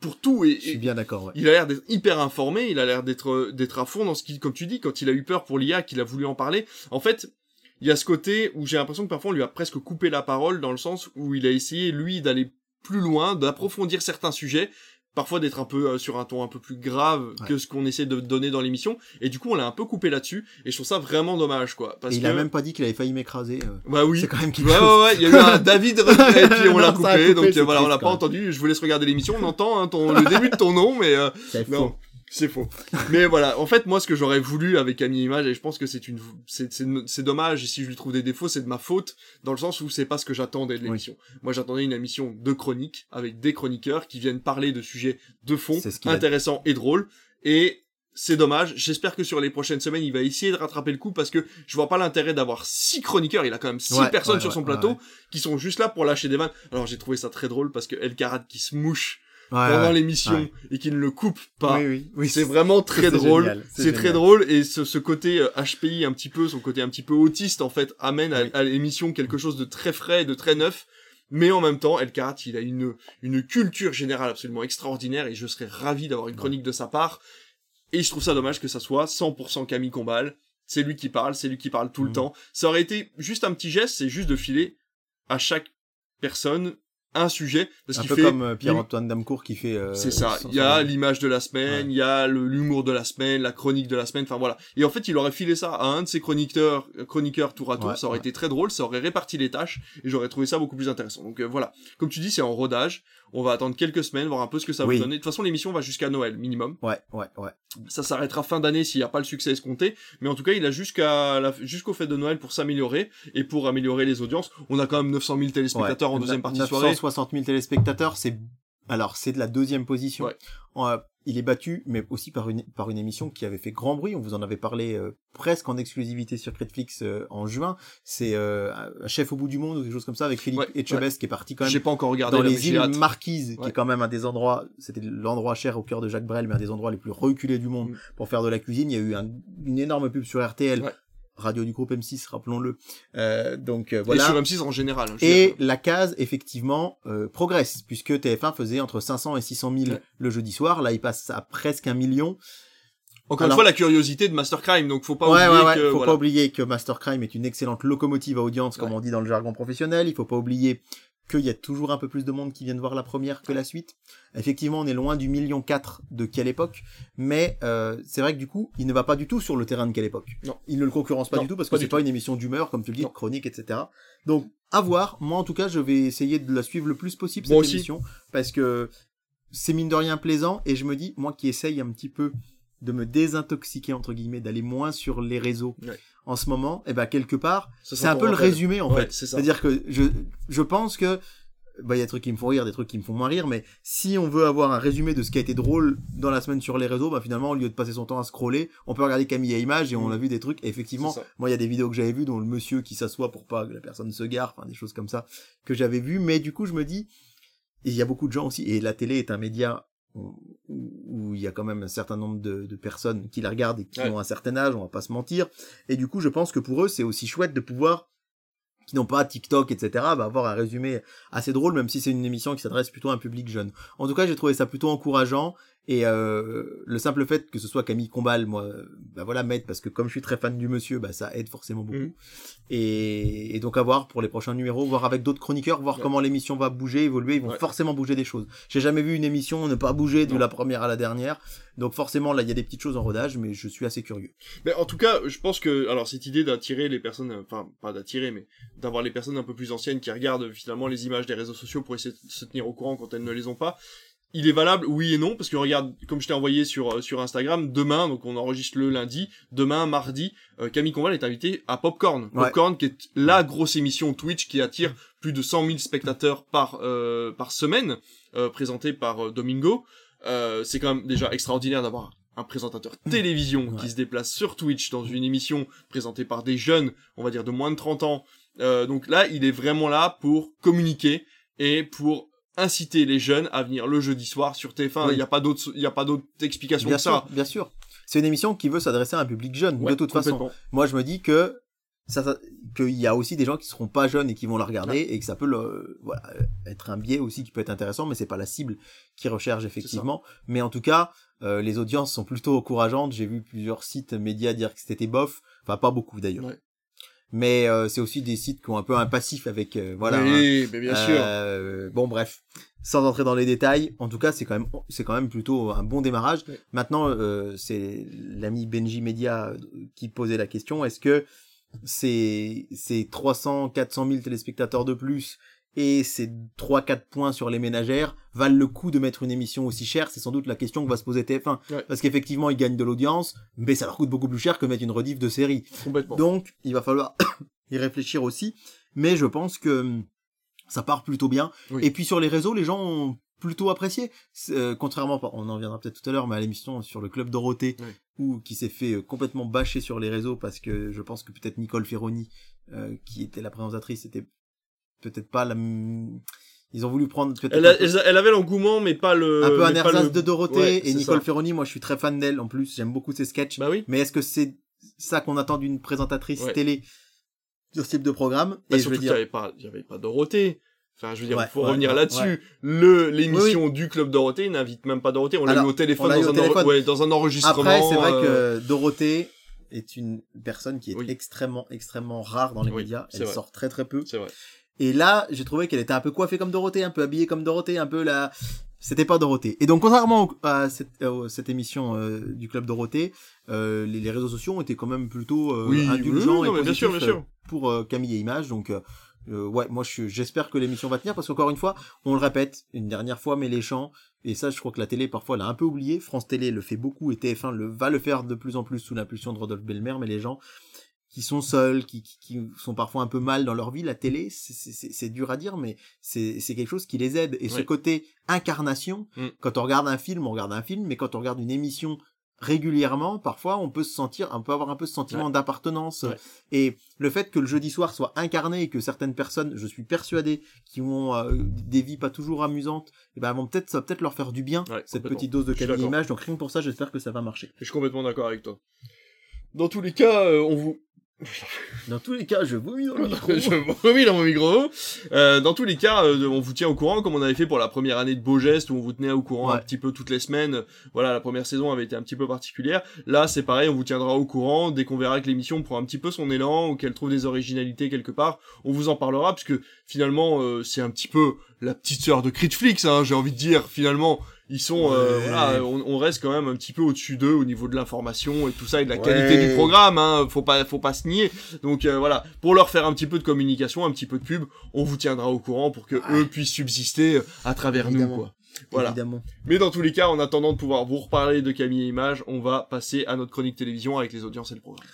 [SPEAKER 1] pour tout et,
[SPEAKER 2] je suis bien d'accord
[SPEAKER 1] il a l'air d'être hyper informé il a l'air d'être d'être à fond dans ce qu'il comme tu dis quand il a eu peur pour l'IA qu'il a voulu en parler. En fait il y a ce côté où j'ai l'impression que parfois on lui a presque coupé la parole dans le sens où il a essayé lui d'aller plus loin d'approfondir certains sujets parfois d'être un peu euh, sur un ton un peu plus grave que ce qu'on essaie de donner dans l'émission. Et du coup on l'a un peu coupé là-dessus. Et je trouve ça vraiment dommage quoi.
[SPEAKER 2] Parce et il a même pas dit qu'il avait failli m'écraser euh.
[SPEAKER 1] bah oui.
[SPEAKER 2] C'est quand même
[SPEAKER 1] quelque ouais, ouais ouais. Il y a eu un David et puis on l'a coupé, donc voilà on l'a pas entendu. Je vous laisse regarder l'émission. On entend hein, ton le début de ton nom mais euh, non c'est faux. Mais voilà, en fait, moi, ce que j'aurais voulu avec Camille Image, et je pense que c'est une, c'est dommage, et si je lui trouve des défauts, c'est de ma faute, dans le sens où c'est pas ce que j'attendais de l'émission. Moi, j'attendais une émission de chronique, avec des chroniqueurs qui viennent parler de sujets de fond, intéressants et drôles, et c'est dommage. J'espère que sur les prochaines semaines, il va essayer de rattraper le coup parce que je vois pas l'intérêt d'avoir six chroniqueurs. Il a quand même six personnes sur son plateau qui sont juste là pour lâcher des vannes. Alors j'ai trouvé ça très drôle parce que El Karat qui se mouche pendant l'émission et qui ne le coupe pas. Oui, oui, c'est vraiment très drôle. C'est très drôle et ce, ce côté HPI euh, un petit peu, son côté un petit peu autiste en fait, amène à, l'émission quelque chose de très frais, de très neuf. Mais en même temps, El Karat, il a une, une culture générale absolument extraordinaire et je serais ravi d'avoir une chronique de sa part. Et je trouve ça dommage que ça soit 100% Camille Combal. C'est lui qui parle, c'est lui qui parle tout le mm. temps. Ça aurait été juste un petit geste, c'est juste de filer à chaque personne un sujet
[SPEAKER 2] parce qu'il fait comme euh, Pierre-Antoine Damcourt qui fait euh,
[SPEAKER 1] c'est ça. il y a l'image de la semaine il y a l'humour de la semaine la chronique de la semaine enfin voilà. Et en fait il aurait filé ça à un de ses chroniqueurs chroniqueurs tour à tour. Ça aurait été très drôle ça aurait réparti les tâches et j'aurais trouvé ça beaucoup plus intéressant. Donc euh, voilà. Comme tu dis c'est en rodage on va attendre quelques semaines, voir un peu ce que ça va donner. De toute façon, l'émission va jusqu'à Noël, minimum.
[SPEAKER 2] Ouais, ouais, ouais.
[SPEAKER 1] Ça s'arrêtera fin d'année s'il n'y a pas le succès escompté. Mais en tout cas, il a jusqu'à jusqu'au fait de Noël pour s'améliorer et pour améliorer les audiences. On a quand même 900 000 téléspectateurs en deuxième partie de soirée.
[SPEAKER 2] 960 000 téléspectateurs, c'est alors c'est de la deuxième position. Ouais il est battu, mais aussi par une par une émission qui avait fait grand bruit. On vous en avait parlé euh, presque en exclusivité sur Critflix euh, en juin. C'est euh, un chef au bout du monde ou quelque chose comme ça avec Philippe Etchebest qui est parti quand même.
[SPEAKER 1] J'ai pas encore regardé
[SPEAKER 2] dans les îles Marquises, qui est quand même un des endroits. C'était l'endroit cher au cœur de Jacques Brel, mais un des endroits les plus reculés du monde mm. pour faire de la cuisine. Il y a eu une énorme pub sur RTL radio du groupe M6, rappelons-le. Euh, donc euh, voilà.
[SPEAKER 1] Et sur M6 en général. Hein,
[SPEAKER 2] et la case effectivement euh, progresse puisque TF1 faisait entre 500 et 600 000 le jeudi soir. Là, il passe à presque un million.
[SPEAKER 1] Encore
[SPEAKER 2] Alors-
[SPEAKER 1] une fois, la curiosité de Master Crime, donc faut pas
[SPEAKER 2] ouais,
[SPEAKER 1] oublier
[SPEAKER 2] ouais, ouais.
[SPEAKER 1] que
[SPEAKER 2] faut
[SPEAKER 1] voilà.
[SPEAKER 2] pas oublier que Master Crime est une excellente locomotive à audience, comme on dit dans le jargon professionnel. Il faut pas oublier qu'il y a toujours un peu plus de monde qui viennent voir la première que la suite. Effectivement, on est loin du million 4 de quelle époque, mais euh, c'est vrai que du coup, il ne va pas du tout sur le terrain de quelle époque.
[SPEAKER 1] Non.
[SPEAKER 2] Il ne le concurrence pas
[SPEAKER 1] Non,
[SPEAKER 2] du tout parce que c'est pas une émission d'humeur, comme tu le dis,
[SPEAKER 1] Non.
[SPEAKER 2] chronique, etc. Donc, à voir. Moi, en tout cas, je vais essayer de la suivre le plus possible
[SPEAKER 1] Moi
[SPEAKER 2] cette
[SPEAKER 1] aussi.
[SPEAKER 2] émission parce que c'est mine de rien plaisant et je me dis, moi qui essaye un petit peu de me désintoxiquer entre guillemets, d'aller moins sur les réseaux
[SPEAKER 1] Ouais.
[SPEAKER 2] en ce moment, et ben quelque part, c'est un peu le résumé en
[SPEAKER 1] Ouais,
[SPEAKER 2] fait. C'est-à-dire que je je pense que bah il y a des trucs qui me font rire, des trucs qui me font moins rire, mais si on veut avoir un résumé de ce qui a été drôle dans la semaine sur les réseaux, bah finalement au lieu de passer son temps à scroller, on peut regarder Camille à images et on
[SPEAKER 1] Mm.
[SPEAKER 2] a vu des trucs. Et effectivement, moi il y a des vidéos que j'avais vues dont le monsieur qui s'assoit pour pas que la personne se gare, enfin des choses comme ça que j'avais vues. Mais du coup je me dis, il y a beaucoup de gens aussi, et la télé est un média où, il y a quand même un certain nombre de, de personnes qui la regardent et qui
[SPEAKER 1] Ouais.
[SPEAKER 2] ont un certain âge, on va pas se mentir. Et du coup, je pense que pour eux, c'est aussi chouette de pouvoir, qui n'ont pas TikTok, etc., bah, avoir un résumé assez drôle, même si c'est une émission qui s'adresse plutôt à un public jeune. En tout cas, j'ai trouvé ça plutôt encourageant. Et euh, le simple fait que ce soit Camille Combal, moi, bah voilà, m'aide parce que comme je suis très fan du monsieur, bah ça aide forcément beaucoup.
[SPEAKER 1] Mhm.
[SPEAKER 2] Et, et donc à voir pour les prochains numéros, voir avec d'autres chroniqueurs, voir
[SPEAKER 1] Ouais.
[SPEAKER 2] comment l'émission va bouger, évoluer. Ils vont
[SPEAKER 1] Ouais.
[SPEAKER 2] forcément bouger des choses. J'ai jamais vu une émission ne pas bouger de
[SPEAKER 1] Non.
[SPEAKER 2] la première à la dernière. Donc forcément là, il y a des petites choses en rodage, mais je suis assez curieux.
[SPEAKER 1] Mais en tout cas, je pense que alors cette idée d'attirer les personnes, enfin pas d'attirer, mais d'avoir les personnes un peu plus anciennes qui regardent finalement les images des réseaux sociaux pour essayer de se tenir au courant quand elles ne les ont pas. Il est valable, oui et non, parce que regarde, comme je t'ai envoyé sur euh, sur Instagram, demain, donc on enregistre le lundi, demain mardi, euh, Camille Conval est invitée à Popcorn.
[SPEAKER 2] Ouais.
[SPEAKER 1] Popcorn qui est la grosse émission Twitch qui attire plus de 100 000 spectateurs par euh, par semaine, euh, présentée par euh, Domingo. Euh, c'est quand même déjà extraordinaire d'avoir un présentateur télévision
[SPEAKER 2] Ouais.
[SPEAKER 1] qui se déplace sur Twitch dans une émission présentée par des jeunes, on va dire de moins de 30 ans. Euh, donc là, il est vraiment là pour communiquer et pour inciter les jeunes à venir le jeudi soir sur TF1. Il
[SPEAKER 2] Oui.
[SPEAKER 1] n'y a pas d'autre, il y a pas d'autre explication
[SPEAKER 2] Bien
[SPEAKER 1] que
[SPEAKER 2] sûr,
[SPEAKER 1] ça.
[SPEAKER 2] bien sûr. C'est une émission qui veut s'adresser à un public jeune,
[SPEAKER 1] Ouais,
[SPEAKER 2] de toute façon. Moi, je me dis que ça, ça- qu'il y a aussi des gens qui seront pas jeunes et qui vont la regarder et que ça peut le, voilà, être un biais aussi qui peut être intéressant, mais c'est pas la cible qui recherche effectivement. Mais en tout cas, euh, les audiences sont plutôt encourageantes. J'ai vu plusieurs sites médias dire que c'était bof. Enfin, pas beaucoup d'ailleurs.
[SPEAKER 1] Ouais.
[SPEAKER 2] Mais euh, c'est aussi des sites qui ont un peu un passif avec, euh, voilà. hein.
[SPEAKER 1] Oui, mais bien sûr.
[SPEAKER 2] Euh, bon, bref, sans entrer dans les détails, en tout cas, c'est quand même, c'est quand même plutôt un bon démarrage.
[SPEAKER 1] Ouais.
[SPEAKER 2] Maintenant, euh, c'est l'ami Benji Media euh, qui posait la question est-ce que ces, ces 300, 400 000 téléspectateurs de plus et ces 3-4 points sur les ménagères valent le coup de mettre une émission aussi chère C'est sans doute la question que va se poser TF1.
[SPEAKER 1] Ouais.
[SPEAKER 2] Parce qu'effectivement, ils gagnent de l'audience, mais ça leur coûte beaucoup plus cher que mettre une rediff de série. Donc, il va falloir y réfléchir aussi. Mais je pense que hum, ça part plutôt bien.
[SPEAKER 1] Oui.
[SPEAKER 2] Et puis sur les réseaux, les gens ont plutôt apprécié. Euh, contrairement, on en reviendra peut-être tout à l'heure, mais à l'émission sur le club Dorothée,
[SPEAKER 1] Oui.
[SPEAKER 2] où qui s'est fait euh, complètement bâcher sur les réseaux parce que je pense que peut-être Nicole Ferroni, euh, qui était la présentatrice, était peut-être pas la. Ils ont voulu prendre peut-être
[SPEAKER 1] Elle, a-
[SPEAKER 2] peu-
[SPEAKER 1] avait l'engouement, mais pas le.
[SPEAKER 2] un peu un ersatz
[SPEAKER 1] le-
[SPEAKER 2] de Dorothée
[SPEAKER 1] Ouais,
[SPEAKER 2] et Nicole
[SPEAKER 1] ça.
[SPEAKER 2] Ferroni. Moi, je suis très fan d'elle. En plus, j'aime beaucoup ses sketchs.
[SPEAKER 1] Bah oui.
[SPEAKER 2] Mais est-ce que c'est ça qu'on attend d'une présentatrice
[SPEAKER 1] Ouais.
[SPEAKER 2] télé sur ce type de programme?
[SPEAKER 1] Bah,
[SPEAKER 2] Et je veux
[SPEAKER 1] qu'il
[SPEAKER 2] dire,
[SPEAKER 1] n'y avait pas, il y avait pas Dorothée. Enfin, je veux dire,
[SPEAKER 2] Ouais,
[SPEAKER 1] il faut
[SPEAKER 2] ouais,
[SPEAKER 1] revenir
[SPEAKER 2] ouais,
[SPEAKER 1] là-dessus. Le, l'émission du club Dorothée n'invite même pas Dorothée. On l'a eu au téléphone,
[SPEAKER 2] eu
[SPEAKER 1] dans,
[SPEAKER 2] au
[SPEAKER 1] un enre-
[SPEAKER 2] téléphone.
[SPEAKER 1] ouais, dans un enregistrement.
[SPEAKER 2] Après, c'est vrai
[SPEAKER 1] euh,
[SPEAKER 2] que Dorothée est une personne qui est
[SPEAKER 1] Oui.
[SPEAKER 2] extrêmement, extrêmement rare dans les médias. Elle
[SPEAKER 1] vrai.
[SPEAKER 2] sort très très peu.
[SPEAKER 1] C'est vrai.
[SPEAKER 2] Et là, j'ai trouvé qu'elle était un peu coiffée comme Dorothée, un peu habillée comme Dorothée, un peu la... C'était pas Dorothée. Et donc, contrairement au- à cette, à cette émission euh, du club Dorothée, euh, les, les réseaux sociaux ont été quand même plutôt euh,
[SPEAKER 1] Oui,
[SPEAKER 2] indulgents
[SPEAKER 1] oui,
[SPEAKER 2] et
[SPEAKER 1] bien sûr, bien sûr.
[SPEAKER 2] euh, pour euh, Camille et Images. Donc, euh, euh, ouais, moi, je- j'espère que l'émission va tenir parce qu'encore une fois, on le répète une dernière fois, mais les champs, et ça, je crois que la télé, parfois, l'a un peu oublié. France Télé le fait beaucoup et TF1 le, va le faire de plus en plus sous l'impulsion de Rodolphe Belmer, mais les gens qui sont seuls, qui, qui, qui sont parfois un peu mal dans leur vie, la télé, c'est- dur à dire, mais c'est quelque chose qui les aide. Et ce côté incarnation,
[SPEAKER 1] Mm.
[SPEAKER 2] quand on regarde un film, on regarde un film, mais quand on regarde une émission régulièrement, parfois on peut se sentir, on peut avoir un peu ce sentiment
[SPEAKER 1] Ouais.
[SPEAKER 2] d'appartenance.
[SPEAKER 1] Ouais.
[SPEAKER 2] Et le fait que le jeudi soir soit incarné et que certaines personnes, je suis persuadé, qui ont euh, des vies pas toujours amusantes, et ben vont peut-être ça va peut-être leur faire du bien
[SPEAKER 1] Ouais,
[SPEAKER 2] cette petite dose de
[SPEAKER 1] Je suis
[SPEAKER 2] Camille
[SPEAKER 1] d'accord.
[SPEAKER 2] Image. Donc rien que pour ça, j'espère que ça va marcher.
[SPEAKER 1] Je suis complètement d'accord avec toi. Dans tous les cas, euh, on vous.
[SPEAKER 2] Dans tous les cas, je vomis dans le micro.
[SPEAKER 1] je vomis dans mon micro. Euh, dans tous les cas, euh, on vous tient au courant, comme on avait fait pour la première année de Beau Geste, où on vous tenait au courant
[SPEAKER 2] Ouais.
[SPEAKER 1] un petit peu toutes les semaines. Voilà, la première saison avait été un petit peu particulière. Là, c'est pareil, on vous tiendra au courant dès qu'on verra que l'émission prend un petit peu son élan ou qu'elle trouve des originalités quelque part. On vous en parlera, parce que finalement, euh, c'est un petit peu la petite sœur de Critflix, hein, j'ai envie de dire. Finalement, ils sont, euh, voilà, on, on reste quand même un petit peu au-dessus d'eux au niveau de l'information et tout ça et de la
[SPEAKER 2] Ouais.
[SPEAKER 1] qualité du programme. Hein, faut pas, faut pas se nier. Donc euh, voilà, pour leur faire un petit peu de communication, un petit peu de pub, on vous tiendra au courant pour que eux puissent subsister euh, à travers nous, quoi. Voilà.
[SPEAKER 2] Évidemment.
[SPEAKER 1] Mais dans tous les cas, en attendant de pouvoir vous reparler de Camille et Images, on va passer à notre chronique télévision avec les audiences et le programme.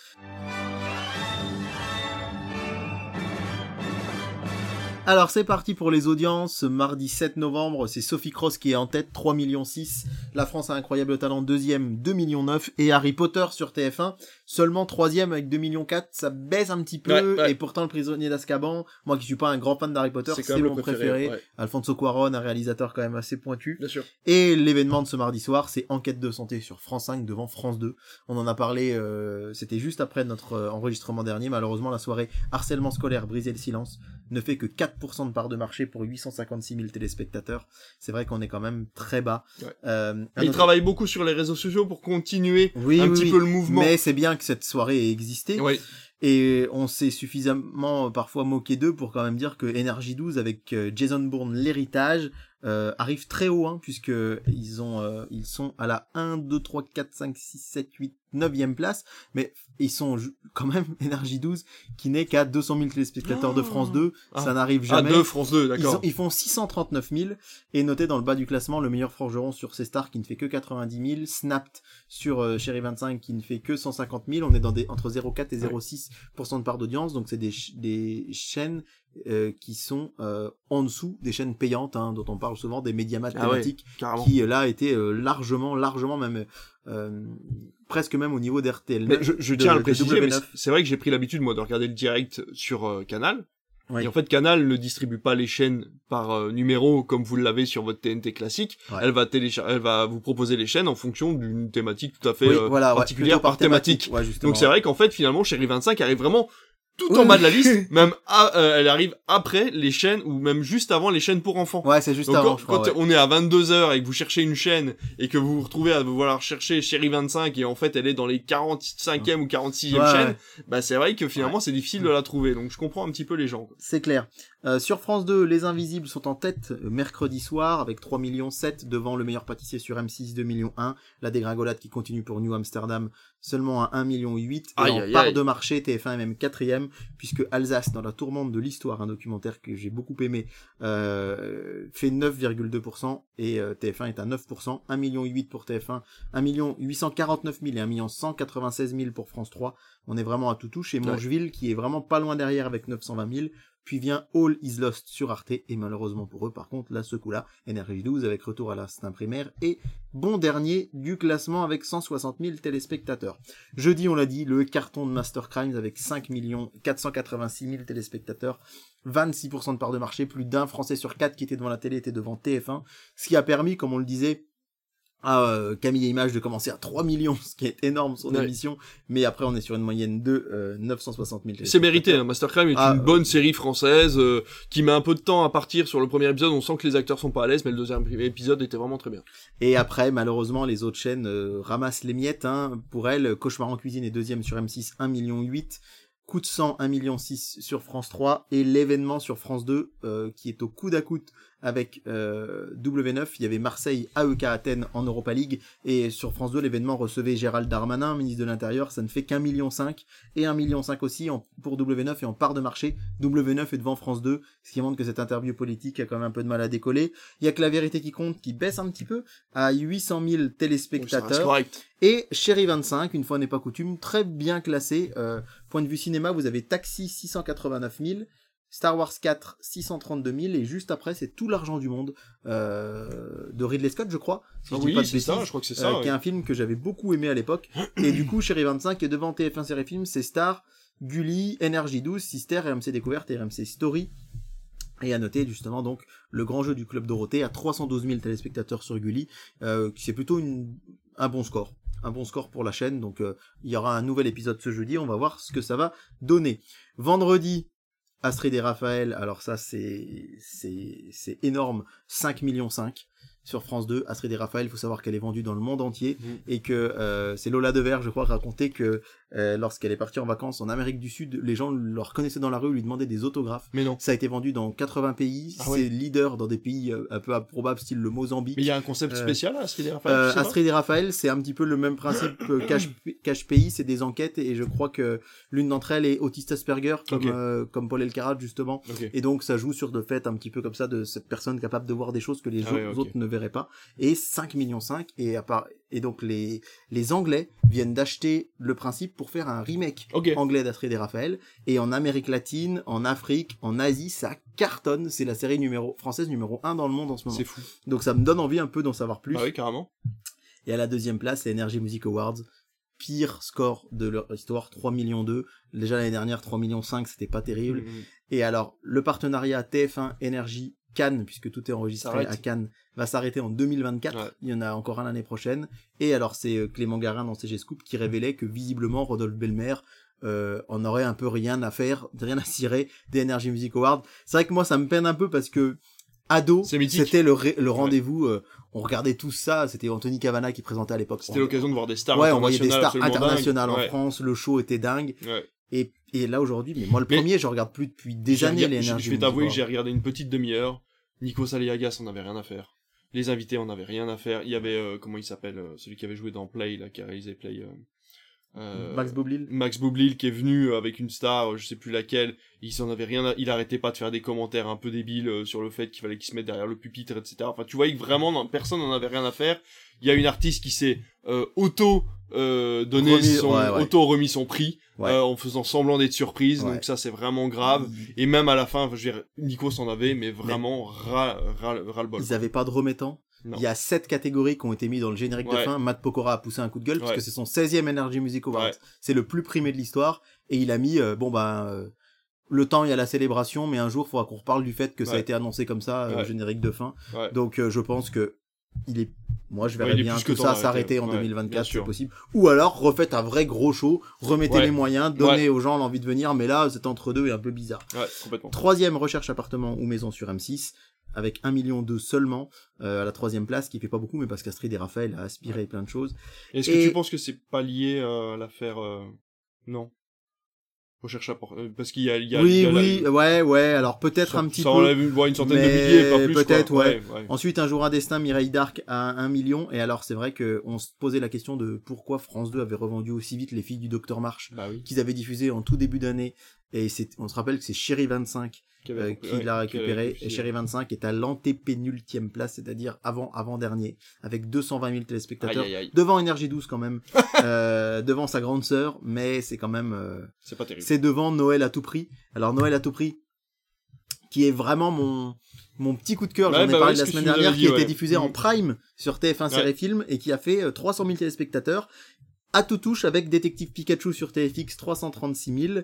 [SPEAKER 2] Alors c'est parti pour les audiences. Ce Mardi 7 novembre, c'est Sophie Cross qui est en tête, 3 millions 6. La France a incroyable talent, deuxième, 2 millions 9. Et Harry Potter sur TF1, seulement troisième avec 2 millions 4. Ça baisse un petit peu.
[SPEAKER 1] Ouais, ouais.
[SPEAKER 2] Et pourtant le prisonnier d'Azkaban, moi qui suis pas un grand fan d'Harry Potter,
[SPEAKER 1] C'est
[SPEAKER 2] mon préféré.
[SPEAKER 1] préféré. ouais.
[SPEAKER 2] Alfonso Cuarón, un réalisateur quand même assez pointu.
[SPEAKER 1] Bien sûr.
[SPEAKER 2] Et l'événement de ce mardi soir, c'est Enquête de santé sur France 5 devant France 2. On en a parlé, euh, c'était juste après notre euh, enregistrement dernier. Malheureusement, la soirée harcèlement scolaire, briser le silence, ne fait que 4% de part de marché pour 856 000 téléspectateurs. C'est vrai qu'on est quand même très bas. Euh,
[SPEAKER 1] ils
[SPEAKER 2] autre-
[SPEAKER 1] travaillent beaucoup sur les réseaux sociaux pour continuer
[SPEAKER 2] oui,
[SPEAKER 1] un
[SPEAKER 2] oui,
[SPEAKER 1] petit
[SPEAKER 2] oui.
[SPEAKER 1] peu le mouvement.
[SPEAKER 2] Mais c'est bien que cette soirée ait existé.
[SPEAKER 1] Ouais.
[SPEAKER 2] Et on s'est suffisamment euh, parfois moqué d'eux pour quand même dire que Energy 12 avec euh, Jason Bourne l'héritage euh, arrive très haut hein, puisque ils ont euh, ils sont à la 1 2 3 4 5 6 7 8 9e place mais ils sont quand même Energy 12 qui n'est qu'à 200 000 téléspectateurs de France 2
[SPEAKER 1] Ah.
[SPEAKER 2] ça n'arrive
[SPEAKER 1] Ah,
[SPEAKER 2] jamais
[SPEAKER 1] deux, France 2,
[SPEAKER 2] ils,
[SPEAKER 1] d'accord.
[SPEAKER 2] ils font 639 000 et noté dans le bas du classement le meilleur forgeron sur ces stars qui ne fait que 90 000, Snapped sur euh, Chéri 25 qui ne fait que 150 000. On est dans des entre 0,4 et 0,6% de part d'audience, donc c'est des, ch- des chaînes euh, qui sont euh, en dessous des chaînes payantes, hein, dont on parle souvent des médiamats
[SPEAKER 1] Ah ouais.
[SPEAKER 2] thématiques,
[SPEAKER 1] Carrément.
[SPEAKER 2] qui euh, là étaient euh, largement, largement même presque même au niveau d'RTL.
[SPEAKER 1] Mais je, je tiens à le préciser, mais
[SPEAKER 2] W9.
[SPEAKER 1] c'est- vrai que j'ai pris l'habitude, moi, de regarder le direct sur Canal. Et en fait, Canal ne distribue pas les chaînes par euh, numéro comme vous l'avez sur votre TNT classique.
[SPEAKER 2] Ouais.
[SPEAKER 1] Elle va télécharger, elle va vous proposer les chaînes en fonction d'une thématique tout à fait
[SPEAKER 2] Oui,
[SPEAKER 1] euh,
[SPEAKER 2] voilà,
[SPEAKER 1] particulière par thématique.
[SPEAKER 2] Justement,
[SPEAKER 1] Donc c'est vrai qu'en fait, finalement, Chérie 25 arrive vraiment tout en bas de la liste, même à- euh, elle arrive après les chaînes ou même juste avant les chaînes pour enfants.
[SPEAKER 2] Ouais, c'est juste
[SPEAKER 1] Donc
[SPEAKER 2] avant,
[SPEAKER 1] quand,
[SPEAKER 2] je crois.
[SPEAKER 1] quand
[SPEAKER 2] ouais.
[SPEAKER 1] on est à 22h et que vous cherchez une chaîne et que vous vous retrouvez à vouloir chercher Chérie 25 et en fait elle est dans les 45e ou 46e
[SPEAKER 2] Ouais,
[SPEAKER 1] chaînes,
[SPEAKER 2] ouais.
[SPEAKER 1] bah c'est vrai que finalement c'est difficile de la trouver. Donc je comprends un petit peu les gens.
[SPEAKER 2] C'est clair. Euh, sur France 2, Les Invisibles sont en tête euh, mercredi soir avec 3 millions 7 devant le meilleur pâtissier sur M6 2 millions 1. La dégringolade qui continue pour New Amsterdam seulement à 1 million 8 et
[SPEAKER 1] Aïe,
[SPEAKER 2] en
[SPEAKER 1] aïe,
[SPEAKER 2] part
[SPEAKER 1] aïe.
[SPEAKER 2] de marché TF1 est même quatrième puisque Alsace dans la tourmente de l'histoire, un documentaire que j'ai beaucoup aimé, euh, fait 9,2% et euh, TF1 est à 9%, 1 million 8 pour TF1, 1 million 849 000 et 1 million 196 000 pour France 3. On est vraiment à tout touche et. Mongeville qui est vraiment pas loin derrière avec 920 000 puis vient All is Lost sur Arte, et malheureusement pour eux, par contre, là, ce coup-là, Energy 12 avec retour à l'instinct primaire, et bon dernier du classement avec 160 000 téléspectateurs. Jeudi, on l'a dit, le carton de Master Crimes avec 5 486 000 téléspectateurs, 26% de part de marché, plus d'un Français sur quatre qui était devant la télé était devant TF1, ce qui a permis, comme on le disait, à euh, Camille et Images de commencer à 3 millions, ce qui est énorme son
[SPEAKER 1] Ouais.
[SPEAKER 2] émission, mais après on est sur une moyenne de euh, 960 000
[SPEAKER 1] C'est mérité, hein. Mastercrime est
[SPEAKER 2] Ah,
[SPEAKER 1] une
[SPEAKER 2] euh,
[SPEAKER 1] bonne série française euh, qui met un peu de temps à partir sur le premier épisode. On sent que les acteurs sont pas à l'aise, mais le deuxième épisode était vraiment très bien.
[SPEAKER 2] Et après, malheureusement, les autres chaînes euh, ramassent les miettes. Hein. Pour elles, Cauchemar en cuisine est deuxième sur M6, 1 million 8. Coup de sang, 1 million 6 sur France 3. Et l'événement sur France 2, euh, qui est au coude à coude avec euh, W9. Il y avait Marseille, AEK Athènes en Europa League. Et sur France 2, l'événement recevait Gérald Darmanin, ministre de l'Intérieur. Ça ne fait qu'un million 5. Et 1 million 5 aussi en, pour W9 et en part de marché. W9 est devant France 2. Ce qui montre que cette interview politique a quand même un peu de mal à décoller. Il y a que la vérité qui compte, qui baisse un petit peu à 800 000
[SPEAKER 1] Donc, ça reste
[SPEAKER 2] téléspectateurs.
[SPEAKER 1] correct.
[SPEAKER 2] Et Chéri 25, une fois n'est pas coutume, très bien classé. Euh, point de vue cinéma, vous avez Taxi 689 000, Star Wars 4 632 000, et juste après, c'est Tout l'argent du monde euh, de Ridley Scott, je crois. Si
[SPEAKER 1] Ah oui, c'est ça, je crois que c'est
[SPEAKER 2] euh,
[SPEAKER 1] ça.
[SPEAKER 2] qui est un film que j'avais beaucoup aimé à l'époque. et du coup, Chéri 25 est devant TF1 Série Film, c'est Star, Gulli, Energy 12, Sister, RMC Découverte et RMC Story. Et à noter justement donc le grand jeu du club Dorothée à 312 000 téléspectateurs sur Gulli, euh, qui c'est plutôt une un bon score. Un bon score pour la chaîne. Donc euh, il y aura un nouvel épisode ce jeudi. On va voir ce que ça va donner. Vendredi, Astrid et Raphaël. Alors ça c'est c'est c'est énorme. 5 millions 5 sur France 2, Astrid et Raphaël, il faut savoir qu'elle est vendue dans le monde entier
[SPEAKER 1] Mm.
[SPEAKER 2] et que euh, c'est Lola Devers, je crois, racontait que euh, lorsqu'elle est partie en vacances en Amérique du Sud, les gens le reconnaissaient dans la rue, lui demandaient des autographes.
[SPEAKER 1] Mais non.
[SPEAKER 2] Ça a été vendu dans 80 pays,
[SPEAKER 1] Ah
[SPEAKER 2] c'est
[SPEAKER 1] ouais.
[SPEAKER 2] leader dans des pays euh, un peu improbables, style le Mozambique.
[SPEAKER 1] Mais il y a un concept
[SPEAKER 2] Euh,
[SPEAKER 1] spécial à Astrid et Raphaël,
[SPEAKER 2] Euh, Astrid et Raphaël, c'est un petit peu le même principe que cache, cache pays, c'est des enquêtes et je crois que l'une d'entre elles est autiste Asperger, comme, comme Paul Elkarat justement. Et donc ça joue sur le fait un petit peu comme ça de cette personne capable de voir des choses que les
[SPEAKER 1] Ah ouais,
[SPEAKER 2] autres- ne verraient pas. Et 5 millions 5 et à part et donc les les Anglais viennent d'acheter le principe pour faire un remake anglais d'Astrid et Raphaël et en Amérique latine, en Afrique, en Asie, ça cartonne. C'est la série numéro française numéro 1 dans le monde en ce moment.
[SPEAKER 1] C'est fou.
[SPEAKER 2] Donc ça me donne envie un peu d'en savoir plus.
[SPEAKER 1] Ah oui, carrément.
[SPEAKER 2] Et à la deuxième place, c'est Energy Music Awards. Pire score de leur histoire, 3 millions 2. Déjà l'année dernière, 3 millions 5, c'était pas terrible.
[SPEAKER 1] Mhm.
[SPEAKER 2] Et alors, le partenariat TF1 Énergie Cannes, puisque tout est enregistré à Cannes, va s'arrêter en 2024.
[SPEAKER 1] Ouais.
[SPEAKER 2] Il y en a encore un l'année prochaine. Et alors, c'est euh, Clément Garin dans CG Scoop qui révélait que visiblement, Rodolphe Belmer euh, en aurait un peu rien à faire, rien à cirer des Energy Music Awards. C'est vrai que moi, ça me peine un peu parce que ado, c'était le, rendez-vous. euh, on regardait tout ça. C'était Anthony Cavana qui présentait à l'époque.
[SPEAKER 1] C'était l'occasion de voir des stars
[SPEAKER 2] Ouais, on voyait des
[SPEAKER 1] internationales
[SPEAKER 2] stars internationales en
[SPEAKER 1] Ouais.
[SPEAKER 2] France. Le show était dingue. Et, et là aujourd'hui, mais moi le
[SPEAKER 1] Mais-
[SPEAKER 2] premier, je regarde plus depuis des années les
[SPEAKER 1] je- Je vais t'avouer que j'ai regardé une petite demi-heure. Nico Saliagas, on avait rien à faire. Les invités, on avait rien à faire. Il y avait, euh, comment il s'appelle, euh, celui qui avait joué dans Play, là, qui a réalisé Play. euh, euh,
[SPEAKER 2] Max Boblil.
[SPEAKER 1] Max Boublil qui est venu avec une star, euh, je sais plus laquelle, il s'en avait rien, à- il arrêtait pas de faire des commentaires un peu débiles euh, sur le fait qu'il fallait qu'il se mette derrière le pupitre, etc. Enfin, tu voyais que vraiment personne n'en avait rien à faire. Il y a une artiste qui s'est euh, auto euh, donné
[SPEAKER 2] Remis-
[SPEAKER 1] son,
[SPEAKER 2] ouais, ouais.
[SPEAKER 1] auto remis son prix
[SPEAKER 2] Ouais.
[SPEAKER 1] euh, en faisant semblant d'être surprise. Donc ça c'est vraiment grave. Et même à la fin, je veux dire, Nico s'en avait, mais vraiment ras, ras, ras le bol.
[SPEAKER 2] Ils avaient pas de remettant? Il y a sept catégories qui ont été mises dans le générique de fin. Matt Pokora a poussé un coup de gueule parce que c'est son 16e Energy Music Awards.
[SPEAKER 1] Ouais.
[SPEAKER 2] C'est le plus primé de l'histoire et il a mis euh, bon ben euh, le temps il y a la célébration mais un jour il faudra qu'on reparle du fait que ça a été annoncé comme ça euh, générique de fin. Donc je pense que il est moi je verrais bien tout ça s'arrêter en
[SPEAKER 1] Ouais, bien
[SPEAKER 2] 2024 c'est
[SPEAKER 1] sûr.
[SPEAKER 2] possible ou alors refaites un vrai gros show, remettez
[SPEAKER 1] Ouais.
[SPEAKER 2] les moyens, donnez aux gens l'envie de venir mais là c'est entre deux et un peu bizarre. Troisième recherche appartement ou maison sur M6 avec 1 million de seulement euh, à la troisième place qui fait pas beaucoup mais parce qu'Astrid et Raphaël a aspiré plein de choses.
[SPEAKER 1] Est-ce
[SPEAKER 2] Et-
[SPEAKER 1] que tu penses que c'est pas lié euh, à l'affaire euh... Non? Recherche à por- euh, parce qu'il y a, il y a, il
[SPEAKER 2] oui
[SPEAKER 1] y a la-
[SPEAKER 2] oui ouais ouais alors peut-être
[SPEAKER 1] ça,
[SPEAKER 2] un petit
[SPEAKER 1] ça
[SPEAKER 2] peu.
[SPEAKER 1] enlève une, une centaine de milliers, pas plus.
[SPEAKER 2] peut-être, ouais. Ensuite, un jour un destin, Mireille Darc à 1 million. Et alors, c'est vrai que on se posait la question de pourquoi France 2 avait revendu aussi vite les filles du Docteur March
[SPEAKER 1] Bah oui.
[SPEAKER 2] qu'ils avaient diffusé en tout début d'année. Et c'est, on se rappelle que c'est Chéri 25
[SPEAKER 1] Qui,
[SPEAKER 2] euh, qui
[SPEAKER 1] ouais,
[SPEAKER 2] l'a
[SPEAKER 1] qui
[SPEAKER 2] récupéré. Et Chéri 25 est à l'antépénultième place, c'est-à-dire avant, avant dernier, avec 220 000 téléspectateurs.
[SPEAKER 1] Aïe, aïe, aïe.
[SPEAKER 2] Devant Énergie 12 quand même, euh, devant sa grande sœur, mais c'est quand même, euh,
[SPEAKER 1] C'est pas terrible.
[SPEAKER 2] c'est devant Noël à tout prix. Alors Noël à tout prix, qui est vraiment mon mon petit coup de cœur, j'en ai
[SPEAKER 1] bah
[SPEAKER 2] parlé
[SPEAKER 1] ouais,
[SPEAKER 2] la semaine dernière, qui était
[SPEAKER 1] ouais.
[SPEAKER 2] diffusé en prime sur TF1 Série. Film et qui a fait euh, 300 000 téléspectateurs à tout touche avec Détective Pikachu sur TFX 336 000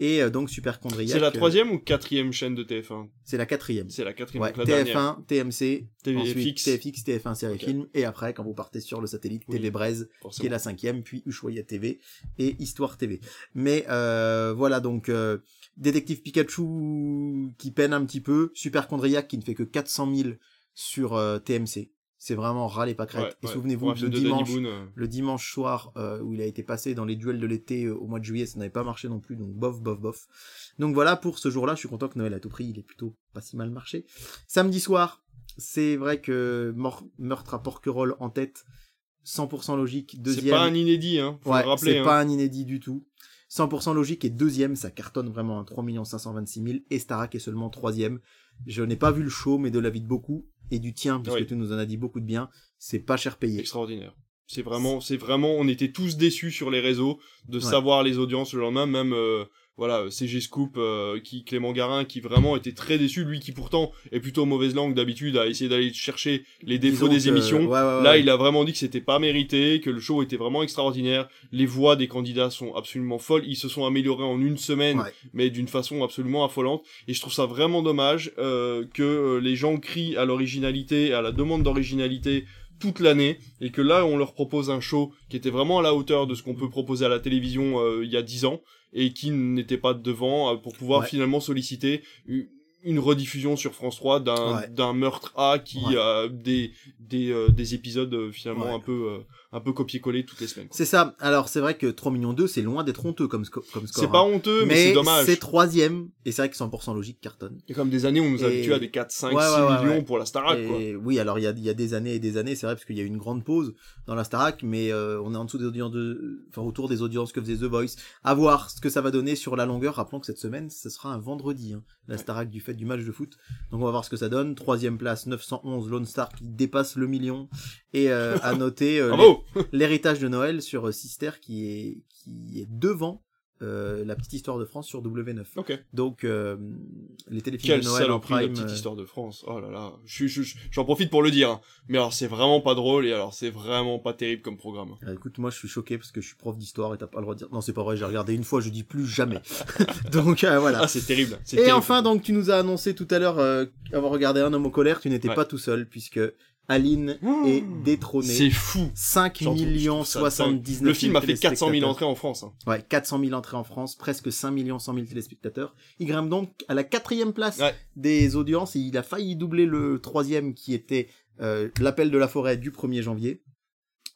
[SPEAKER 2] et euh, donc Super Chondriac.
[SPEAKER 1] C'est la
[SPEAKER 2] euh,
[SPEAKER 1] troisième ou quatrième chaîne de TF1
[SPEAKER 2] C'est la quatrième.
[SPEAKER 1] C'est la quatrième,
[SPEAKER 2] Ouais,
[SPEAKER 1] donc la dernière.
[SPEAKER 2] TF1, TMC, ensuite TFX, TF1 Série. Film et après quand vous partez sur le satellite
[SPEAKER 1] Oui.
[SPEAKER 2] TV Braise qui est la cinquième, puis Ushuaïa TV et Histoire TV. Mais euh, voilà donc euh, Détective Pikachu qui peine un petit peu, Super Chondriac qui ne fait que 400 000 sur euh, TMC. C'est vraiment ras les pâquerettes.
[SPEAKER 1] Ouais,
[SPEAKER 2] et
[SPEAKER 1] ouais.
[SPEAKER 2] souvenez-vous le dimanche,
[SPEAKER 1] Boone, euh,
[SPEAKER 2] le dimanche soir euh, où il a été passé dans les duels de l'été euh, au mois de juillet, ça n'avait pas marché non plus, donc bof, bof, bof. Donc voilà, pour ce jour-là, je suis content que Noël à tout prix, il est plutôt pas si mal marché. Samedi soir, c'est vrai que Meurtre à Porquerolles en tête, 100% logique,
[SPEAKER 1] C'est
[SPEAKER 2] deuxième.
[SPEAKER 1] pas un inédit, hein. Faut
[SPEAKER 2] ouais,
[SPEAKER 1] le rappeler.
[SPEAKER 2] c'est
[SPEAKER 1] hein.
[SPEAKER 2] pas un inédit du tout. 100% logique est deuxième, ça cartonne vraiment à 3 526 000, et Starak est seulement troisième. Je n'ai pas vu le show, mais de l'avis de beaucoup, et du tien, puisque
[SPEAKER 1] Oui.
[SPEAKER 2] tu nous en as dit beaucoup de bien, c'est pas cher payé.
[SPEAKER 1] extraordinaire. C'est vraiment, c'est vraiment, on était tous déçus sur les réseaux de
[SPEAKER 2] Ouais.
[SPEAKER 1] savoir les audiences le lendemain, même euh, voilà CG Scoop, euh, qui Clément Garin, qui vraiment était très déçu, lui qui pourtant est plutôt mauvaise langue d'habitude à essayer d'aller chercher les défauts
[SPEAKER 2] Disons
[SPEAKER 1] des
[SPEAKER 2] que-
[SPEAKER 1] émissions.
[SPEAKER 2] ouais, ouais, ouais.
[SPEAKER 1] Là, il a vraiment dit que c'était pas mérité, que le show était vraiment extraordinaire. Les voix des candidats sont absolument folles. Ils se sont améliorés en une semaine, mais d'une façon absolument affolante. Et je trouve ça vraiment dommage euh, que euh, les gens crient à l'originalité, à la demande d'originalité toute l'année et que là on leur propose un show qui était vraiment à la hauteur de ce qu'on peut proposer à la télévision euh, il y a dix ans et qui n'était pas devant euh, pour pouvoir
[SPEAKER 2] Ouais.
[SPEAKER 1] finalement solliciter une rediffusion sur France 3 d'un
[SPEAKER 2] Ouais.
[SPEAKER 1] d'un meurtre A qui
[SPEAKER 2] Ouais.
[SPEAKER 1] a des des euh, des épisodes finalement un peu euh, un peu copier-coller toutes les semaines.
[SPEAKER 2] C'est ça. Alors c'est vrai que 3 millions 2, c'est loin d'être honteux comme, sco- comme score.
[SPEAKER 1] C'est pas
[SPEAKER 2] hein.
[SPEAKER 1] honteux mais, c'est dommage.
[SPEAKER 2] c'est troisième, et c'est vrai que 100% logique cartonne.
[SPEAKER 1] A comme des années on nous
[SPEAKER 2] Et-
[SPEAKER 1] habitués à des 4, 5,
[SPEAKER 2] Ouais,
[SPEAKER 1] 6
[SPEAKER 2] ouais, ouais,
[SPEAKER 1] millions pour la Starac quoi.
[SPEAKER 2] Et oui, alors il y a, y a des années et des années, c'est vrai, parce qu'il y a eu une grande pause dans la Starac, mais euh, on est en dessous des audiences de, enfin autour des audiences que faisait The Voice. À voir ce que ça va donner sur la longueur. Rappelons que cette semaine, ce sera un vendredi, hein, la. Starac du fait du match de foot. Donc on va voir ce que ça donne. Troisième place, 911 Lone Star qui dépasse le million. Et euh, à noter euh, l'héritage de Noël sur euh, Sister qui est qui est devant euh, la petite histoire de France sur W9.
[SPEAKER 1] Ok.
[SPEAKER 2] Donc euh, les téléfilms
[SPEAKER 1] Quelle
[SPEAKER 2] de Noël en
[SPEAKER 1] saloperie la
[SPEAKER 2] prime.
[SPEAKER 1] petite
[SPEAKER 2] euh,
[SPEAKER 1] histoire de France. Oh là là. Je- je- je- J'en profite pour le dire. hein. Mais alors c'est vraiment pas drôle et alors c'est vraiment pas terrible comme programme.
[SPEAKER 2] Ah, écoute, moi je suis choqué parce que je suis prof d'histoire et t'as pas le droit de dire. Non, c'est pas vrai, j'ai regardé une fois, je dis plus jamais. donc euh, voilà.
[SPEAKER 1] Ah c'est terrible.
[SPEAKER 2] Et
[SPEAKER 1] terrible.
[SPEAKER 2] enfin, donc tu nous as annoncé tout à l'heure euh, avoir regardé Un homme en colère, tu n'étais
[SPEAKER 1] Ouais.
[SPEAKER 2] pas tout seul puisque Aline est détrônée.
[SPEAKER 1] C'est fou.
[SPEAKER 2] 5
[SPEAKER 1] J'en trouve- je
[SPEAKER 2] millions
[SPEAKER 1] trouve ça
[SPEAKER 2] 79
[SPEAKER 1] dingue. Le film a fait 400 000
[SPEAKER 2] téléspectateurs.
[SPEAKER 1] entrées en France. hein.
[SPEAKER 2] Ouais, 400 000 entrées en France, presque 5 millions 100 000 téléspectateurs. Il grimpe donc à la quatrième place
[SPEAKER 1] Ouais.
[SPEAKER 2] des audiences et il a failli doubler le troisième qui était euh, l'appel de la forêt du 1er janvier.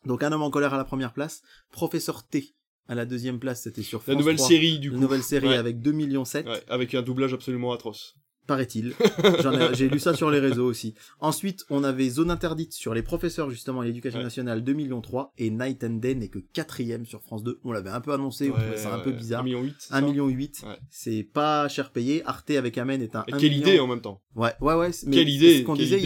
[SPEAKER 2] Donc un homme en colère à la première place, Professeur T à la deuxième place, c'était sur France
[SPEAKER 1] La nouvelle
[SPEAKER 2] 3,
[SPEAKER 1] série du
[SPEAKER 2] une
[SPEAKER 1] coup.
[SPEAKER 2] nouvelle série
[SPEAKER 1] Ouais.
[SPEAKER 2] avec 2 millions 7,
[SPEAKER 1] Ouais, avec un doublage absolument atroce.
[SPEAKER 2] Paraît-il. J'ai lu ça sur les réseaux aussi. Ensuite, on avait Zone interdite sur les professeurs justement à l'éducation
[SPEAKER 1] Ouais.
[SPEAKER 2] nationale 2 millions 3 et Night and Day n'est que quatrième sur France 2. On l'avait un peu annoncé, ça un peu bizarre.
[SPEAKER 1] 1 million 8.
[SPEAKER 2] 1 million 8,
[SPEAKER 1] Ouais.
[SPEAKER 2] c'est pas cher payé. Arte avec Amen est un
[SPEAKER 1] Et
[SPEAKER 2] 1
[SPEAKER 1] quelle
[SPEAKER 2] million.
[SPEAKER 1] idée en même temps.
[SPEAKER 2] Ouais, ouais, ouais. c'est- mais
[SPEAKER 1] Quelle
[SPEAKER 2] c'est
[SPEAKER 1] idée,
[SPEAKER 2] Ce qu'on disait, il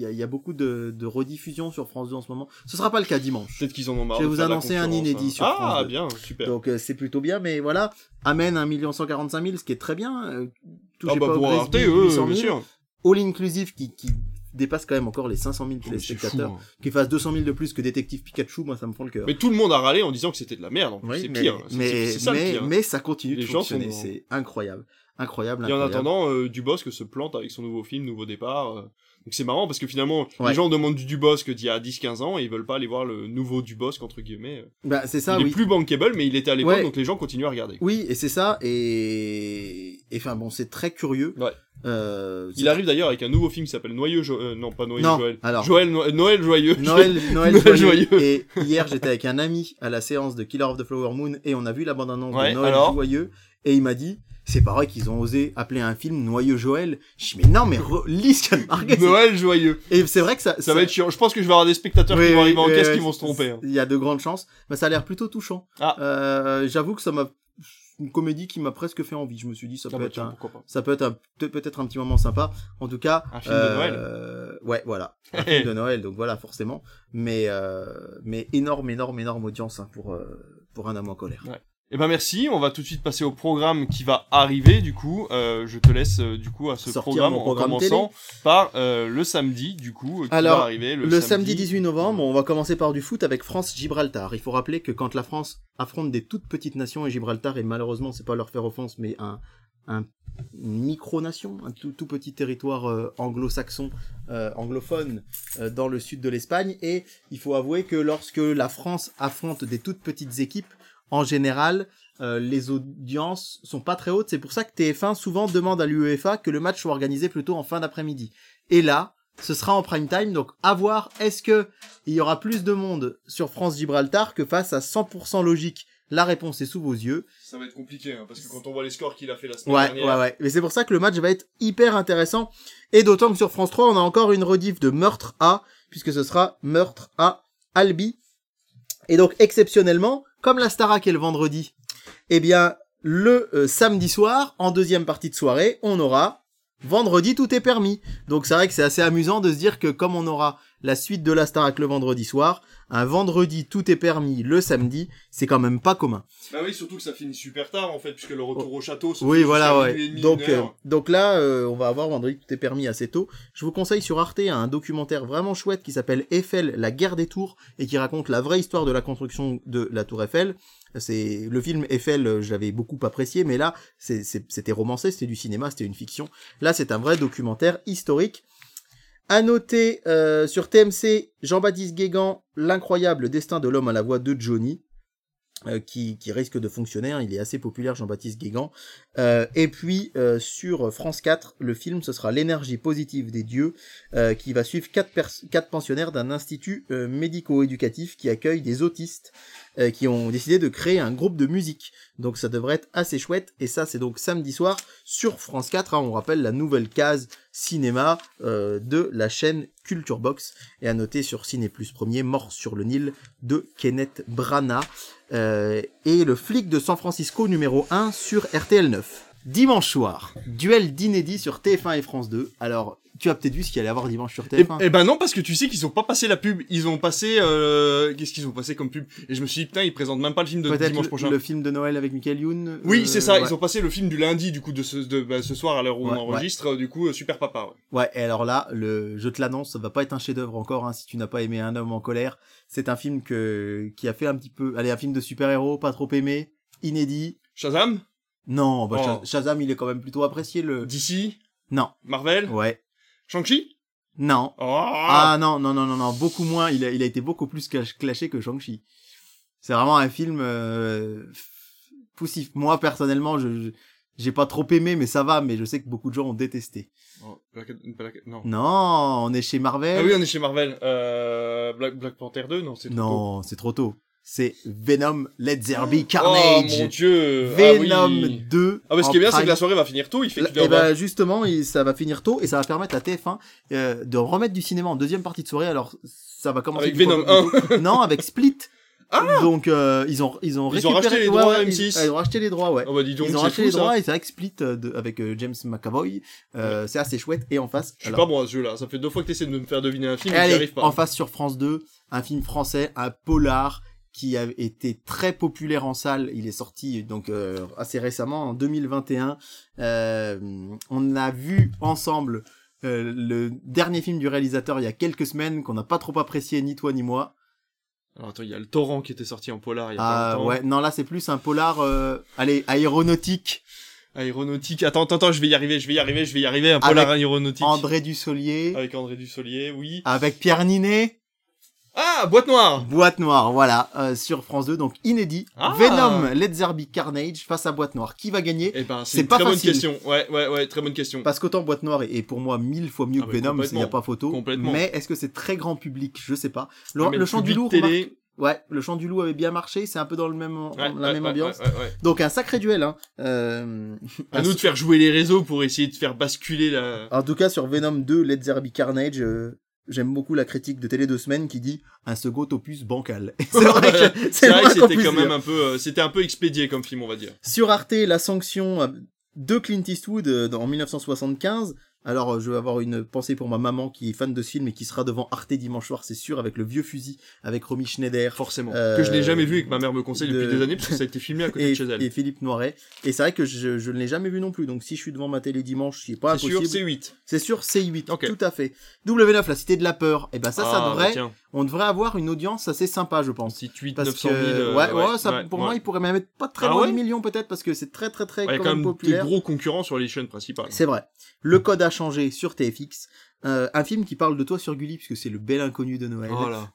[SPEAKER 2] y a- y, y beaucoup de, de rediffusions sur France 2 en ce moment. Ce sera pas le cas dimanche.
[SPEAKER 1] Peut-être qu'ils en ont marre.
[SPEAKER 2] Je vais vous annoncer un inédit
[SPEAKER 1] hein.
[SPEAKER 2] sur France
[SPEAKER 1] Ah
[SPEAKER 2] 2.
[SPEAKER 1] bien, super.
[SPEAKER 2] Donc euh, c'est plutôt bien, mais voilà. Amen 1 145 000, ce qui est très bien. Euh, touchez
[SPEAKER 1] Ah bah
[SPEAKER 2] pas
[SPEAKER 1] pour Arte, eux,
[SPEAKER 2] 800
[SPEAKER 1] bien
[SPEAKER 2] 000.
[SPEAKER 1] sûr.
[SPEAKER 2] All Inclusive qui, qui dépasse quand même encore les 500 000
[SPEAKER 1] Mais c'est fou,
[SPEAKER 2] téléspectateurs.
[SPEAKER 1] hein.
[SPEAKER 2] Qui fasse 200 000 de plus que Détective Pikachu, moi ça me fend le cœur.
[SPEAKER 1] Mais tout le monde a râlé en disant que c'était de la merde. en plus.
[SPEAKER 2] Oui,
[SPEAKER 1] c'est
[SPEAKER 2] mais,
[SPEAKER 1] pire. C'est-
[SPEAKER 2] mais,
[SPEAKER 1] ça
[SPEAKER 2] mais,
[SPEAKER 1] le pire.
[SPEAKER 2] mais ça continue
[SPEAKER 1] Les
[SPEAKER 2] de
[SPEAKER 1] gens sont
[SPEAKER 2] fonctionner. C'est incroyable. Incroyable,
[SPEAKER 1] Et en attendant, euh, Dubosc se plante avec son nouveau film, Nouveau Départ. euh. Donc c'est marrant parce que finalement,
[SPEAKER 2] Ouais.
[SPEAKER 1] les gens demandent du Dubosc d'il y a 10-15 ans et ils veulent pas aller voir le nouveau Dubosc, entre guillemets.
[SPEAKER 2] Bah, c'est ça,
[SPEAKER 1] il
[SPEAKER 2] oui.
[SPEAKER 1] est plus bankable, mais il était à l'époque,
[SPEAKER 2] Ouais.
[SPEAKER 1] donc les gens continuent à regarder.
[SPEAKER 2] Oui, et c'est ça, et, enfin bon, c'est très curieux.
[SPEAKER 1] Ouais.
[SPEAKER 2] Euh,
[SPEAKER 1] Il arrive d'ailleurs avec un nouveau film qui s'appelle Noyeux Jo- euh, non pas Noyeux
[SPEAKER 2] Non,
[SPEAKER 1] Joël.
[SPEAKER 2] alors.
[SPEAKER 1] Joël No- Noël joyeux.
[SPEAKER 2] Noël, Noël,
[SPEAKER 1] Noël
[SPEAKER 2] joyeux.
[SPEAKER 1] joyeux.
[SPEAKER 2] Et hier, j'étais avec un ami à la séance de Killer of the Flower Moon et on a vu la bande-annonce
[SPEAKER 1] Ouais,
[SPEAKER 2] de Noël
[SPEAKER 1] alors
[SPEAKER 2] joyeux et il m'a dit, c'est pas vrai qu'ils ont osé appeler un film Noyeux Joël. Je dis, mais non, mais re- lis ce qu'il y a de marqué.
[SPEAKER 1] Noël joyeux.
[SPEAKER 2] Et c'est vrai que ça,
[SPEAKER 1] Ça va être chiant. Je pense que je vais avoir des spectateurs
[SPEAKER 2] Oui,
[SPEAKER 1] qui vont
[SPEAKER 2] oui,
[SPEAKER 1] arriver en
[SPEAKER 2] oui,
[SPEAKER 1] caisse
[SPEAKER 2] oui,
[SPEAKER 1] qui vont se tromper. hein.
[SPEAKER 2] Il y a de grandes chances. Mais ça a l'air plutôt touchant.
[SPEAKER 1] Ah.
[SPEAKER 2] Euh, j'avoue que ça m'a, une comédie qui m'a presque fait envie. Je me suis dit, ça
[SPEAKER 1] Ah
[SPEAKER 2] peut
[SPEAKER 1] bah
[SPEAKER 2] être
[SPEAKER 1] tiens,
[SPEAKER 2] un, ça peut être un- peut- peut-être un petit moment sympa. En tout cas,
[SPEAKER 1] Un film de Noël.
[SPEAKER 2] euh, Ouais, voilà, un film de Noël. Donc voilà, forcément. Mais euh, mais énorme, énorme, énorme audience hein, pour pour un homme en colère.
[SPEAKER 1] Eh ben merci, on va tout de suite passer au programme qui va arriver du coup. Euh, je te laisse euh, du coup à ce programme, en commençant par euh, le samedi du coup qui
[SPEAKER 2] Alors,
[SPEAKER 1] va arriver le,
[SPEAKER 2] Le, samedi 18 novembre, on va commencer par du foot avec France-Gibraltar. Il faut rappeler que quand la France affronte des toutes petites nations et Gibraltar, et malheureusement c'est pas leur faire offense, mais un, un micronation, un tout, tout petit territoire euh, anglo-saxon, euh, anglophone euh, dans le sud de l'Espagne, et il faut avouer que lorsque la France affronte des toutes petites équipes, en général, euh, les audiences sont pas très hautes. C'est pour ça que TF1 souvent demande à l'UEFA que le match soit organisé plutôt en fin d'après-midi. Et là, ce sera en prime time, donc à voir est-ce que il y aura plus de monde sur France Gibraltar que face à 100% logique? La réponse est sous vos yeux.
[SPEAKER 1] Ça va être compliqué hein, parce que quand on voit les scores qu'il a fait la semaine
[SPEAKER 2] Ouais,
[SPEAKER 1] dernière.
[SPEAKER 2] ouais, ouais. Mais c'est pour ça que le match va être hyper intéressant. Et d'autant que sur France 3, on a encore une rediff de Meurtre A, puisque ce sera Meurtre à Albi. Et donc, exceptionnellement, comme la Starac est le vendredi, eh bien, le euh, samedi soir, en deuxième partie de soirée, on aura vendredi tout est permis. Donc c'est vrai que c'est assez amusant de se dire que comme on aura la suite de la Starac le vendredi soir, un vendredi tout est permis le samedi, c'est quand même pas commun.
[SPEAKER 1] Bah oui, surtout que ça finit super tard en fait puisque le retour au château. se
[SPEAKER 2] Oui, voilà, ouais. Donc, euh, donc là, euh, on va avoir vendredi tout est permis assez tôt. Je vous conseille sur Arte un documentaire vraiment chouette qui s'appelle Eiffel, la guerre des tours, et qui raconte la vraie histoire de la construction de la tour Eiffel. C'est le film Eiffel, euh, je l'avais beaucoup apprécié, mais là, c'était romancé, c'était du cinéma, c'était une fiction. Là, c'est un vrai documentaire historique. À noter euh, sur TMC, Jean-Baptiste Guégan, l'incroyable destin de l'homme à la voix de Johnny. euh, qui, risque de fonctionner, hein, il est assez populaire Jean-Baptiste Guégan. Euh, et puis sur France 4, le film ce sera l'énergie positive des dieux, qui va suivre quatre, quatre pensionnaires d'un institut médico-éducatif qui accueille des autistes euh, qui ont décidé de créer un groupe de musique. Donc ça devrait être assez chouette. Et ça c'est donc samedi soir sur France 4. hein, on rappelle la nouvelle case cinéma euh, de la chaîne Culture Box. Et à noter sur Ciné Plus Premier, Mort sur le Nil de Kenneth Branagh. Euh, et le flic de San Francisco numéro 1 sur RTL 9. Dimanche soir, duel d'inédits sur TF1 et France 2. Alors, tu as peut-être vu ce qu'il allait avoir dimanche sur
[SPEAKER 1] Et,
[SPEAKER 2] TF1.
[SPEAKER 1] eh ben non, parce que tu sais qu'ils ont pas passé la pub. Ils ont passé, euh, qu'est-ce qu'ils ont passé comme pub? Et je me suis dit, putain, ils présentent même pas le film de dimanche
[SPEAKER 2] le,
[SPEAKER 1] prochain.
[SPEAKER 2] le film de Noël avec Michael Youn.
[SPEAKER 1] Oui,
[SPEAKER 2] euh,
[SPEAKER 1] c'est ça.
[SPEAKER 2] ouais.
[SPEAKER 1] Ils ont passé le film du lundi, du coup, de ce, de, bah, ce soir à l'heure où
[SPEAKER 2] Ouais,
[SPEAKER 1] on enregistre. Du coup, euh, super papa. Ouais.
[SPEAKER 2] Et alors là, le, je te l'annonce, ça va pas être un chef-d'œuvre encore, hein, si tu n'as pas aimé Un homme en colère. C'est un film que, qui a fait un petit peu, allez, un film de super-héros, pas trop aimé, inédit.
[SPEAKER 1] Shazam,
[SPEAKER 2] Non, bah,
[SPEAKER 1] Oh.
[SPEAKER 2] Shaz- Shazam, il est quand même plutôt apprécié, le...
[SPEAKER 1] DC,
[SPEAKER 2] Non,
[SPEAKER 1] Marvel,
[SPEAKER 2] ouais,
[SPEAKER 1] Shang-Chi?
[SPEAKER 2] non.
[SPEAKER 1] Oh
[SPEAKER 2] Ah non, non, non, non, non, beaucoup moins, il a, il a été beaucoup plus clash- clashé que Shang-Chi. C'est vraiment un film euh, poussif. Moi, personnellement, je, j'ai pas trop aimé, mais ça va, mais je sais que beaucoup de gens ont détesté.
[SPEAKER 1] Oh, Black- Black- non.
[SPEAKER 2] Non, on est chez Marvel.
[SPEAKER 1] Ah oui, on est chez Marvel. Euh, Black, Black Panther 2, non, c'est trop tôt.
[SPEAKER 2] Non, c'est trop tôt. C'est Venom There Be
[SPEAKER 1] Oh
[SPEAKER 2] Carnage.
[SPEAKER 1] mon dieu. Ah
[SPEAKER 2] Venom
[SPEAKER 1] oui.
[SPEAKER 2] 2.
[SPEAKER 1] Ah, mais ce qui est bien, c'est que la soirée va finir tôt. Il fait
[SPEAKER 2] Là,
[SPEAKER 1] qu'il
[SPEAKER 2] eh ben justement, il- ça va finir tôt et ça va permettre à TF1 euh, de remettre du cinéma en deuxième partie de soirée. Alors ça va commencer
[SPEAKER 1] Avec
[SPEAKER 2] coup
[SPEAKER 1] Venom
[SPEAKER 2] un peu plus tôt. Non, avec Split.
[SPEAKER 1] Ah
[SPEAKER 2] Donc euh, ils ont ils ont
[SPEAKER 1] Ils ont
[SPEAKER 2] récupéré
[SPEAKER 1] racheté les droits
[SPEAKER 2] ouais,
[SPEAKER 1] M6.
[SPEAKER 2] Ils, ils ont racheté les droits, ouais.
[SPEAKER 1] Oh bah dis donc,
[SPEAKER 2] ils ont racheté
[SPEAKER 1] fou,
[SPEAKER 2] les
[SPEAKER 1] ça.
[SPEAKER 2] droits et c'est avec Split euh, de- avec euh, James McAvoy. C'est assez chouette et en face.
[SPEAKER 1] Je suis
[SPEAKER 2] alors-
[SPEAKER 1] pas bon à ce jeu-là. Ça fait deux fois que t'essaies de me faire deviner un film
[SPEAKER 2] Et
[SPEAKER 1] et j'y arrive pas.
[SPEAKER 2] en face sur France 2, un film français, un polar qui a été très populaire en salle. Il est sorti donc euh, assez récemment, en 2021. Euh, on a vu ensemble euh, le dernier film du réalisateur il y a quelques semaines qu'on n'a pas trop apprécié ni toi ni moi.
[SPEAKER 1] Alors attends, il y a le torrent qui était sorti en polar il y a
[SPEAKER 2] Ah
[SPEAKER 1] pas longtemps.
[SPEAKER 2] ouais, non là c'est plus un polar, euh, allez aéronautique.
[SPEAKER 1] Aéronautique. Attends, attends, attends, je vais y arriver, je vais y arriver, je vais y arriver. Un polar aéronautique.
[SPEAKER 2] André Dussolier
[SPEAKER 1] Avec André Dussolier, oui.
[SPEAKER 2] avec Pierre Ninet.
[SPEAKER 1] Ah, boîte noire.
[SPEAKER 2] Boîte Noire, voilà, euh, sur France 2, donc inédit.
[SPEAKER 1] Ah.
[SPEAKER 2] Venom, Let There Be Carnage face à Boîte Noire. Qui va gagner
[SPEAKER 1] Eh ben,
[SPEAKER 2] C'est
[SPEAKER 1] c'est une
[SPEAKER 2] pas
[SPEAKER 1] très bonne question. Ouais, ouais, ouais, très bonne question.
[SPEAKER 2] Parce qu'autant Boîte Noire est, est pour moi mille fois mieux
[SPEAKER 1] Ah
[SPEAKER 2] que Venom, il n'y a pas photo.
[SPEAKER 1] Complètement.
[SPEAKER 2] Mais est-ce que c'est très grand public? Je sais pas. Le,
[SPEAKER 1] Ah, mais
[SPEAKER 2] le chant du loup,
[SPEAKER 1] télé.
[SPEAKER 2] ouais, le chant du loup avait bien marché, c'est un peu dans le même,
[SPEAKER 1] Ouais,
[SPEAKER 2] la
[SPEAKER 1] ouais,
[SPEAKER 2] même
[SPEAKER 1] ouais,
[SPEAKER 2] ambiance.
[SPEAKER 1] ouais, ouais, ouais.
[SPEAKER 2] Donc un sacré duel, hein. Euh,
[SPEAKER 1] À nous de faire jouer les réseaux pour essayer de faire basculer la.
[SPEAKER 2] En tout cas, sur Venom 2, Let There Be Carnage, euh, j'aime beaucoup la critique de Télé 2 semaines qui dit un second opus bancal. C'est vrai que
[SPEAKER 1] c'était quand même un peu, euh, c'était un peu expédié comme film, on va dire.
[SPEAKER 2] Sur Arte, la sanction euh, de Clint Eastwood euh, en 1975. Alors, euh, je vais avoir une pensée pour ma maman qui est fan de ce film et qui sera devant Arte dimanche soir, c'est sûr, avec le vieux fusil, avec Romy Schneider
[SPEAKER 1] Forcément.
[SPEAKER 2] Euh,
[SPEAKER 1] Que je n'ai jamais vu et que ma mère me conseille depuis
[SPEAKER 2] de-
[SPEAKER 1] des années parce que ça a été filmé à côté
[SPEAKER 2] et,
[SPEAKER 1] de chez elle.
[SPEAKER 2] et Philippe Noiret. Et c'est vrai que je, je ne l'ai jamais vu non plus. Donc, si je suis devant ma télé dimanche, c'est pas
[SPEAKER 1] C'est sûr,
[SPEAKER 2] impossible.
[SPEAKER 1] c'est 8.
[SPEAKER 2] C'est sûr, c'est 8
[SPEAKER 1] Ok.
[SPEAKER 2] tout à fait. W9, la cité de la peur. Et ben ça, ça
[SPEAKER 1] Ah,
[SPEAKER 2] devrait,
[SPEAKER 1] bah tiens,
[SPEAKER 2] on devrait avoir une audience assez sympa, je pense.
[SPEAKER 1] petit 8,
[SPEAKER 2] Parce
[SPEAKER 1] 900
[SPEAKER 2] que,
[SPEAKER 1] 000. euh,
[SPEAKER 2] ouais, ouais, ça, pour moi, il pourrait même être pas très
[SPEAKER 1] Ah
[SPEAKER 2] loin des millions peut-être parce que c'est très très très quand même populaire.
[SPEAKER 1] gros concurrents sur les chaînes principales.
[SPEAKER 2] C'est vrai. Le code a changé sur TFX. Euh, un film qui parle de toi sur Gulli puisque c'est le bel inconnu de Noël,
[SPEAKER 1] Oh là,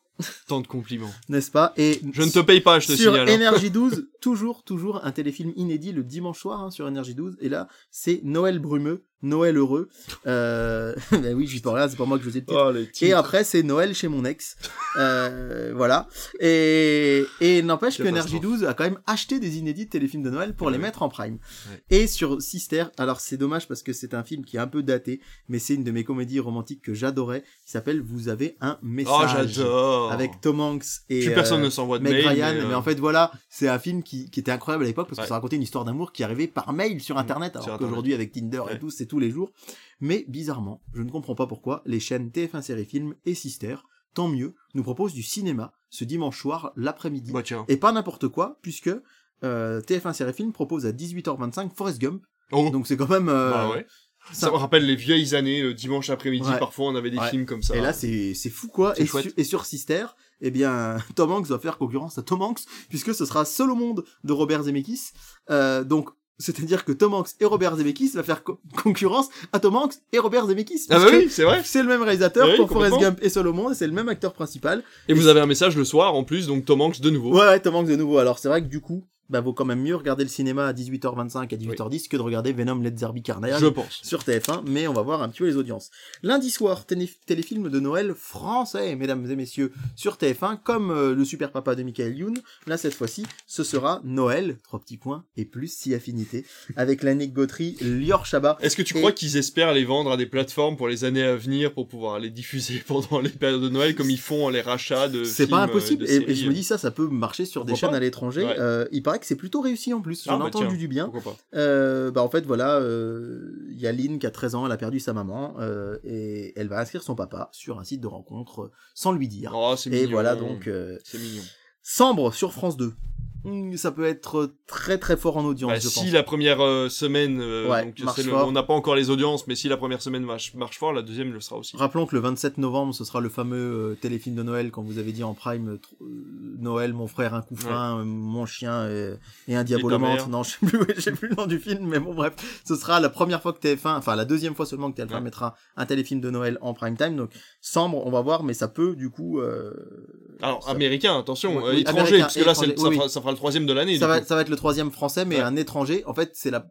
[SPEAKER 1] tant de compliments.
[SPEAKER 2] n'est-ce pas? Et
[SPEAKER 1] Je ne te paye pas, je te
[SPEAKER 2] sur
[SPEAKER 1] signale. hein.
[SPEAKER 2] Énergie 12, toujours, toujours un téléfilm inédit le dimanche soir hein, sur Énergie 12. Et là, c'est Noël brumeux, Noël heureux. Euh... ben oui, j'y peux rien, c'est pas moi que je vous ai le titre.
[SPEAKER 1] Oh,
[SPEAKER 2] Et après, c'est Noël chez mon ex. Euh, voilà. Et, et n'empêche que. Energy 12 a quand même acheté des inédits de téléfilms de Noël pour les
[SPEAKER 1] Ouais.
[SPEAKER 2] mettre en prime.
[SPEAKER 1] Ouais.
[SPEAKER 2] Et sur Sister, alors c'est dommage parce que c'est un film qui est un peu daté, mais c'est une de mes comédies romantiques que j'adorais, qui s'appelle Vous avez un message.
[SPEAKER 1] Oh.
[SPEAKER 2] Avec Tom Hanks et
[SPEAKER 1] Plus personne
[SPEAKER 2] euh,
[SPEAKER 1] ne s'envoie de
[SPEAKER 2] Meg
[SPEAKER 1] mail.
[SPEAKER 2] Ryan.
[SPEAKER 1] mais,
[SPEAKER 2] Mais,
[SPEAKER 1] euh,
[SPEAKER 2] en fait, voilà, c'est un film qui, qui était incroyable à l'époque parce que ça racontait une histoire d'amour qui arrivait par mail sur Internet,
[SPEAKER 1] Sur
[SPEAKER 2] alors
[SPEAKER 1] Internet.
[SPEAKER 2] qu'aujourd'hui avec Tinder et tout, c'est tous les jours. Mais bizarrement, je ne comprends pas pourquoi les chaînes TF1 Série Film et Sister, tant mieux, nous proposent du cinéma ce dimanche soir, l'après-midi.
[SPEAKER 1] Bah.
[SPEAKER 2] Et pas n'importe quoi, puisque euh, TF1 Série Film propose à 18h25 Forrest Gump.
[SPEAKER 1] Oh,
[SPEAKER 2] Donc c'est quand même... euh,
[SPEAKER 1] bah ouais.
[SPEAKER 2] ça-
[SPEAKER 1] Ça me rappelle les vieilles années, le dimanche après-midi,
[SPEAKER 2] Ouais.
[SPEAKER 1] parfois on avait des
[SPEAKER 2] Ouais.
[SPEAKER 1] films comme ça.
[SPEAKER 2] Et là, c'est fou quoi. Su- et sur Sister, eh bien, Tom Hanks va faire concurrence à Tom Hanks, puisque ce sera Seul au monde de Robert Zemeckis. Euh, donc, C'est-à-dire que Tom Hanks et Robert Zemeckis va faire co- concurrence à Tom Hanks et Robert Zemeckis.
[SPEAKER 1] Ah bah oui, c'est vrai.
[SPEAKER 2] C'est le même réalisateur
[SPEAKER 1] Oui,
[SPEAKER 2] pour Forrest. Gump et Solomon, et c'est le même acteur principal.
[SPEAKER 1] Et vous avez un message le soir en plus, donc Tom Hanks de nouveau.
[SPEAKER 2] Ouais, ouais, Tom Hanks de nouveau. Alors c'est vrai que du coup, bah vaut quand même mieux regarder le cinéma à 18h25 à 18h10 que de regarder Venom Let There Be Carnage
[SPEAKER 1] Je pense.
[SPEAKER 2] sur TF1, mais on va voir un petit peu les audiences. Lundi soir, télé- téléfilm de Noël français, mesdames et messieurs, sur TF1, comme euh, le super papa de Michael Youn. Là, cette fois-ci, ce sera Noël, trois petits points, et plus si affinité, avec l'Annick Gautry, Lior Chabat.
[SPEAKER 1] Est-ce que tu
[SPEAKER 2] Et-
[SPEAKER 1] crois qu'ils espèrent les vendre à des plateformes pour les années à venir pour pouvoir les diffuser pendant les périodes de Noël comme ils font les rachats de
[SPEAKER 2] C'est pas
[SPEAKER 1] euh,
[SPEAKER 2] impossible, et, je me dis ça, ça peut marcher sur des chaînes à l'étranger.
[SPEAKER 1] Ouais.
[SPEAKER 2] Euh, il paraît que c'est plutôt réussi en plus, j'en
[SPEAKER 1] Ah,
[SPEAKER 2] ai
[SPEAKER 1] bah,
[SPEAKER 2] entendu
[SPEAKER 1] tiens.
[SPEAKER 2] du bien. Euh, bah en fait voilà, euh, il y a Lynn qui a 13 ans, elle a perdu sa maman euh, et elle va inscrire son papa sur un site de rencontre euh, sans lui dire.
[SPEAKER 1] Oh,
[SPEAKER 2] et
[SPEAKER 1] mignon.
[SPEAKER 2] voilà donc euh,
[SPEAKER 1] C'est mignon.
[SPEAKER 2] Sambre sur France 2. Hmm, ça peut être très très fort en audience,
[SPEAKER 1] Bah,
[SPEAKER 2] je
[SPEAKER 1] si
[SPEAKER 2] pense.
[SPEAKER 1] la première euh, semaine, euh,
[SPEAKER 2] Ouais,
[SPEAKER 1] donc,
[SPEAKER 2] marche
[SPEAKER 1] c'est le-
[SPEAKER 2] fort.
[SPEAKER 1] on n'a pas encore les audiences, mais si la première semaine marche, marche fort, la deuxième le sera aussi.
[SPEAKER 2] Rappelons que le 27 novembre, ce sera le fameux euh, téléfilm de Noël, quand vous avez dit en prime Noël, mon frère, un couffin, mon chien et un diabolomante. Non, je sais plus, j'ai plus le nom du film, mais bon, bref. Ce sera la première fois que TF1, enfin la deuxième fois seulement que TF1
[SPEAKER 1] Ouais.
[SPEAKER 2] mettra un téléfilm de Noël en prime time. Donc, Sambre, on va voir, mais ça peut, du coup,
[SPEAKER 1] Alors,
[SPEAKER 2] ça-
[SPEAKER 1] américain, attention,
[SPEAKER 2] Oui,
[SPEAKER 1] étranger,
[SPEAKER 2] américain,
[SPEAKER 1] parce que là,
[SPEAKER 2] étranger,
[SPEAKER 1] ça,
[SPEAKER 2] oui,
[SPEAKER 1] fera, ça fera le troisième de l'année.
[SPEAKER 2] ça va,
[SPEAKER 1] coup.
[SPEAKER 2] ça va être le troisième français, mais
[SPEAKER 1] Ouais.
[SPEAKER 2] un étranger. En fait, c'est la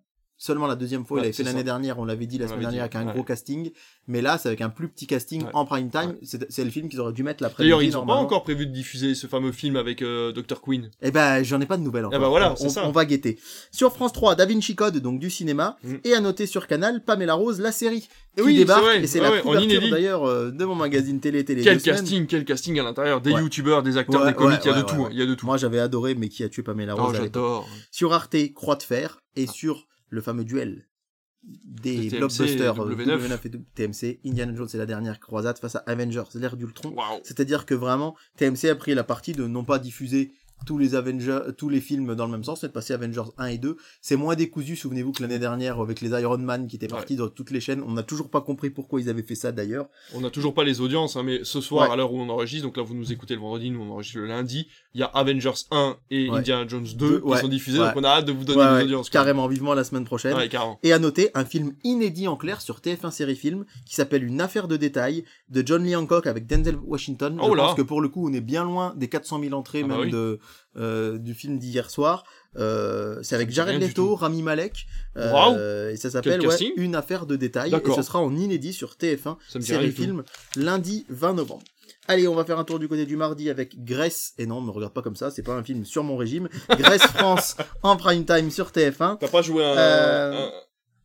[SPEAKER 2] seulement la deuxième fois.
[SPEAKER 1] Ouais,
[SPEAKER 2] il avait fait l'année dernière, on l'avait dit la
[SPEAKER 1] On
[SPEAKER 2] semaine dernière, avec un
[SPEAKER 1] ouais.
[SPEAKER 2] gros casting. Mais là, c'est avec un plus petit casting
[SPEAKER 1] Ouais.
[SPEAKER 2] en prime time. C'est le film qu'ils auraient dû mettre l'après
[SPEAKER 1] D'ailleurs, ils n'ont pas encore prévu de diffuser ce fameux film avec euh, Dr. Queen.
[SPEAKER 2] Eh ben, j'en ai pas de nouvelles encore.
[SPEAKER 1] bah voilà,
[SPEAKER 2] on,
[SPEAKER 1] ça.
[SPEAKER 2] on va guetter. Sur France 3, Da Vinci Code, donc du cinéma,
[SPEAKER 1] Mm.
[SPEAKER 2] et à noter sur Canal, Pamela Rose, la série,
[SPEAKER 1] Et
[SPEAKER 2] qui
[SPEAKER 1] oui,
[SPEAKER 2] débarque, et c'est la couverture d'ailleurs euh, de mon magazine télé télé
[SPEAKER 1] Quel casting, quel casting à l'intérieur. Des youtubeurs, des acteurs, des comiques, il y a de tout, hein, il y a de tout.
[SPEAKER 2] Moi, j'avais adoré, mais qui a tué Pamela
[SPEAKER 1] Oh,
[SPEAKER 2] Rose
[SPEAKER 1] j'adore.
[SPEAKER 2] Sur Arte, Croix de Fer, et sur le fameux duel des
[SPEAKER 1] TMC,
[SPEAKER 2] blockbusters euh,
[SPEAKER 1] W9.
[SPEAKER 2] W9 et TMC, Indiana Jones et la dernière croisade face à Avengers, l'ère d'Ultron.
[SPEAKER 1] Waouh.
[SPEAKER 2] C'est-à-dire que vraiment, TMC a pris la partie de non pas diffuser tous les Avengers, tous les films dans le même sens, mais de passer Avengers 1 et 2. C'est moins décousu, souvenez-vous que l'année dernière, avec les Iron Man qui étaient partis dans toutes les chaînes, on n'a toujours pas compris pourquoi ils avaient fait ça d'ailleurs.
[SPEAKER 1] On n'a toujours pas les audiences, hein, mais ce soir,
[SPEAKER 2] Ouais.
[SPEAKER 1] à l'heure où on enregistre, donc là vous nous écoutez le vendredi, nous on enregistre le lundi, il y a Avengers 1 et
[SPEAKER 2] Ouais.
[SPEAKER 1] Indiana Jones 2
[SPEAKER 2] Deux,
[SPEAKER 1] qui
[SPEAKER 2] ouais,
[SPEAKER 1] sont diffusés,
[SPEAKER 2] ouais.
[SPEAKER 1] donc on a hâte de vous donner
[SPEAKER 2] Ouais,
[SPEAKER 1] les
[SPEAKER 2] ouais,
[SPEAKER 1] audiences. quoi.
[SPEAKER 2] carrément, vivement la semaine prochaine.
[SPEAKER 1] Ouais, carrément.
[SPEAKER 2] Et à noter, un film inédit en clair sur TF1 Série Film qui s'appelle Une affaire de détail de John Lee Hancock avec Denzel Washington.
[SPEAKER 1] Oh
[SPEAKER 2] Je
[SPEAKER 1] là
[SPEAKER 2] pense que pour le coup, on est bien loin des 400 000 entrées
[SPEAKER 1] Ah bah
[SPEAKER 2] même
[SPEAKER 1] oui.
[SPEAKER 2] de, euh, du film d'hier soir. Euh, c'est avec Jared Leto. Rami Malek. euh,
[SPEAKER 1] Waouh.
[SPEAKER 2] et ça s'appelle ouais. Une affaire de détail. Et ce sera en inédit sur TF1
[SPEAKER 1] Ça me dit rien
[SPEAKER 2] Série
[SPEAKER 1] tout.
[SPEAKER 2] Film lundi 20 novembre. Allez, on va faire un tour du côté du mardi avec Grèce. Et non, me regarde pas comme ça, c'est pas un film sur mon régime. Grèce France en prime time sur TF1.
[SPEAKER 1] T'as pas joué un...
[SPEAKER 2] Euh,
[SPEAKER 1] un-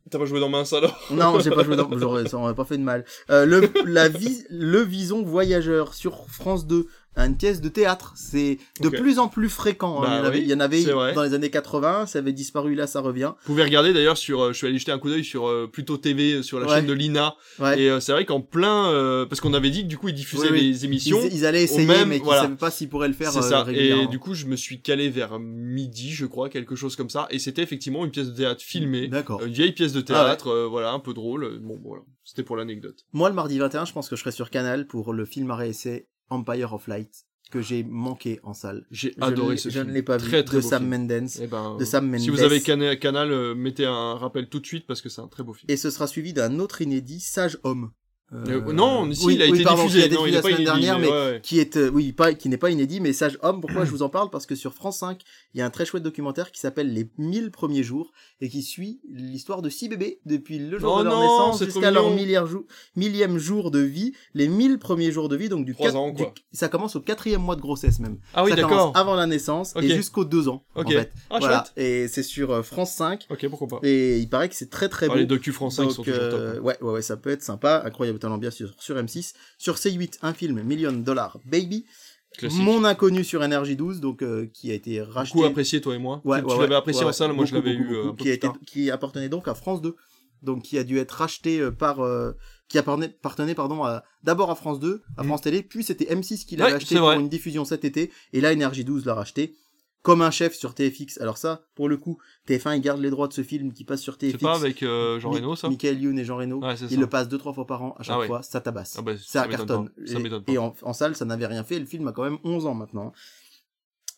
[SPEAKER 1] T'as pas joué dans Mince alors?
[SPEAKER 2] Non, j'ai pas joué dans. J'aurais, ça aurait pas fait de mal. Euh, le, la vie, le Vison Voyageur sur France 2, une pièce de théâtre. C'est de plus en plus fréquent. hein.
[SPEAKER 1] Bah
[SPEAKER 2] il y en avait,
[SPEAKER 1] oui,
[SPEAKER 2] il y en avait
[SPEAKER 1] c'est vrai.
[SPEAKER 2] dans les années 80, ça avait disparu, là ça revient.
[SPEAKER 1] Vous pouvez regarder d'ailleurs sur, euh, je suis allé jeter un coup d'œil sur euh, Plutôt TV, sur la
[SPEAKER 2] Ouais.
[SPEAKER 1] chaîne de Lina,
[SPEAKER 2] Ouais.
[SPEAKER 1] et euh, c'est vrai qu'en plein, euh, parce qu'on avait dit que du coup ils diffusaient
[SPEAKER 2] Oui, oui.
[SPEAKER 1] les émissions,
[SPEAKER 2] Ils, ils allaient essayer,
[SPEAKER 1] même-
[SPEAKER 2] mais qu'ils
[SPEAKER 1] voilà.
[SPEAKER 2] savaient pas s'ils pourraient le faire
[SPEAKER 1] c'est ça, et du coup je me suis calé vers midi je crois, quelque chose comme ça, et c'était effectivement une pièce de théâtre filmée,
[SPEAKER 2] D'accord.
[SPEAKER 1] une vieille pièce de
[SPEAKER 2] Ah
[SPEAKER 1] théâtre, voilà, un peu drôle, bon voilà, c'était pour l'anecdote.
[SPEAKER 2] Moi, le mardi 21, je pense que je serai sur Canal pour le film à réessai Empire of Light que j'ai manqué en salle.
[SPEAKER 1] J'ai
[SPEAKER 2] Je
[SPEAKER 1] adoré ce
[SPEAKER 2] je
[SPEAKER 1] film.
[SPEAKER 2] ne l'ai pas
[SPEAKER 1] très,
[SPEAKER 2] vu
[SPEAKER 1] Très
[SPEAKER 2] de Sam
[SPEAKER 1] film.
[SPEAKER 2] Mendes.
[SPEAKER 1] Eh ben,
[SPEAKER 2] de Sam
[SPEAKER 1] Si vous
[SPEAKER 2] Mendes.
[SPEAKER 1] avez Cana- Canal, euh, mettez un rappel tout de suite parce que c'est un très beau film.
[SPEAKER 2] Et ce sera suivi d'un autre inédit, Sage Homme. Euh,
[SPEAKER 1] Euh, non, si,
[SPEAKER 2] oui,
[SPEAKER 1] il a
[SPEAKER 2] oui,
[SPEAKER 1] été
[SPEAKER 2] pardon,
[SPEAKER 1] diffusé.
[SPEAKER 2] qui a
[SPEAKER 1] non, il
[SPEAKER 2] la semaine
[SPEAKER 1] inédit,
[SPEAKER 2] dernière, mais
[SPEAKER 1] ouais, ouais.
[SPEAKER 2] qui est euh, oui pas qui n'est pas inédit mais sage homme pourquoi je vous en parle? Parce que sur France 5 il y a un très chouette documentaire qui s'appelle les 1000 premiers jours et qui suit l'histoire de six bébés depuis le jour
[SPEAKER 1] Oh
[SPEAKER 2] de leur
[SPEAKER 1] non,
[SPEAKER 2] naissance jusqu'à leur
[SPEAKER 1] mignon.
[SPEAKER 2] millième jour, millième jour de vie les 1000 premiers jours de vie donc du, quatre-
[SPEAKER 1] ans,
[SPEAKER 2] du-
[SPEAKER 1] quoi.
[SPEAKER 2] ça commence au quatrième mois de grossesse même
[SPEAKER 1] Ah oui,
[SPEAKER 2] ça
[SPEAKER 1] d'accord.
[SPEAKER 2] commence avant la naissance et jusqu'aux deux ans
[SPEAKER 1] Ok.
[SPEAKER 2] en fait
[SPEAKER 1] Ah,
[SPEAKER 2] voilà et c'est sur France 5
[SPEAKER 1] Ok, pourquoi pas.
[SPEAKER 2] et il paraît que c'est très très
[SPEAKER 1] Ah,
[SPEAKER 2] beau
[SPEAKER 1] les docus français qui sont
[SPEAKER 2] donc,
[SPEAKER 1] toujours top.
[SPEAKER 2] ouais, ouais, ouais, ça peut être sympa. Incroyable talent bien sur, sur M6. Sur C8, un film Million Dollar Baby.
[SPEAKER 1] Classique.
[SPEAKER 2] Mon inconnu sur Energy 12, donc euh, qui a été racheté.
[SPEAKER 1] Beaucoup apprécié, toi et moi.
[SPEAKER 2] Ouais,
[SPEAKER 1] tu
[SPEAKER 2] ouais,
[SPEAKER 1] tu l'avais apprécié
[SPEAKER 2] ouais,
[SPEAKER 1] en salle, moi je l'avais eu euh,
[SPEAKER 2] qui, a
[SPEAKER 1] plus
[SPEAKER 2] été-
[SPEAKER 1] tard.
[SPEAKER 2] qui appartenait donc à France 2. Donc qui a dû être racheté euh, par euh, qui appartenait, pardon d'abord à France 2, à
[SPEAKER 1] Mm.
[SPEAKER 2] France Télé, puis c'était M6 qui l'avait acheté pour une diffusion cet été et là Energy 12 l'a racheté comme un chef sur TFX. Alors ça, pour le coup, TF1 il garde les droits de ce film qui passe sur TFX.
[SPEAKER 1] C'est pas avec euh, Jean Reno, ça
[SPEAKER 2] Michael Youn et Jean Reno. Ils
[SPEAKER 1] ça.
[SPEAKER 2] le passent deux trois fois par an à chaque
[SPEAKER 1] Ah ouais.
[SPEAKER 2] fois, ça tabasse.
[SPEAKER 1] Ah bah,
[SPEAKER 2] ça
[SPEAKER 1] ça
[SPEAKER 2] cartonne.
[SPEAKER 1] Ça
[SPEAKER 2] Et-. Et, en, en salle, ça n'avait rien fait. Le film a quand même 11 ans maintenant.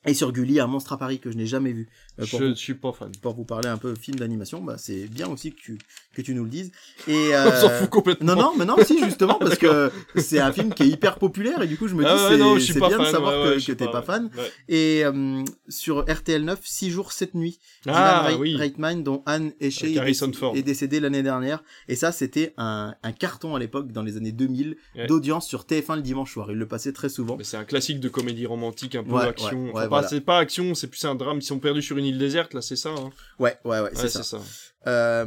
[SPEAKER 2] Et sur Gulli, un monstre à Paris que je n'ai jamais vu. Euh, pour,
[SPEAKER 1] Je ne suis pas fan.
[SPEAKER 2] pour vous parler un peu film d'animation, bah, c'est bien aussi que tu, que tu nous le dises. Et,
[SPEAKER 1] On s'en
[SPEAKER 2] euh,
[SPEAKER 1] fout complètement.
[SPEAKER 2] non, non, mais non, si, justement, parce que c'est un film qui est hyper populaire et du coup, je me dis,
[SPEAKER 1] Ah ouais,
[SPEAKER 2] c'est
[SPEAKER 1] pas
[SPEAKER 2] bien
[SPEAKER 1] fan.
[SPEAKER 2] de savoir
[SPEAKER 1] ouais, ouais,
[SPEAKER 2] que,
[SPEAKER 1] je
[SPEAKER 2] que t'es pas fan.
[SPEAKER 1] ouais.
[SPEAKER 2] Et euh, sur RTL 9, 6 jours, 7 nuits.
[SPEAKER 1] Ah
[SPEAKER 2] Dylan
[SPEAKER 1] oui.
[SPEAKER 2] Reitman, dont Anne Esche
[SPEAKER 1] Avec
[SPEAKER 2] est, est décédé l'année dernière. Et ça, c'était un, un carton à l'époque, dans les années 2000,
[SPEAKER 1] Ouais.
[SPEAKER 2] d'audience sur TF1 le dimanche soir. Il le passait très souvent.
[SPEAKER 1] C'est un classique de comédie romantique, un peu
[SPEAKER 2] Ouais,
[SPEAKER 1] action.
[SPEAKER 2] ouais,
[SPEAKER 1] Enfin,
[SPEAKER 2] ouais,
[SPEAKER 1] pas-
[SPEAKER 2] voilà.
[SPEAKER 1] C'est pas action, c'est plus un drame. Ils sont perdus sur une île déserte, là, c'est ça. Hein.
[SPEAKER 2] Ouais, ouais, ouais,
[SPEAKER 1] Ouais,
[SPEAKER 2] c'est ça. Euh,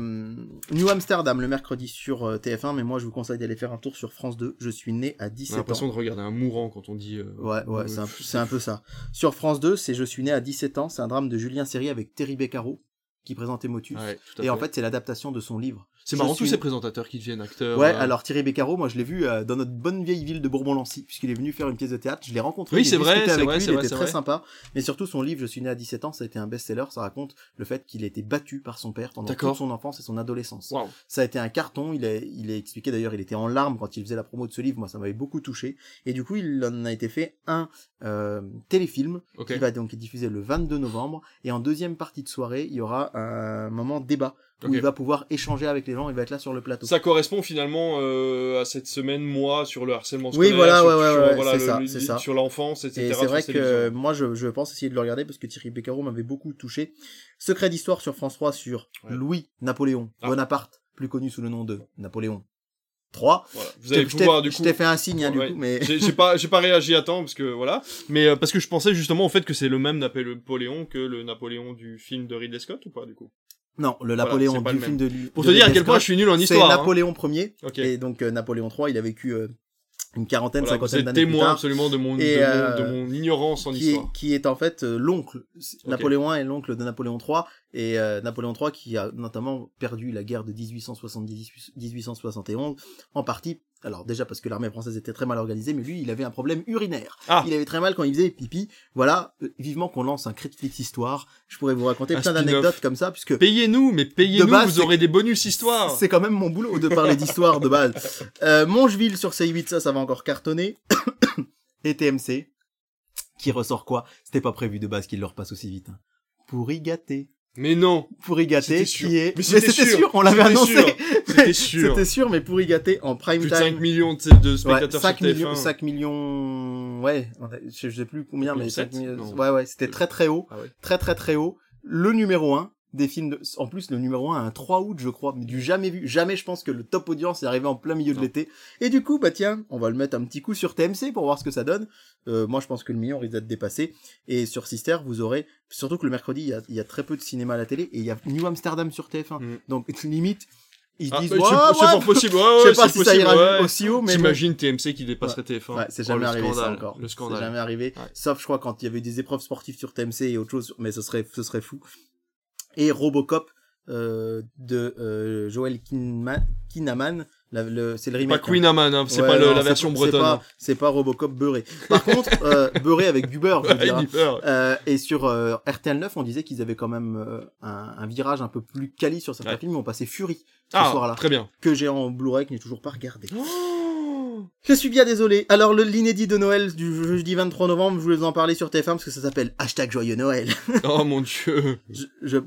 [SPEAKER 2] New Amsterdam, le mercredi sur euh, TF1, mais moi, je vous conseille d'aller faire un tour sur France 2. Je suis né à
[SPEAKER 1] On a
[SPEAKER 2] 17
[SPEAKER 1] l'impression
[SPEAKER 2] ans.
[SPEAKER 1] de regarder un mourant quand on dit. euh,
[SPEAKER 2] Ouais, ouais,
[SPEAKER 1] euh,
[SPEAKER 2] c'est un, peu ça. Sur France 2, c'est Je suis né à 17 ans. C'est un drame de Julien Serry avec Terry Beccaro, qui présente Motus.
[SPEAKER 1] Ouais,
[SPEAKER 2] Et en
[SPEAKER 1] fait,
[SPEAKER 2] c'est l'adaptation de son livre.
[SPEAKER 1] C'est marrant
[SPEAKER 2] suis-
[SPEAKER 1] tous ces présentateurs qui deviennent acteurs.
[SPEAKER 2] Ouais,
[SPEAKER 1] euh,
[SPEAKER 2] alors Thierry Beccaro, moi je l'ai vu euh, dans notre bonne vieille ville de Bourbon-Lancy, puisqu'il est venu faire une pièce de théâtre. Je l'ai rencontré,
[SPEAKER 1] Oui, c'est vrai,
[SPEAKER 2] avec
[SPEAKER 1] vrai,
[SPEAKER 2] lui,
[SPEAKER 1] c'est
[SPEAKER 2] il
[SPEAKER 1] vrai,
[SPEAKER 2] était très
[SPEAKER 1] vrai.
[SPEAKER 2] sympa. Mais surtout, son livre Je suis né à 17 ans, ça a été un best-seller. Ça raconte le fait qu'il a été battu par son père pendant toute son enfance et son adolescence.
[SPEAKER 1] Waouh.
[SPEAKER 2] Ça a été un carton. Il a, il a expliqué d'ailleurs, il était en larmes quand il faisait la promo de ce livre. Moi, ça m'avait beaucoup touché. Et du coup, il en a été fait un euh, téléfilm
[SPEAKER 1] Ok.
[SPEAKER 2] qui va donc être diffusé le 22 novembre. Et en deuxième partie de soirée, il y aura un moment débat où il va pouvoir échanger avec les gens. Il va être là sur le plateau.
[SPEAKER 1] Ça correspond finalement euh, à cette semaine, moi, sur le harcèlement
[SPEAKER 2] Oui,
[SPEAKER 1] scolaire,
[SPEAKER 2] voilà,
[SPEAKER 1] sur,
[SPEAKER 2] ouais, ouais,
[SPEAKER 1] sur,
[SPEAKER 2] ouais,
[SPEAKER 1] voilà,
[SPEAKER 2] ça,
[SPEAKER 1] le-
[SPEAKER 2] ça.
[SPEAKER 1] sur l'enfance, etc.
[SPEAKER 2] Et c'est vrai que moi, je, je pense essayer de le regarder parce que Thierry Beccaro m'avait beaucoup touché. Secret d'histoire sur France 3 sur. Louis Napoléon
[SPEAKER 1] Ah.
[SPEAKER 2] Bonaparte, plus connu sous le nom de Napoléon 3.
[SPEAKER 1] Voilà. Vous
[SPEAKER 2] Je
[SPEAKER 1] allez
[SPEAKER 2] je
[SPEAKER 1] pouvoir du
[SPEAKER 2] je
[SPEAKER 1] coup.
[SPEAKER 2] t'ai fait un signe, hein, du
[SPEAKER 1] Ouais.
[SPEAKER 2] coup, mais
[SPEAKER 1] J'ai j'ai pas, j'ai pas réagi à temps parce que voilà, mais euh, parce que je pensais justement au fait que c'est le même Napoléon que le Napoléon du film de Ridley Scott ou pas du coup?
[SPEAKER 2] Non, le
[SPEAKER 1] Voilà,
[SPEAKER 2] Napoléon
[SPEAKER 1] c'est
[SPEAKER 2] du
[SPEAKER 1] le
[SPEAKER 2] film de
[SPEAKER 1] Pour
[SPEAKER 2] de
[SPEAKER 1] te dire à quel point je suis nul en
[SPEAKER 2] C'est
[SPEAKER 1] histoire. hein.
[SPEAKER 2] Napoléon Ier
[SPEAKER 1] Ok.
[SPEAKER 2] et donc euh, Napoléon 3, il a vécu euh, une quarantaine,
[SPEAKER 1] Voilà,
[SPEAKER 2] cinquantaine d'années plus
[SPEAKER 1] témoin absolument de mon,
[SPEAKER 2] Et,
[SPEAKER 1] de, mon,
[SPEAKER 2] euh,
[SPEAKER 1] de mon ignorance en
[SPEAKER 2] qui est,
[SPEAKER 1] histoire.
[SPEAKER 2] qui est en fait l'oncle. Napoléon I est l'oncle de Napoléon III, et euh, Napoléon III qui a notamment perdu la guerre de 1870-1871, en partie, alors déjà parce que l'armée française était très mal organisée, mais lui, il avait un problème urinaire.
[SPEAKER 1] Ah.
[SPEAKER 2] Il avait très mal quand il faisait pipi. Voilà, euh, vivement qu'on lance un Critflix histoire. Je pourrais vous raconter
[SPEAKER 1] Un
[SPEAKER 2] plein d'anecdotes comme ça, puisque
[SPEAKER 1] Payez-nous, mais payez-nous, vous aurez des bonus histoires.
[SPEAKER 2] c'est quand même mon boulot de parler d'histoire de base. Euh, Mongeville sur C8, ça, ça va encore cartonner. Et TMC, qui ressort quoi? C'était pas prévu de base qu'il leur passe aussi vite. hein. Pour y gâter.
[SPEAKER 1] Mais non,
[SPEAKER 2] Pour y gâter,
[SPEAKER 1] C'était sûr.
[SPEAKER 2] qui est...
[SPEAKER 1] Mais c'était sûr.
[SPEAKER 2] on l'avait annoncé.
[SPEAKER 1] sûr. c'était sûr.
[SPEAKER 2] C'était sûr, mais pour y gâter en prime
[SPEAKER 1] Plus
[SPEAKER 2] time.
[SPEAKER 1] 5 millions de, de
[SPEAKER 2] Ouais,
[SPEAKER 1] spectateurs
[SPEAKER 2] 5
[SPEAKER 1] sur
[SPEAKER 2] millions,
[SPEAKER 1] TF1.
[SPEAKER 2] 5 millions, ouais, je, sais plus combien, mais
[SPEAKER 1] Non,
[SPEAKER 2] 5
[SPEAKER 1] sept
[SPEAKER 2] millions, ouais, ouais, c'était très très haut,
[SPEAKER 1] Ah ouais.
[SPEAKER 2] très très très haut. Le numéro 1 des films de, en plus, le numéro 1 un 3 août, je crois, mais du jamais vu, jamais je pense que le top audience est arrivé en plein milieu de l'été. Et du coup, bah tiens, on va le mettre un petit coup sur TMC pour voir ce que ça donne. Euh, moi, je pense que le million risque d'être dépassé. Et sur Sister, vous aurez, surtout que le mercredi, il y a, il y a très peu de cinéma à la télé, et il y a New Amsterdam sur TF1.
[SPEAKER 1] Mm.
[SPEAKER 2] Donc, limite, ils
[SPEAKER 1] Ah,
[SPEAKER 2] disent, ouais,
[SPEAKER 1] c'est c'est fort possible. Ouais,
[SPEAKER 2] je sais pas
[SPEAKER 1] c'est
[SPEAKER 2] si ça
[SPEAKER 1] possible,
[SPEAKER 2] ira
[SPEAKER 1] ouais.
[SPEAKER 2] aussi haut, mais bon.
[SPEAKER 1] T'imagines TMC qui dépasserait TF1.
[SPEAKER 2] Ouais, c'est
[SPEAKER 1] Oh,
[SPEAKER 2] jamais
[SPEAKER 1] le
[SPEAKER 2] arrivé ça encore.
[SPEAKER 1] Le
[SPEAKER 2] C'est
[SPEAKER 1] scandale.
[SPEAKER 2] jamais arrivé. Sauf, je crois, quand il y avait des épreuves sportives sur TMC et autre chose, mais ce serait, ce serait fou. Et Robocop euh, de euh, Joel Kinnaman, c'est le
[SPEAKER 1] Pas
[SPEAKER 2] remake. hein.
[SPEAKER 1] Queen Amman, hein, c'est
[SPEAKER 2] Ouais,
[SPEAKER 1] pas le- la version
[SPEAKER 2] pas-
[SPEAKER 1] bretonne.
[SPEAKER 2] C'est pas, c'est pas Robocop beurré. Par contre, euh, beurré avec du beurre, je
[SPEAKER 1] hein.
[SPEAKER 2] Euh, et sur euh, RTL 9, on disait qu'ils avaient quand même euh, un, un virage un peu plus quali sur certains
[SPEAKER 1] Ouais.
[SPEAKER 2] films. Ils ont passé Fury ce
[SPEAKER 1] Ah,
[SPEAKER 2] soir-là,
[SPEAKER 1] très bien.
[SPEAKER 2] que j'ai en Blu-ray, que je n'ai toujours pas regardé.
[SPEAKER 1] Oh
[SPEAKER 2] Je suis bien désolé. Alors, le l'inédit de Noël du jeudi 23 novembre, je voulais vous en parler sur TF1 parce que ça s'appelle Hashtag Joyeux Noël.
[SPEAKER 1] Oh mon dieu.
[SPEAKER 2] je, je-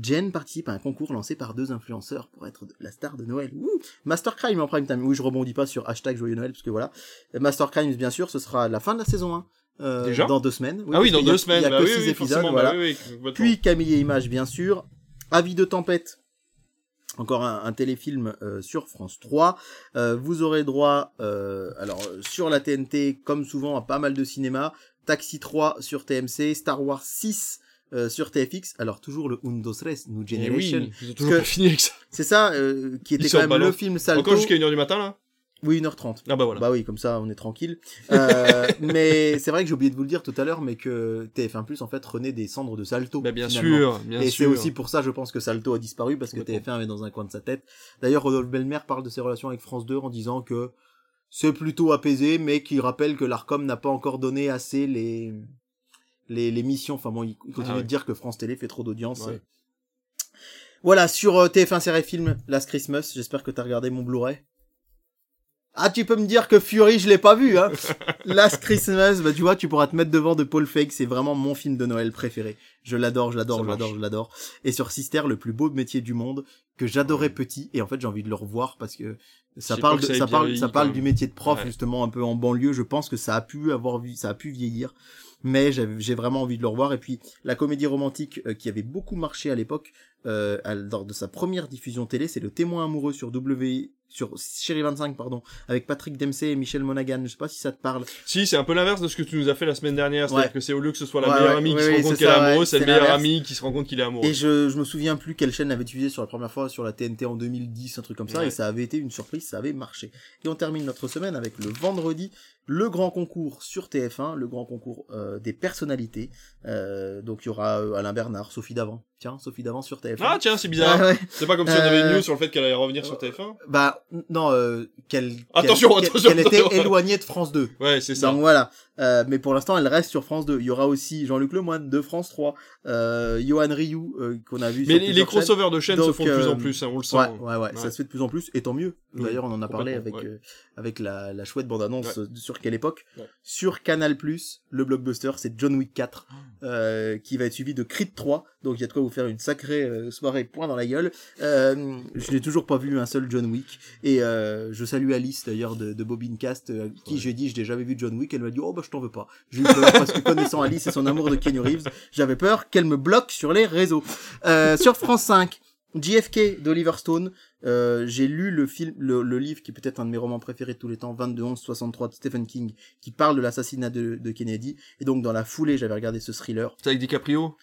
[SPEAKER 2] Jen participe à un concours lancé par deux influenceurs pour être la star de Noël. Ouh Master Crime en prime time. Oui, je rebondis pas sur Hashtag Joyeux Noël parce que voilà. Master Crime, bien sûr, ce sera la fin de la saison 1. euh,
[SPEAKER 1] Déjà
[SPEAKER 2] Dans deux semaines.
[SPEAKER 1] ah oui, dans
[SPEAKER 2] a-
[SPEAKER 1] deux semaines.
[SPEAKER 2] Il y a
[SPEAKER 1] bah
[SPEAKER 2] que
[SPEAKER 1] oui,
[SPEAKER 2] six
[SPEAKER 1] oui,
[SPEAKER 2] épisodes, voilà.
[SPEAKER 1] bah oui, oui.
[SPEAKER 2] Puis Camille et Images, bien sûr. Avis de tempête. Encore un, un téléfilm euh, sur France 3. Euh, vous aurez droit, euh, alors euh, sur la TNT, comme souvent, à pas mal de cinéma. Taxi 3 sur TMC, Star Wars 6 euh, sur TFX. Alors toujours le Undo Stress, New
[SPEAKER 1] Eh
[SPEAKER 2] Generation.
[SPEAKER 1] oui, ils ont toujours pas fini avec ça.
[SPEAKER 2] C'est ça euh, qui était quand même le film Salto.
[SPEAKER 1] Encore jusqu'à 1h du matin, là
[SPEAKER 2] Oui, 1h30.
[SPEAKER 1] Ah bah voilà.
[SPEAKER 2] Bah oui, comme ça, on est tranquille. Euh, mais c'est vrai que j'ai oublié de vous le dire tout à l'heure, mais que TF1 Plus en fait renaît des cendres de Salto.
[SPEAKER 1] Bah bien
[SPEAKER 2] finalement.
[SPEAKER 1] sûr, bien
[SPEAKER 2] Et c'est aussi pour ça, je pense que Salto a disparu parce que
[SPEAKER 1] Complètement.
[SPEAKER 2] TF1 est dans un coin de sa tête. D'ailleurs, Rodolphe Belmer parle de ses relations avec France 2 en disant que c'est plutôt apaisé, mais qu'il rappelle que l'Arcom n'a pas encore donné assez les les, les missions. Enfin bon, il continue
[SPEAKER 1] Ah
[SPEAKER 2] de dire que France Télé fait trop d'audience.
[SPEAKER 1] Ouais.
[SPEAKER 2] Voilà, sur euh, TF1 Série Film, Last Christmas, j'espère que t'as regardé mon Blu-ray. Ah, tu peux me dire que Fury, je l'ai pas vu, hein. Last Christmas, bah, tu vois, tu pourras te mettre devant de Paul Feig, c'est vraiment mon film de Noël préféré. Je l'adore, je l'adore, je l'adore, je l'adore. Et sur Sister, le plus beau métier du monde, que j'adorais petit, et en fait, j'ai envie de le revoir parce que ça parle, de-
[SPEAKER 1] ça
[SPEAKER 2] parle, ça parle du métier de prof,
[SPEAKER 1] Ouais.
[SPEAKER 2] justement, un peu en banlieue. Je pense que ça a pu avoir vu, ça a pu vieillir. Mais j'ai vraiment envie de le revoir. Et puis, la comédie romantique euh, qui avait beaucoup marché à l'époque, euh, lors de sa première diffusion télé, c'est Le Témoin amoureux sur W, sur Chérie 25, pardon, avec Patrick Dempsey et Michel Monaghan. Je sais pas si ça te parle.
[SPEAKER 1] Si, c'est un peu l'inverse de ce que tu nous as fait la semaine dernière. C'est-à-dire
[SPEAKER 2] Ouais.
[SPEAKER 1] que c'est au lieu que ce soit la
[SPEAKER 2] Ouais,
[SPEAKER 1] meilleure
[SPEAKER 2] ouais,
[SPEAKER 1] amie qui se rend compte
[SPEAKER 2] c'est
[SPEAKER 1] qu'elle est amoureuse, c'est le meilleur ami qui se rend compte qu'il est amoureux.
[SPEAKER 2] Et je, je me souviens plus quelle chaîne l'avait diffusé sur la première fois sur la TNT en 2010, un truc comme ça, et ça avait été une surprise, ça avait marché. Et on termine notre semaine avec le vendredi, le grand concours sur TF1, le grand concours euh, des personnalités. Euh, donc il y aura euh, Alain Bernard, Sophie Davant. Tiens, Sophie Davant sur TF1.
[SPEAKER 1] Ah tiens, c'est bizarre.
[SPEAKER 2] Ouais.
[SPEAKER 1] C'est pas comme si on avait une
[SPEAKER 2] Euh,
[SPEAKER 1] news sur le fait qu'elle allait revenir sur TF1.
[SPEAKER 2] Bah non, euh, qu'elle
[SPEAKER 1] Attention,
[SPEAKER 2] qu'elle-
[SPEAKER 1] attention,
[SPEAKER 2] qu'elle était éloignée de France 2.
[SPEAKER 1] Ouais, c'est ça.
[SPEAKER 2] Donc voilà. Euh, mais pour l'instant, elle reste sur France 2. Il y aura aussi Jean-Luc Lemoyne de France 3, euh, Johan Rioux euh, qu'on a vu
[SPEAKER 1] Mais
[SPEAKER 2] sur
[SPEAKER 1] les
[SPEAKER 2] chaînes.
[SPEAKER 1] crossovers de chaînes se font de plus
[SPEAKER 2] euh,
[SPEAKER 1] en plus, hein, on le sent.
[SPEAKER 2] Ouais, ouais, ouais,
[SPEAKER 1] Ouais.
[SPEAKER 2] ça se fait de plus en plus, et tant mieux. D'ailleurs, on en a parlé avec, euh, avec la, la chouette bande-annonce euh, sur quelle époque. Sur Canal+, le blockbuster, c'est John Wick 4,
[SPEAKER 1] Ah.
[SPEAKER 2] euh, qui va être suivi de Creed 3, donc il y a de quoi vous faire une sacrée euh, soirée point dans la gueule. Euh, je n'ai toujours pas vu un seul John Wick, et euh, je salue Alice d'ailleurs de, de Bobincast, euh, qui j'ai dit je n'ai jamais vu John Wick, elle m'a dit oh bah je t'en veux pas. J'ai eu peur parce que connaissant Alice et son amour de Keanu Reeves, j'avais peur qu'elle me bloque sur les réseaux. Euh, sur France 5, JFK d'Oliver Stone. Euh, j'ai lu le film, le, le livre qui est peut-être un de mes romans préférés de tous les temps, 22 11 63 de Stephen King, qui parle de l'assassinat de, de Kennedy. Et donc dans la foulée, j'avais regardé ce thriller.
[SPEAKER 1] C'est avec DiCaprio?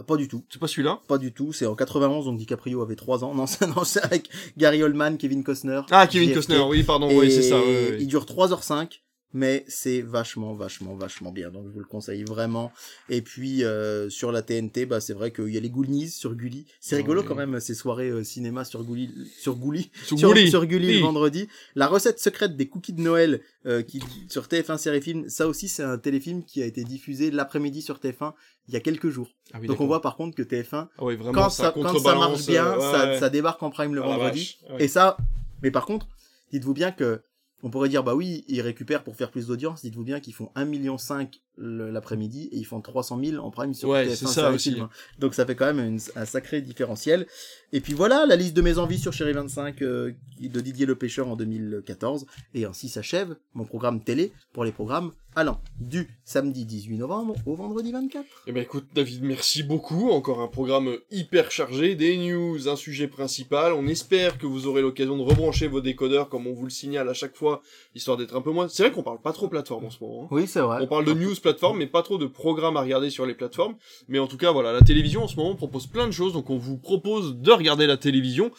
[SPEAKER 2] Ah, pas du tout.
[SPEAKER 1] C'est pas celui-là?
[SPEAKER 2] Pas du tout, c'est en 91, donc DiCaprio avait 3 ans. Non, c'est, non, c'est avec Gary Oldman, Kevin Costner.
[SPEAKER 1] Ah, Kevin
[SPEAKER 2] JFK.
[SPEAKER 1] Costner, oui, pardon,
[SPEAKER 2] Et
[SPEAKER 1] oui, c'est ça.
[SPEAKER 2] Il dure 3h05, mais c'est vachement, vachement, vachement bien. Donc je vous le conseille vraiment. Et puis euh, sur la TNT, bah c'est vrai qu'il y a les Goonies sur Gulli. C'est rigolo quand même ces soirées euh, cinéma sur Gulli, sur Gulli,
[SPEAKER 1] Sur
[SPEAKER 2] sur,
[SPEAKER 1] Gulli.
[SPEAKER 2] sur Gulli
[SPEAKER 1] Oui.
[SPEAKER 2] le vendredi. La recette secrète des cookies de Noël euh, qui sur TF1 série film. Ça aussi c'est un téléfilm qui a été diffusé l'après-midi sur TF1 il y a quelques jours.
[SPEAKER 1] Ah oui,
[SPEAKER 2] Donc on voit par contre que TF1
[SPEAKER 1] Ah vraiment,
[SPEAKER 2] quand ça, quand ça marche bien,
[SPEAKER 1] euh,
[SPEAKER 2] ça,
[SPEAKER 1] ouais.
[SPEAKER 2] ça débarque en prime le
[SPEAKER 1] Ah
[SPEAKER 2] vendredi.
[SPEAKER 1] vache.
[SPEAKER 2] Et ça, mais par contre, dites-vous bien que on pourrait dire bah oui, ils récupèrent pour faire plus d'audience. Dites-vous bien qu'ils font 1,5 million le- l'après-midi et ils font 300 000 en prime sur
[SPEAKER 1] Ouais,
[SPEAKER 2] TF1
[SPEAKER 1] c'est ça aussi.
[SPEAKER 2] film. Donc ça fait quand même une- un sacré différentiel. Et puis voilà, la liste de mes envies sur Chérie 25 euh, de Didier Le Pêcheur en 2014. Et ainsi s'achève mon programme télé pour les programmes allant du samedi 18 novembre au vendredi 24.
[SPEAKER 1] Eh ben écoute David, merci beaucoup. Encore un programme hyper chargé, des news, un sujet principal. On espère que vous aurez l'occasion de rebrancher vos décodeurs comme on vous le signale à chaque fois, histoire d'être un peu moins. C'est vrai qu'on parle pas trop plateforme en ce moment. hein.
[SPEAKER 2] Oui, c'est vrai.
[SPEAKER 1] On parle de news plateforme, mais pas trop de programmes à regarder sur les plateformes. Mais en tout cas, voilà, la télévision en ce moment propose plein de choses, donc on vous propose de regarder la télévision.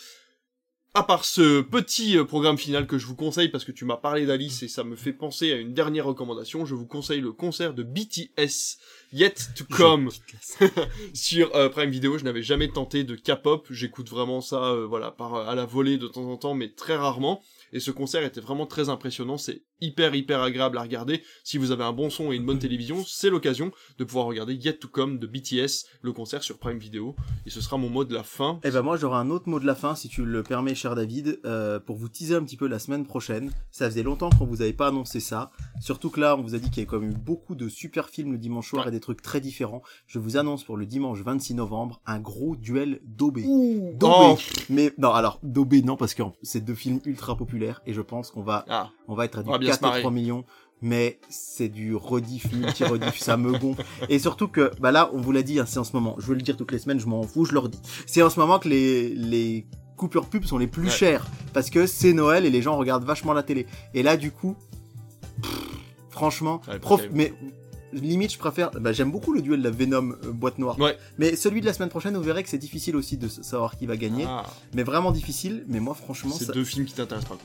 [SPEAKER 1] À part ce petit euh, programme final que je vous conseille parce que tu m'as parlé d'Alice et ça me fait penser à une dernière recommandation, je vous conseille le concert de BTS Yet to Come sur euh, Prime Video. Je n'avais jamais tenté de K-pop, j'écoute vraiment ça, euh, voilà, par à la volée de temps en temps, mais très rarement. Et ce concert était vraiment très impressionnant. C'est hyper hyper agréable à regarder. Si vous avez un bon son et une bonne télévision, c'est l'occasion de pouvoir regarder Yet to Come de BTS, le concert sur Prime Video. Et ce sera mon mot de la fin.
[SPEAKER 2] Eh ben moi j'aurai un autre mot de la fin si tu le permets cher David euh, pour vous teaser un petit peu la semaine prochaine. Ça faisait longtemps qu'on vous avait pas annoncé ça. Surtout que là on vous a dit qu'il y avait quand même eu beaucoup de super films le dimanche soir
[SPEAKER 1] Ouais.
[SPEAKER 2] et des trucs très différents. Je vous annonce pour le dimanche 26 novembre un gros duel Dobé.
[SPEAKER 1] oh,
[SPEAKER 2] Mais non alors Dobé non parce que c'est deux films ultra populaires et je pense qu'on va
[SPEAKER 1] ah,
[SPEAKER 2] on va être à du
[SPEAKER 1] va bien
[SPEAKER 2] 4
[SPEAKER 1] se marrer.
[SPEAKER 2] et 3 millions. Mais c'est du rediff, multi-rediff, ça me gonfle. Et surtout que, bah là, on vous l'a dit, hein, c'est en ce moment. Je veux le dire toutes les semaines, je m'en fous, je leur dis. C'est en ce moment que les, les coupures pub sont les plus
[SPEAKER 1] Ouais.
[SPEAKER 2] chères. Parce que c'est Noël et les gens regardent vachement la télé. Et là, du coup, pff, franchement,
[SPEAKER 1] Ouais,
[SPEAKER 2] prof, mais limite, je préfère, bah, j'aime beaucoup le duel de la Venom euh, boîte noire.
[SPEAKER 1] Ouais.
[SPEAKER 2] Mais celui de la semaine prochaine, vous verrez que c'est difficile aussi de savoir qui va gagner.
[SPEAKER 1] ah,
[SPEAKER 2] Mais vraiment difficile. Mais moi, franchement,
[SPEAKER 1] c'est
[SPEAKER 2] ça-
[SPEAKER 1] deux films qui t'intéressent pas.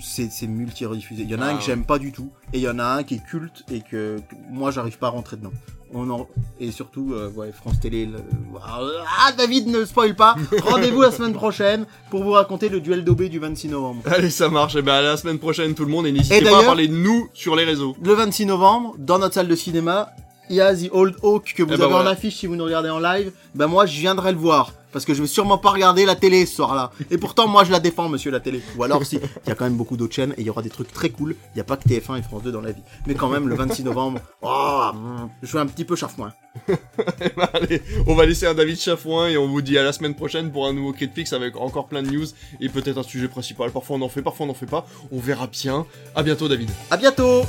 [SPEAKER 2] C'est c'est multi-rediffusé. Il y en a
[SPEAKER 1] Ah
[SPEAKER 2] un que
[SPEAKER 1] ouais.
[SPEAKER 2] j'aime pas du tout, et il y en a un qui est culte et que, que moi j'arrive pas à rentrer dedans. On en... Et surtout, euh, ouais, France Télé. le- Ah, David, ne spoil pas Rendez-vous la semaine prochaine pour vous raconter le duel d'OB du 26 novembre.
[SPEAKER 1] Allez, ça marche. Et ben à la semaine prochaine tout le monde et n'hésitez
[SPEAKER 2] Et
[SPEAKER 1] pas à parler de nous sur les réseaux.
[SPEAKER 2] Le 26 novembre, dans notre salle de cinéma, il y a The Old Oak que vous
[SPEAKER 1] Eh ben
[SPEAKER 2] avez en affiche si vous nous regardez en live. Ben moi, je viendrai le voir. Parce que je vais sûrement pas regarder la télé ce soir-là. Et pourtant, moi, je la défends, monsieur, la télé. Ou alors, si, il y a quand même beaucoup d'autres chaînes et il y aura des trucs très cool. Il n'y a pas que TF1 et France 2 dans la vie. Mais quand même, le 26 novembre, oh, mm, je suis un petit peu chafouin.
[SPEAKER 1] Eh ben, allez, on va laisser un David Chafouin et on vous dit à la semaine prochaine pour un nouveau Critflix avec encore plein de news et peut-être un sujet principal. Parfois on en fait, parfois on n'en fait pas. On verra bien. À bientôt David.
[SPEAKER 2] À bientôt!